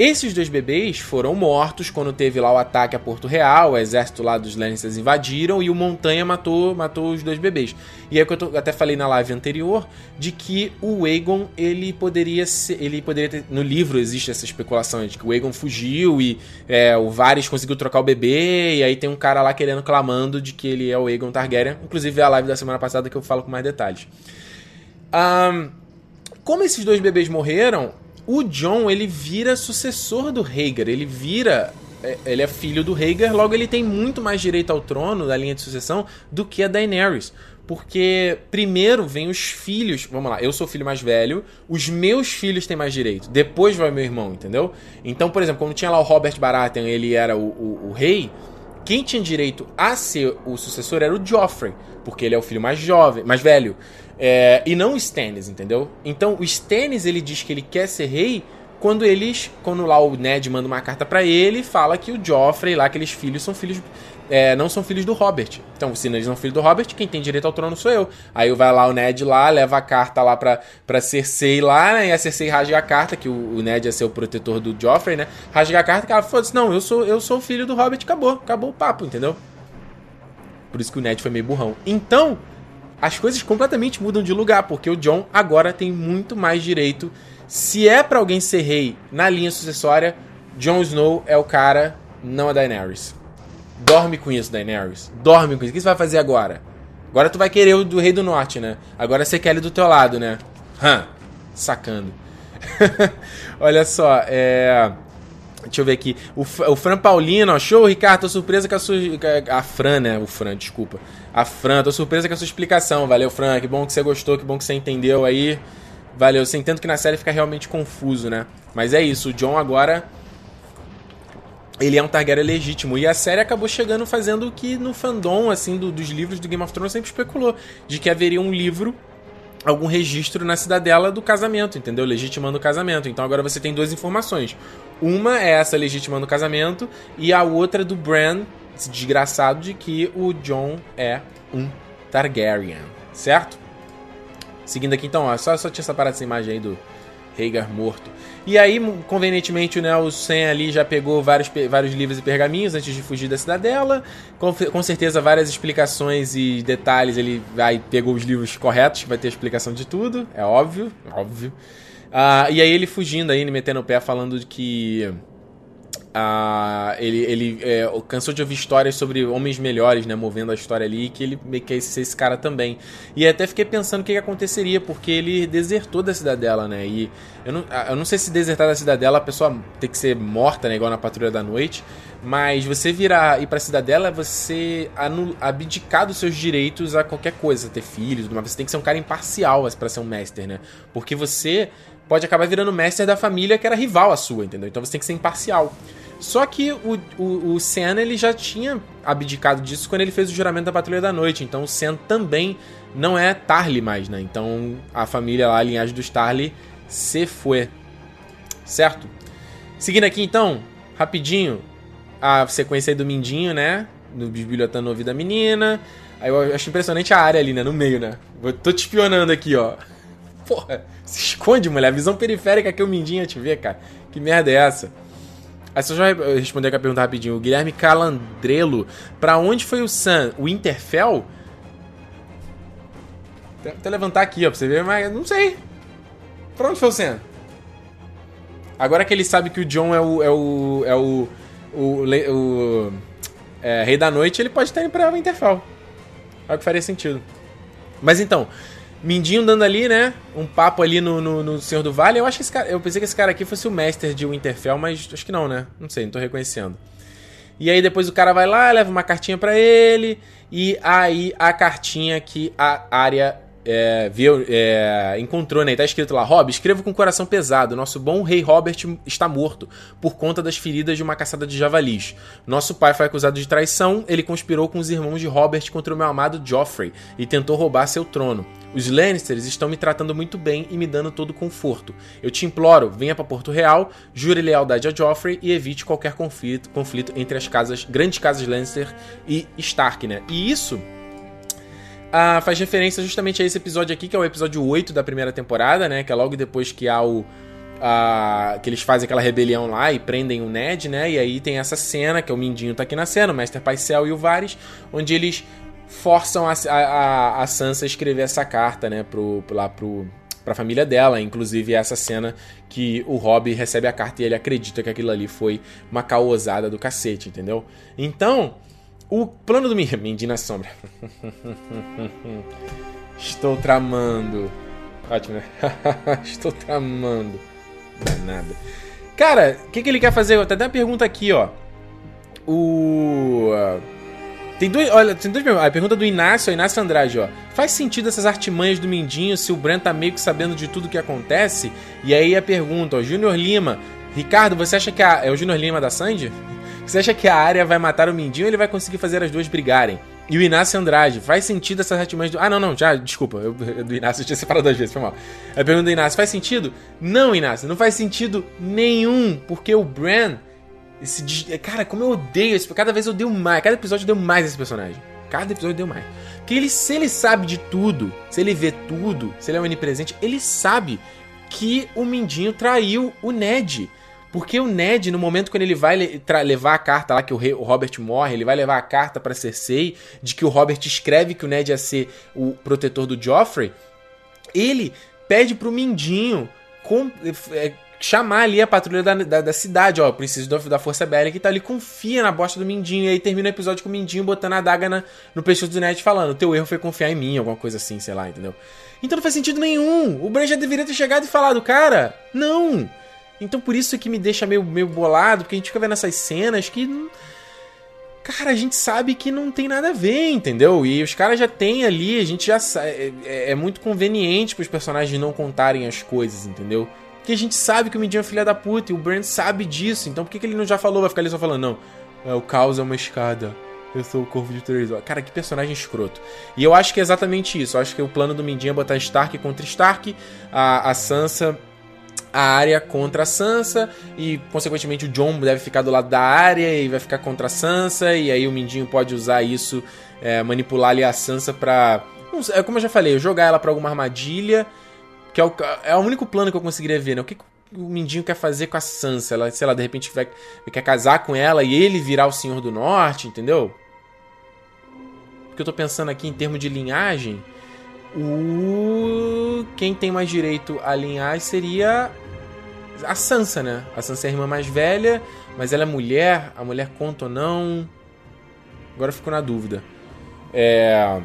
Esses dois bebês foram mortos quando teve lá o ataque a Porto Real, o exército lá dos Lannisters invadiram e o Montanha matou, matou os dois bebês. E é que eu tô, até falei na live anterior de que o Aegon ele poderia ser, ele poderia ter, no livro existe essa especulação de que o Aegon fugiu e é, o Varys conseguiu trocar o bebê e aí tem um cara lá querendo clamando de que ele é o Aegon Targaryen. Inclusive é a live da semana passada que eu falo com mais detalhes. Um, como esses dois bebês morreram, o John, ele vira sucessor do Rhaegar, ele vira é, ele é filho do Rhaegar, logo ele tem muito mais direito ao trono da linha de sucessão do que a Daenerys. Porque primeiro vem os filhos. Vamos lá, eu sou o filho mais velho, os meus filhos têm mais direito. Depois vai meu irmão, entendeu? Então, por exemplo, quando tinha lá o Robert Baratheon, ele era o, o, o rei. Quem tinha direito a ser o sucessor era o Joffrey, porque ele é o filho mais jovem, mais velho. É, e não o Stannis, entendeu? Então o Stannis ele diz que ele quer ser rei quando eles, quando lá o Ned manda uma carta para ele, fala que o Joffrey lá, aqueles filhos são filhos, é, não são filhos do Robert. Então, se eles não são filhos do Robert, quem tem direito ao trono sou eu. Aí vai lá o Ned lá, leva a carta lá pra, pra Cersei lá, né? E a Cersei rasga a carta, que o, o Ned é ser o protetor do Joffrey, né? Rasga a carta, que ela foda-se, não, eu sou, eu sou filho do Robert, acabou, acabou o papo, entendeu? Por isso que o Ned foi meio burrão. Então, as coisas completamente mudam de lugar, porque o John agora tem muito mais direito. Se é para alguém ser rei na linha sucessória, Jon Snow é o cara, não a Daenerys. Dorme com isso, Daenerys. Dorme com isso. O que você vai fazer agora? Agora tu vai querer o do Rei do Norte, né? Agora você quer ele do teu lado, né? Hã? Sacando. *laughs* Olha só, é. Deixa eu ver aqui. O, o Fran Paulino, ó, show, Ricardo. Tô surpresa com a sua. A Fran, né? O Fran, desculpa. A Fran, tô surpresa com a sua explicação. Valeu, Fran. Que bom que você gostou, que bom que você entendeu aí. Valeu. Você entendo que na série fica realmente confuso, né? Mas é isso. O John agora. ele é um Targaryen legítimo. E a série acabou chegando fazendo o que no fandom, assim, do, dos livros do Game of Thrones sempre especulou. De que haveria um livro, algum registro na cidadela do casamento, entendeu? Legitimando o casamento. Então agora você tem duas informações. Uma é essa legitimando o casamento, e a outra do Bran, esse desgraçado, de que o John é um Targaryen, certo? Seguindo aqui então, ó, só, só tinha separado essa imagem aí do Rhaegar morto. E aí, convenientemente, né, o Sam ali já pegou vários, vários livros e pergaminhos antes de fugir da cidadela. Com, com certeza, várias explicações e detalhes. Ele vai pegou os livros corretos, que vai ter explicação de tudo, é óbvio, óbvio. Uh, e aí ele fugindo aí, metendo o pé, falando que ele, ele é, cansou de ouvir histórias sobre homens melhores, né? Movendo a história ali, que ele meio que ser esse cara também. E até fiquei pensando o que, que, aconteceria, porque ele desertou da cidadela, né? E eu não, eu não sei se desertar da cidadela a pessoa tem que ser morta, né? Igual na Patrulha da Noite. Mas você virar ir pra cidadela é você abdicar dos seus direitos a qualquer coisa, ter filhos, mas você tem que ser um cara imparcial para ser um master, né? Porque você pode acabar virando master da família que era rival à sua, entendeu? Então você tem que ser imparcial. Só que o, o, o Senna ele já tinha abdicado disso quando ele fez o juramento da Patrulha da Noite. Então o Senna também não é Tarly mais, né? Então a família lá, a linhagem dos Tarly, se foi. Certo? Seguindo aqui então, rapidinho, a sequência aí do Mindinho, né? No bisbilhotando no ouvido da menina. Aí eu acho impressionante a área ali, né? No meio, né? Eu tô te espionando aqui, ó. Porra, se esconde, mulher. A visão periférica que o Mindinho ia te ver, cara. Que merda é essa? Aí só já responder com a pergunta rapidinho. O Guilherme Calandrelo. Pra onde foi o Sam? O Interfell? Até levantar aqui, ó, pra você ver, mas não sei. Pra onde foi o Sam? Agora que ele sabe que o John é o. é o. é o. o, o é, Rei da Noite, ele pode estar indo pra Winterfell. É o que faria sentido. Mas então, Mindinho dando ali, né? Um papo ali no, no, no, Senhor do Vale. Eu acho que esse cara. Eu pensei que esse cara aqui fosse o Master de Winterfell, mas acho que não, né? Não sei, não tô reconhecendo. E aí depois o cara vai lá, leva uma cartinha para ele. E aí a cartinha que a área é, viu, é, encontrou, né? Tá escrito lá: Rob, escrevo com coração pesado. Nosso bom rei Robert está morto por conta das feridas de uma caçada de javalis. Nosso pai foi acusado de traição. Ele conspirou com os irmãos de Robert contra o meu amado Joffrey e tentou roubar seu trono. Os Lannisters estão me tratando muito bem e me dando todo conforto. Eu te imploro, venha para Porto Real, jure lealdade a Joffrey e evite qualquer conflito, conflito entre as casas, grandes casas Lannister e Stark, né? E isso ah, faz referência justamente a esse episódio aqui, que é o episódio 8 da primeira temporada, né? Que é logo depois que há o. que eles fazem aquela rebelião lá e prendem o Ned, né? E aí tem essa cena, que é o Mindinho tá aqui na cena, o Master Paisel e o Varys, onde eles forçam a, a, a Sansa a escrever essa carta, né, pro, lá pro, pra família dela. Inclusive, essa cena que o Robb recebe a carta e ele acredita que aquilo ali foi uma caosada do cacete, entendeu? Então, o plano do Mindy na sombra. Estou tramando. Ótimo, né? *laughs* Estou tramando. Não é. Cara, o que, que ele quer fazer? Tem até uma pergunta aqui, ó. O. Tem dois, olha, tem dois A pergunta do Inácio, Inácio Andrade, ó. Faz sentido essas artimanhas do Mindinho se o Brent tá meio que sabendo de tudo que acontece? E aí a pergunta, ó, Júnior Lima. Ricardo, você acha que a... É o Júnior Lima da Sandy? Você acha que a área vai matar o Mindinho ou ele vai conseguir fazer as duas brigarem? E o Inácio Andrade, faz sentido essas artimanhas do. Ah, não, não, já, desculpa. Eu, do Inácio eu tinha separado duas vezes, foi mal. A pergunta do Inácio, faz sentido? Não, Inácio, não faz sentido nenhum, porque o Bran esse, cara, como eu odeio esse. Cada vez eu odeio mais. Cada episódio eu odeio mais esse personagem. Cada episódio eu odeio mais. Porque ele, se ele sabe de tudo, se ele vê tudo, se ele é onipresente, ele sabe que o Mindinho traiu o Ned. Porque o Ned, no momento quando ele vai levar a carta lá que o, rei, o Robert morre, ele vai levar a carta para Cersei de que o Robert escreve que o Ned ia ser o protetor do Joffrey, ele pede pro Mindinho com, é, chamar ali a patrulha da, da, da cidade, ó, preciso da Força Bélica e tal. Ele confia na bosta do Mindinho. E aí termina o episódio com o Mindinho botando a daga na, no pescoço do Ned falando: teu erro foi confiar em mim, alguma coisa assim, sei lá, entendeu? Então não faz sentido nenhum. O Bran já deveria ter chegado e falado, cara, não. Então por isso que me deixa meio, meio bolado, porque a gente fica vendo essas cenas que. Cara, a gente sabe que não tem nada a ver, entendeu? E os caras já tem ali, a gente já sabe. É, é, é muito conveniente para os personagens não contarem as coisas, entendeu? Porque a gente sabe que o Mindinho é filha da puta e o Brand sabe disso. Então por que, que ele não já falou? Vai ficar ali só falando, não. É, o caos é uma escada. Eu sou o corvo de três. Cara, que personagem escroto. E eu acho que é exatamente isso. Eu acho que o plano do Mindinho é botar Stark contra Stark, a, a Sansa a área contra a Sansa e consequentemente o John deve ficar do lado da área e vai ficar contra a Sansa e aí o Mindinho pode usar isso é, manipular ali a Sansa pra é como eu já falei jogar ela para alguma armadilha que é o, é o único plano que eu conseguiria ver né? O que, o Mindinho quer fazer com a Sansa? Ela sei lá de repente vai, quer casar com ela e ele virar o Senhor do Norte entendeu? Porque eu tô pensando aqui em termos de linhagem o quem tem mais direito a linhagem seria a Sansa, né? A Sansa é a irmã mais velha, mas ela é mulher. A mulher conta ou não? Agora eu fico na dúvida. É...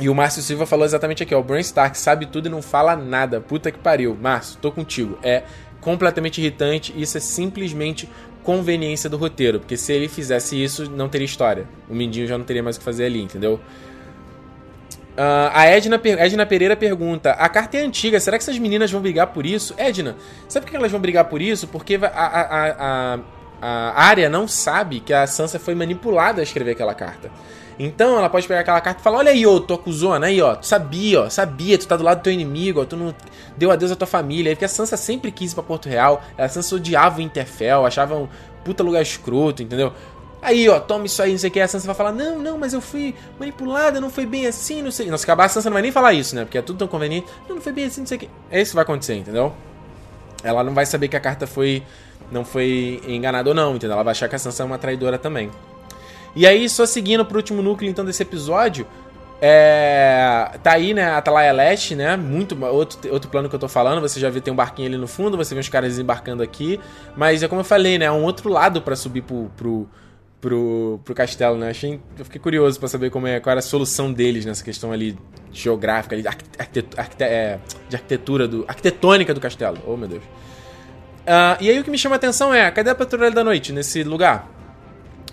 E o Márcio Silva falou exatamente aqui, ó. O Bran Stark sabe tudo e não fala nada. Puta que pariu. Márcio, tô contigo. É completamente irritante. Isso é simplesmente conveniência do roteiro. Porque se ele fizesse isso, não teria história. O Mindinho já não teria mais o que fazer ali, entendeu? Uh, a Edna, Edna Pereira pergunta: A carta é antiga, será que essas meninas vão brigar por isso? Edna, sabe por que elas vão brigar por isso? Porque a, a, a, a área não sabe que a Sansa foi manipulada a escrever aquela carta. Então ela pode pegar aquela carta e falar: Olha aí, ô, tu acusona aí, ó. Tu sabia, ó. Sabia, tu tá do lado do teu inimigo, ó. Tu não deu adeus à tua família. Porque a Sansa sempre quis ir pra Porto Real. A Sansa odiava o Interfell, achava um puta lugar escroto, entendeu? Aí, ó, toma isso aí, não sei o que. A Sansa vai falar: Não, não, mas eu fui manipulada, não foi bem assim, não sei. Nossa, acabar a Sansa não vai nem falar isso, né? Porque é tudo tão conveniente. Não, não foi bem assim, não sei o que. É isso que vai acontecer, entendeu? Ela não vai saber que a carta foi. Não foi enganada ou não, entendeu? Ela vai achar que a Sansa é uma traidora também. E aí, só seguindo pro último núcleo, então, desse episódio. É, tá aí, né, Atalaia Leste, né? Muito outro, outro plano que eu tô falando. Você já vê tem um barquinho ali no fundo, você vê os caras desembarcando aqui. Mas é como eu falei, né? É um outro lado para subir pro, pro, pro, pro castelo, né? Achei, eu fiquei curioso para saber como é, qual era a solução deles nessa questão ali geográfica, ali, arquitetura, arquite, é, de arquitetura, do, arquitetônica do castelo. Oh, meu Deus. Uh, e aí o que me chama a atenção é, cadê a patrulha da noite nesse lugar?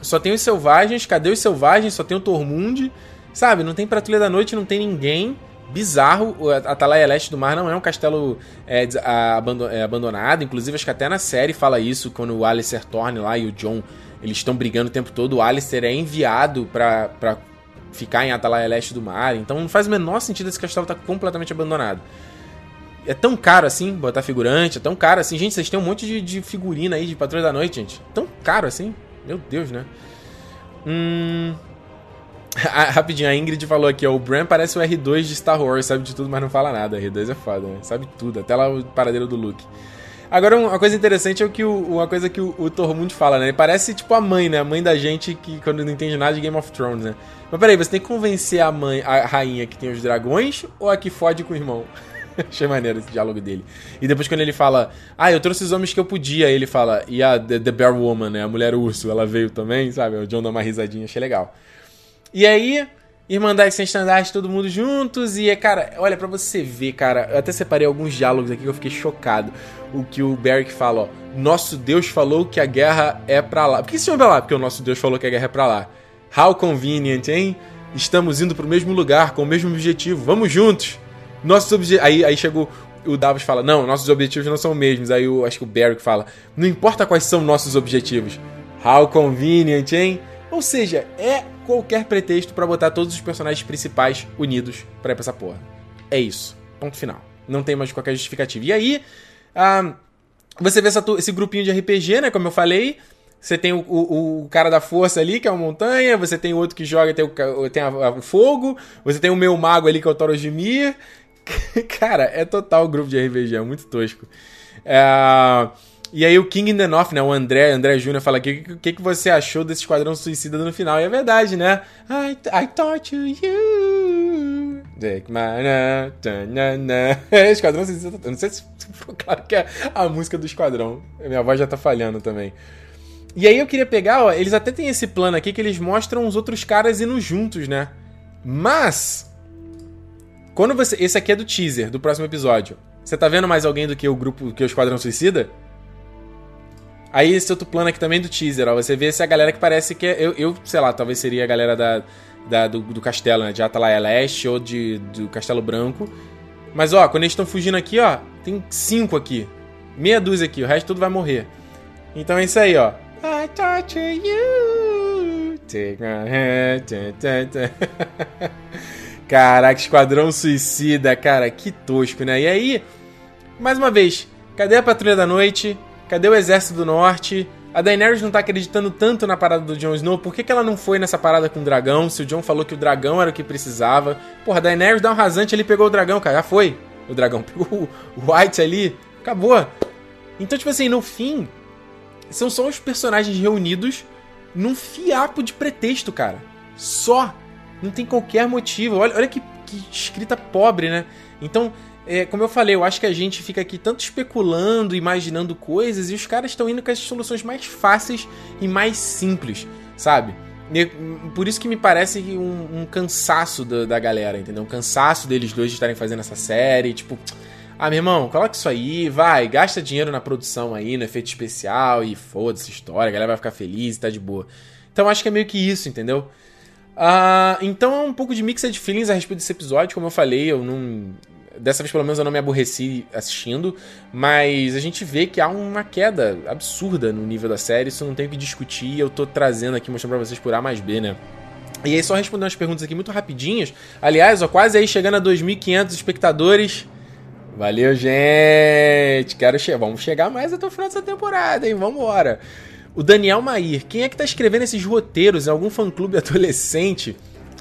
Só tem os selvagens, cadê os selvagens? Só tem o Tormund, sabe? Não tem patrulha da noite, não tem ninguém. Bizarro, a Atalaia Leste do Mar não é um castelo é, é, abandonado. Inclusive, acho que até na série fala isso, quando o Alistair Thorne lá e o John eles estão brigando o tempo todo. O Alistair é enviado pra, ficar em Atalaia Leste do Mar. Então não faz o menor sentido esse castelo estar tá completamente abandonado. É tão caro assim botar figurante, é tão caro assim. Gente, vocês têm um monte de, de figurina aí de Patrulha da Noite, gente. Tão caro assim. Meu Deus, né? Hum. *laughs* rapidinho, a Ingrid falou aqui, ó, o Bran parece o R2 de Star Wars, sabe de tudo, mas não fala nada. R2 é foda, né? Sabe tudo, até lá o paradeiro do Luke. Agora, uma coisa interessante é o que o, uma coisa que o, o Tormund fala, né? Ele parece tipo a mãe, né? A mãe da gente que quando não entende nada de Game of Thrones, né? Mas peraí, você tem que convencer a mãe, a rainha que tem os dragões ou a que fode com o irmão? *laughs* Achei maneiro esse diálogo dele. E depois quando ele fala, ah, eu trouxe os homens que eu podia, ele fala, e a the, the Bear Woman, né? A mulher urso, ela veio também, sabe? O John dá uma risadinha, achei legal. E aí, Irmandade sem estandarte, todo mundo juntos. E é, cara, olha, para você ver, cara, eu até separei alguns diálogos aqui que eu fiquei chocado. O que o Beric fala, ó. Nosso Deus falou que a guerra é pra lá. Por que esse homem vai lá? Porque o nosso Deus falou que a guerra é pra lá. How convenient, hein? Estamos indo pro mesmo lugar, com o mesmo objetivo. Vamos juntos. Nossos obje... aí, aí chegou o Davos fala: Não, nossos objetivos não são os mesmos. Aí eu acho que o Beric fala: Não importa quais são nossos objetivos. How convenient, hein? Ou seja, é qualquer pretexto para botar todos os personagens principais unidos para ir pra essa porra. É isso. Ponto final. Não tem mais qualquer justificativa. E aí, ah, você vê essa, esse grupinho de RPG, né? Como eu falei. Você tem o, o, o, cara da força ali, que é uma montanha. Você tem o outro que joga, tem o, tem a, a, o fogo. Você tem o meu mago ali, que é o Torojimir. *laughs* cara, é total grupo de RPG. É muito tosco. É... E aí o King North, né, o André, André Júnior fala aqui, o que, que você achou desse Esquadrão Suicida no final? E é verdade, né? I, I torture you. Take my... *laughs* Esquadrão Suicida... Não sei se ficou claro que é a música do Esquadrão. Minha voz já tá falhando também. E aí eu queria pegar, ó, eles até têm esse plano aqui que eles mostram os outros caras indo juntos, né? Mas... Quando você... Esse aqui é do teaser, do próximo episódio. Você tá vendo mais alguém do que o grupo, que o Esquadrão Suicida? Aí esse outro plano aqui também do teaser, ó. Você vê essa galera que parece que é. Eu, eu sei lá, talvez seria a galera da, da do, do, castelo, né? De Atalaia Leste ou de, do Castelo Branco. Mas ó, quando eles estão fugindo aqui, ó, tem cinco aqui. Meia dúzia aqui, o resto tudo vai morrer. Então é isso aí, ó. I torture you. Take my hand. *laughs* Caraca, Esquadrão Suicida, cara, que tosco, né? E aí, mais uma vez, cadê a Patrulha da Noite? Cadê o Exército do Norte? A Daenerys não tá acreditando tanto na parada do Jon Snow, por que, que ela não foi nessa parada com o dragão? Se o Jon falou que o dragão era o que precisava. Porra, a Daenerys dá um rasante, ele pegou o dragão, cara, já foi. O dragão *laughs* pegou o White ali, acabou. Então, tipo assim, no fim, são só os personagens reunidos num fiapo de pretexto, cara. Só. Não tem qualquer motivo. Olha, olha que, que escrita pobre, né? Então, é, como eu falei, eu acho que a gente fica aqui tanto especulando, imaginando coisas, e os caras estão indo com as soluções mais fáceis e mais simples, sabe? Por isso que me parece um, um cansaço da, da, galera, entendeu? Um cansaço deles dois de estarem fazendo essa série, tipo... Ah, meu irmão, coloca isso aí, vai, gasta dinheiro na produção aí, no efeito especial e foda-se história, a galera vai ficar feliz e tá de boa. Então acho que é meio que isso, entendeu? Uh, então é um pouco de mixed feelings a respeito desse episódio, como eu falei, eu não Dessa vez, pelo menos, eu não me aborreci assistindo, mas a gente vê que há uma queda absurda no nível da série, isso não tem o que discutir, eu tô trazendo aqui, mostrando pra vocês por A mais B, né? E aí, só respondendo umas perguntas aqui muito rapidinhas. Aliás, ó, quase aí chegando a 2.500 espectadores. Valeu, gente! Quero che Vamos chegar mais até o final dessa temporada, hein? Vambora! O Daniel Mair, quem é que tá escrevendo esses roteiros? É algum fã-clube *laughs* adolescente?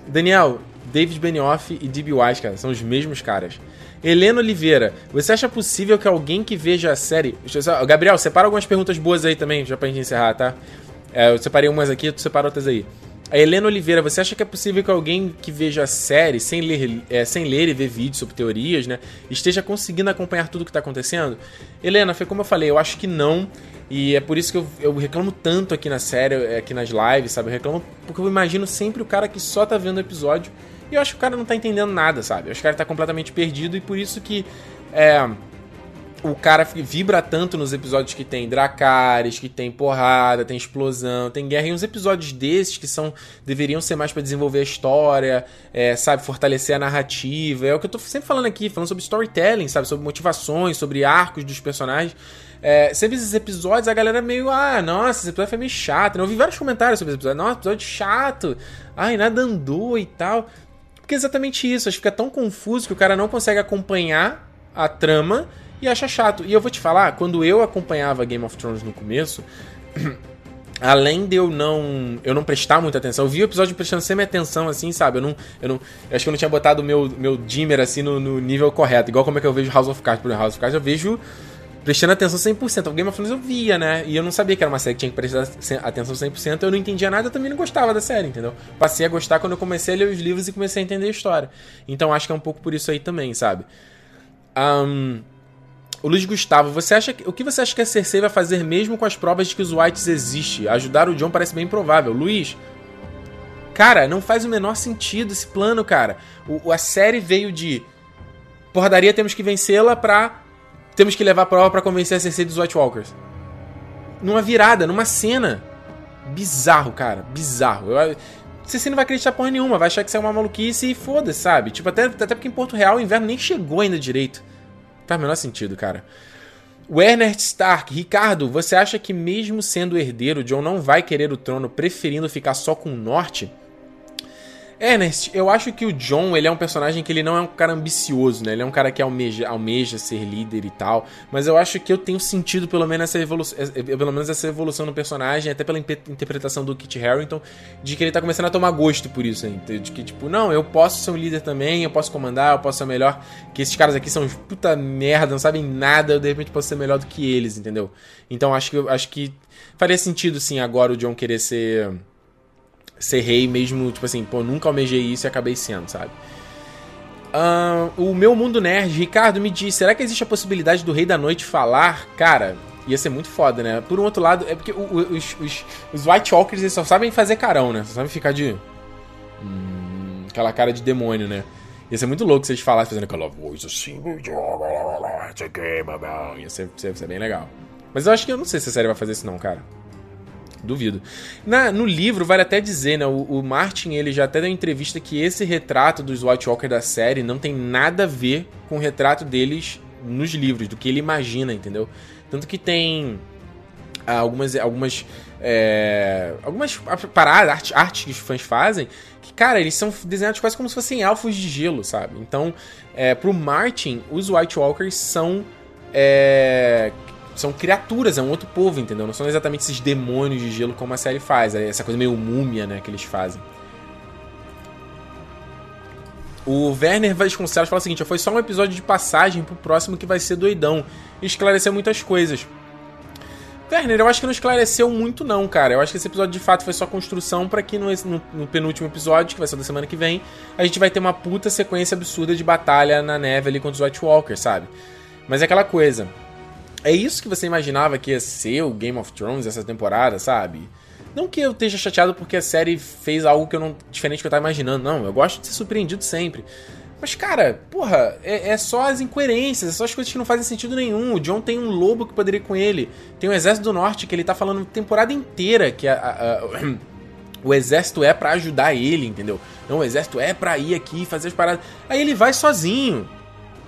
Daniel, David Benioff e D.B. Wise, cara, são os mesmos caras. Helena Oliveira, você acha possível que alguém que veja a série. Gabriel, separa algumas perguntas boas aí também, já pra gente encerrar, tá? É, eu separei umas aqui, tu separa outras aí. A Helena Oliveira, você acha que é possível que alguém que veja a série sem ler, é, sem ler e ver vídeos sobre teorias, né, esteja conseguindo acompanhar tudo o que está acontecendo? Helena, foi como eu falei, eu acho que não. E é por isso que eu, eu, reclamo tanto aqui na série, aqui nas lives, sabe? Eu reclamo porque eu imagino sempre o cara que só tá vendo o episódio eu acho que o cara não tá entendendo nada, sabe? Eu acho que o cara tá completamente perdido e por isso que é, o cara vibra tanto nos episódios que tem Dracarys, que tem porrada, tem explosão, tem guerra. E uns episódios desses que são deveriam ser mais para desenvolver a história, é, sabe? Fortalecer a narrativa. É o que eu tô sempre falando aqui, falando sobre storytelling, sabe? Sobre motivações, sobre arcos dos personagens. É, sempre esses episódios, a galera meio, ah, nossa, esse episódio foi meio chato. Eu vi vários comentários sobre esse episódio. Nossa, episódio chato. Ai, nada andou e tal. Porque é exatamente isso, acho que fica tão confuso que o cara não consegue acompanhar a trama e acha chato. E eu vou te falar, quando eu acompanhava Game of Thrones no começo, *clears throat* além de eu não eu não prestar muita atenção, eu vi o episódio prestando sempre atenção, assim, sabe? Eu não. Eu, não, eu acho que eu não tinha botado o meu, meu dimmer assim no, no nível correto. Igual como é que eu vejo House of Cards, por House of Cards, eu vejo prestando atenção 100%. O Game of Thrones eu via, né? E eu não sabia que era uma série que tinha que prestar atenção 100%. Eu não entendia nada, eu também não gostava da série, entendeu? Passei a gostar quando eu comecei a ler os livros e comecei a entender a história. Então acho que é um pouco por isso aí também, sabe? Um, o Luiz Gustavo, você acha que, o que você acha que a Cersei vai fazer mesmo com as provas de que os Whites existem? Ajudar o John parece bem provável. Luiz, cara, não faz o menor sentido esse plano, cara. O, a série veio de porradaria, temos que vencê-la pra temos que levar a prova para convencer a CC dos White Walkers. Numa virada, numa cena. Bizarro, cara. Bizarro. Eu, CC não vai acreditar porra nenhuma, vai achar que isso é uma maluquice e foda-se, sabe? Tipo, até, até porque em Porto Real o inverno nem chegou ainda direito. Faz o menor sentido, cara. Werner Stark, Ricardo, você acha que mesmo sendo herdeiro, John não vai querer o trono preferindo ficar só com o norte? Ernest, eu acho que o John, ele é um personagem que ele não é um cara ambicioso, né? Ele é um cara que almeja, almeja ser líder e tal. Mas eu acho que eu tenho sentido pelo menos essa evolução, eh, pelo menos essa evolução no personagem, até pela interpretação do Kit Harington, de que ele tá começando a tomar gosto por isso, hein? De que, tipo, não, eu posso ser um líder também, eu posso comandar, eu posso ser melhor. Que esses caras aqui são puta merda, não sabem nada, eu de repente posso ser melhor do que eles, entendeu? Então acho que acho que faria sentido sim agora o John querer ser ser rei mesmo, tipo assim, pô, nunca almejei isso e acabei sendo, sabe? Uh, o meu mundo nerd, Ricardo, me diz, será que existe a possibilidade do Rei da Noite falar? Cara, ia ser muito foda, né? Por um outro lado, é porque os, os, os White Walkers eles só sabem fazer carão, né? Só sabem ficar de. Hum, aquela cara de demônio, né? Ia ser muito louco se eles falassem fazendo aquela voz assim. Ia ser, ia ser bem legal. Mas eu acho que eu não sei se a série vai fazer isso, não, cara. Duvido. Na, no livro, vale até dizer, né? O, o, Martin, ele já até deu entrevista que esse retrato dos White Walker da série não tem nada a ver com o retrato deles nos livros, do que ele imagina, entendeu? Tanto que tem algumas algumas é, algumas paradas, artes arte que os fãs fazem, que, cara, eles são desenhados quase como se fossem elfos de gelo, sabe? Então, é, pro Martin, os White Walkers são. É, são criaturas, é um outro povo, entendeu? Não são exatamente esses demônios de gelo como a série faz, é essa coisa meio múmia, né, que eles fazem. O Werner Vasconcelos fala o seguinte: foi só um episódio de passagem pro próximo que vai ser doidão. E esclareceu muitas coisas. Werner, eu acho que não esclareceu muito, não, cara. Eu acho que esse episódio de fato foi só construção para que no, no, no, penúltimo episódio, que vai ser da semana que vem, a gente vai ter uma puta sequência absurda de batalha na neve ali contra os White Walkers, sabe? Mas é aquela coisa. É isso que você imaginava que ia ser o Game of Thrones essa temporada, sabe? Não que eu esteja chateado porque a série fez algo que eu não diferente do que eu tava imaginando, não. Eu gosto de ser surpreendido sempre. Mas, cara, porra, é, é, só as incoerências, é só as coisas que não fazem sentido nenhum. O John tem um lobo que poderia ir com ele. Tem o Exército do Norte que ele tá falando temporada inteira que a, a, a, o exército é para ajudar ele, entendeu? Não, o exército é pra ir aqui fazer as paradas. Aí ele vai sozinho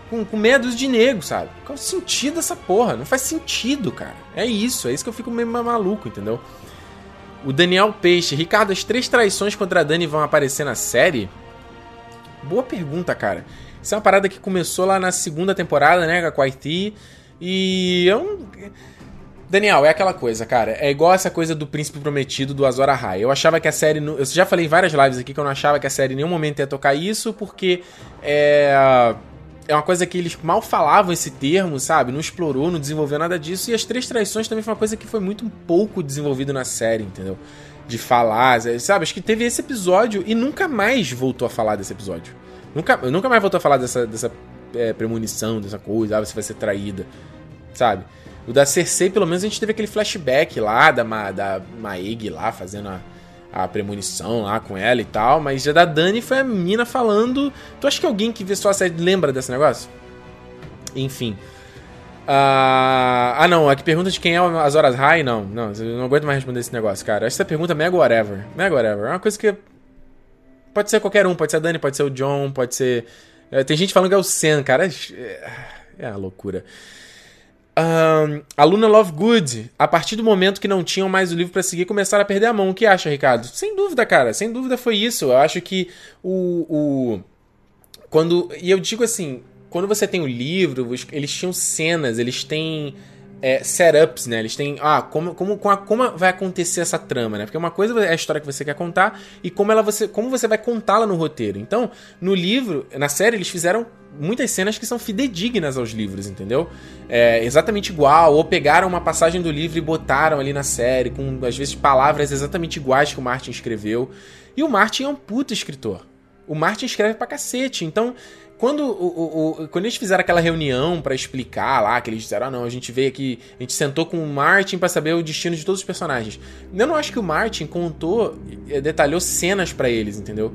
com, com meia dúzia de nego, sabe? Qual é o sentido dessa porra? Não faz sentido, cara. É isso, é isso que eu fico meio maluco, entendeu? O Daniel Peixe, Ricardo, as três traições contra a Dani vão aparecer na série? Boa pergunta, cara. Isso é uma parada que começou lá na segunda temporada, né, com a Kwaiti. E eu. Daniel, é aquela coisa, cara. É igual essa coisa do Príncipe Prometido do Azor Ahai. Eu achava que a série. Eu já falei em várias lives aqui que eu não achava que a série em nenhum momento ia tocar isso, porque. É é uma coisa que eles mal falavam esse termo, sabe? Não explorou, não desenvolveu nada disso. E as três traições também foi uma coisa que foi muito pouco desenvolvido na série, entendeu? De falar, sabe? Acho que teve esse episódio e nunca mais voltou a falar desse episódio. Nunca, nunca mais voltou a falar dessa, dessa é, premonição, dessa coisa, ah, você vai ser traída, sabe? O da Cersei, pelo menos, a gente teve aquele flashback lá da, Ma, da Maeg lá fazendo a a premonição lá com ela e tal, mas já da Dani foi a mina falando. Tu acha que alguém que vê só a série lembra desse negócio? Enfim. Uh... ah, não, aqui pergunta de quem é as horas high, não. Não, eu não aguento mais responder esse negócio, cara. Essa pergunta é mega whatever. Mega whatever. É uma coisa que. Pode ser qualquer um, pode ser a Dani, pode ser o John, pode ser. É, tem gente falando que é o Sen, cara. É, é uma loucura. Um, aluna Love Good, a partir do momento que não tinham mais o livro para seguir, começaram a perder a mão. O que acha, Ricardo? Sem dúvida, cara. Sem dúvida foi isso. Eu acho que o. o quando. E eu digo assim: quando você tem o livro, eles tinham cenas, eles têm é, setups, né? Eles têm. Ah, como, como, como vai acontecer essa trama, né? Porque uma coisa é a história que você quer contar e como, ela você, como você vai contá-la no roteiro. Então, no livro, na série, eles fizeram muitas cenas que são fidedignas aos livros, entendeu? É exatamente igual, ou pegaram uma passagem do livro e botaram ali na série, com às vezes palavras exatamente iguais que o Martin escreveu. E o Martin é um puto escritor. O Martin escreve pra cacete, então quando, o, o, quando eles fizeram aquela reunião para explicar lá, que eles disseram, ah não, a gente veio aqui, a gente sentou com o Martin para saber o destino de todos os personagens. Eu não acho que o Martin contou, eh, detalhou cenas para eles, entendeu?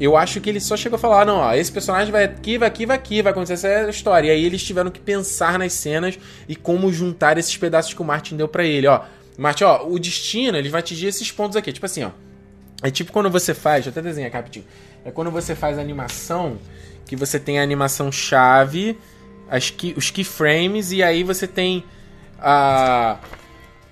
Eu acho que ele só chegou a falar, não, ó, esse personagem vai aqui, vai aqui, vai aqui, vai acontecer essa história. E aí eles tiveram que pensar nas cenas e como juntar esses pedaços que o Martin deu para ele, ó. Martin, ó, o destino, ele vai atingir esses pontos aqui, tipo assim, ó. É tipo quando você faz, deixa eu até desenhar aqui rapidinho. É quando você faz animação que você tem a animação chave, as key, os keyframes, e aí você tem a.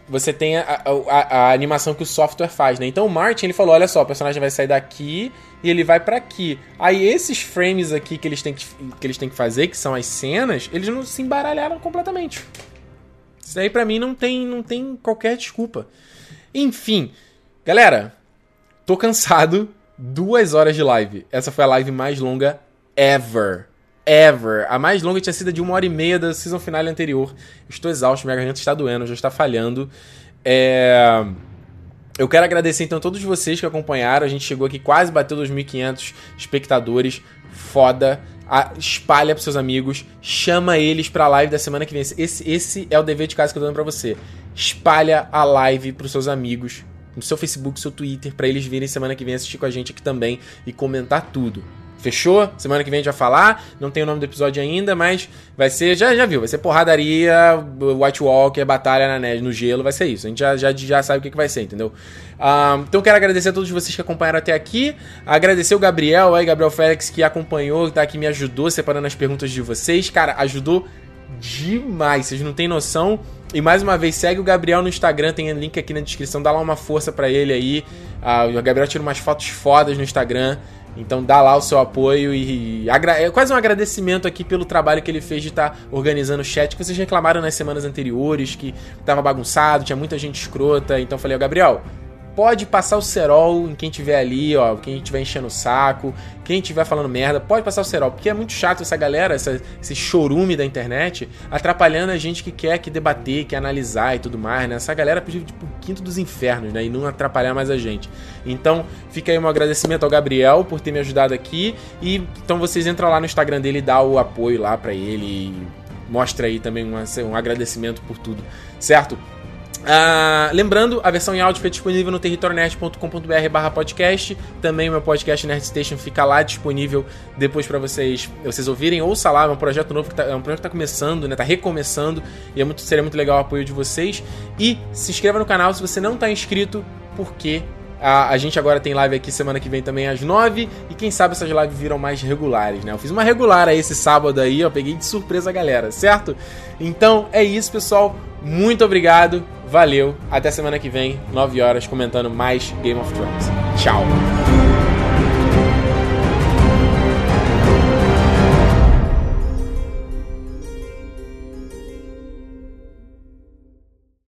Você tem a, a, a, animação que o software faz, né? Então o Martin ele falou: olha só, o personagem vai sair daqui e ele vai para aqui. Aí esses frames aqui que eles, têm que, que eles têm que fazer, que são as cenas, eles não se embaralharam completamente. Isso aí para mim não tem, não tem qualquer desculpa. Enfim, galera, tô cansado. Duas horas de live. Essa foi a live mais longa ever. Ever. A mais longa tinha sido de uma hora e meia da season final anterior. Estou exausto, minha garganta está doendo, já está falhando. É... Eu quero agradecer então a todos vocês que acompanharam. A gente chegou aqui, quase bateu 2.500 espectadores. Foda. A, espalha para seus amigos. Chama eles para a live da semana que vem. Esse, esse é o dever de casa que eu tô dando para você. Espalha a live para seus amigos. No seu Facebook, seu Twitter, para eles virem semana que vem assistir com a gente aqui também e comentar tudo. Fechou? Semana que vem a gente vai falar. Não tem o nome do episódio ainda, mas vai ser. Já, já viu, vai ser porradaria, White Walker, batalha na neve, no gelo, vai ser isso. A gente já, já, já sabe o que, que vai ser, entendeu? Um, então quero agradecer a todos vocês que acompanharam até aqui. Agradecer o Gabriel aí, Gabriel Félix, que acompanhou, tá aqui, me ajudou separando as perguntas de vocês. Cara, ajudou demais, vocês não têm noção. E mais uma vez, segue o Gabriel no Instagram, tem link aqui na descrição, dá lá uma força para ele aí. Ah, o Gabriel tira umas fotos fodas no Instagram. Então dá lá o seu apoio e, é quase um agradecimento aqui pelo trabalho que ele fez de estar tá organizando o chat que vocês reclamaram nas semanas anteriores que tava bagunçado, tinha muita gente escrota. Então falei, ó, Gabriel, pode passar o cerol em quem tiver ali, ó, quem tiver enchendo o saco, quem tiver falando merda, pode passar o cerol, porque é muito chato essa galera, essa, esse chorume da internet, atrapalhando a gente que quer que debater, que analisar e tudo mais, né? Essa galera pediu tipo o quinto dos infernos, né? E não atrapalhar mais a gente. Então, fica aí um agradecimento ao Gabriel por ter me ajudado aqui e então vocês entram lá no Instagram dele e dá o apoio lá para ele e mostra aí também um, um agradecimento por tudo, certo? Uh, lembrando, a versão em áudio fica disponível no territorionerd.com.br barra podcast. Também o meu podcast Nerd Station fica lá disponível depois para vocês vocês ouvirem. Ouça lá, é um projeto novo que tá, é um projeto que tá começando, né? Tá recomeçando e é muito, seria muito legal o apoio de vocês. E se inscreva no canal se você não tá inscrito, porque a, a, gente agora tem live aqui semana que vem também às 9 e quem sabe essas lives viram mais regulares, né? Eu fiz uma regular aí esse sábado aí, ó, peguei de surpresa a galera, certo? Então é isso, pessoal. Muito obrigado. Valeu, até semana que vem, 9 horas, comentando mais Game of Thrones. Tchau!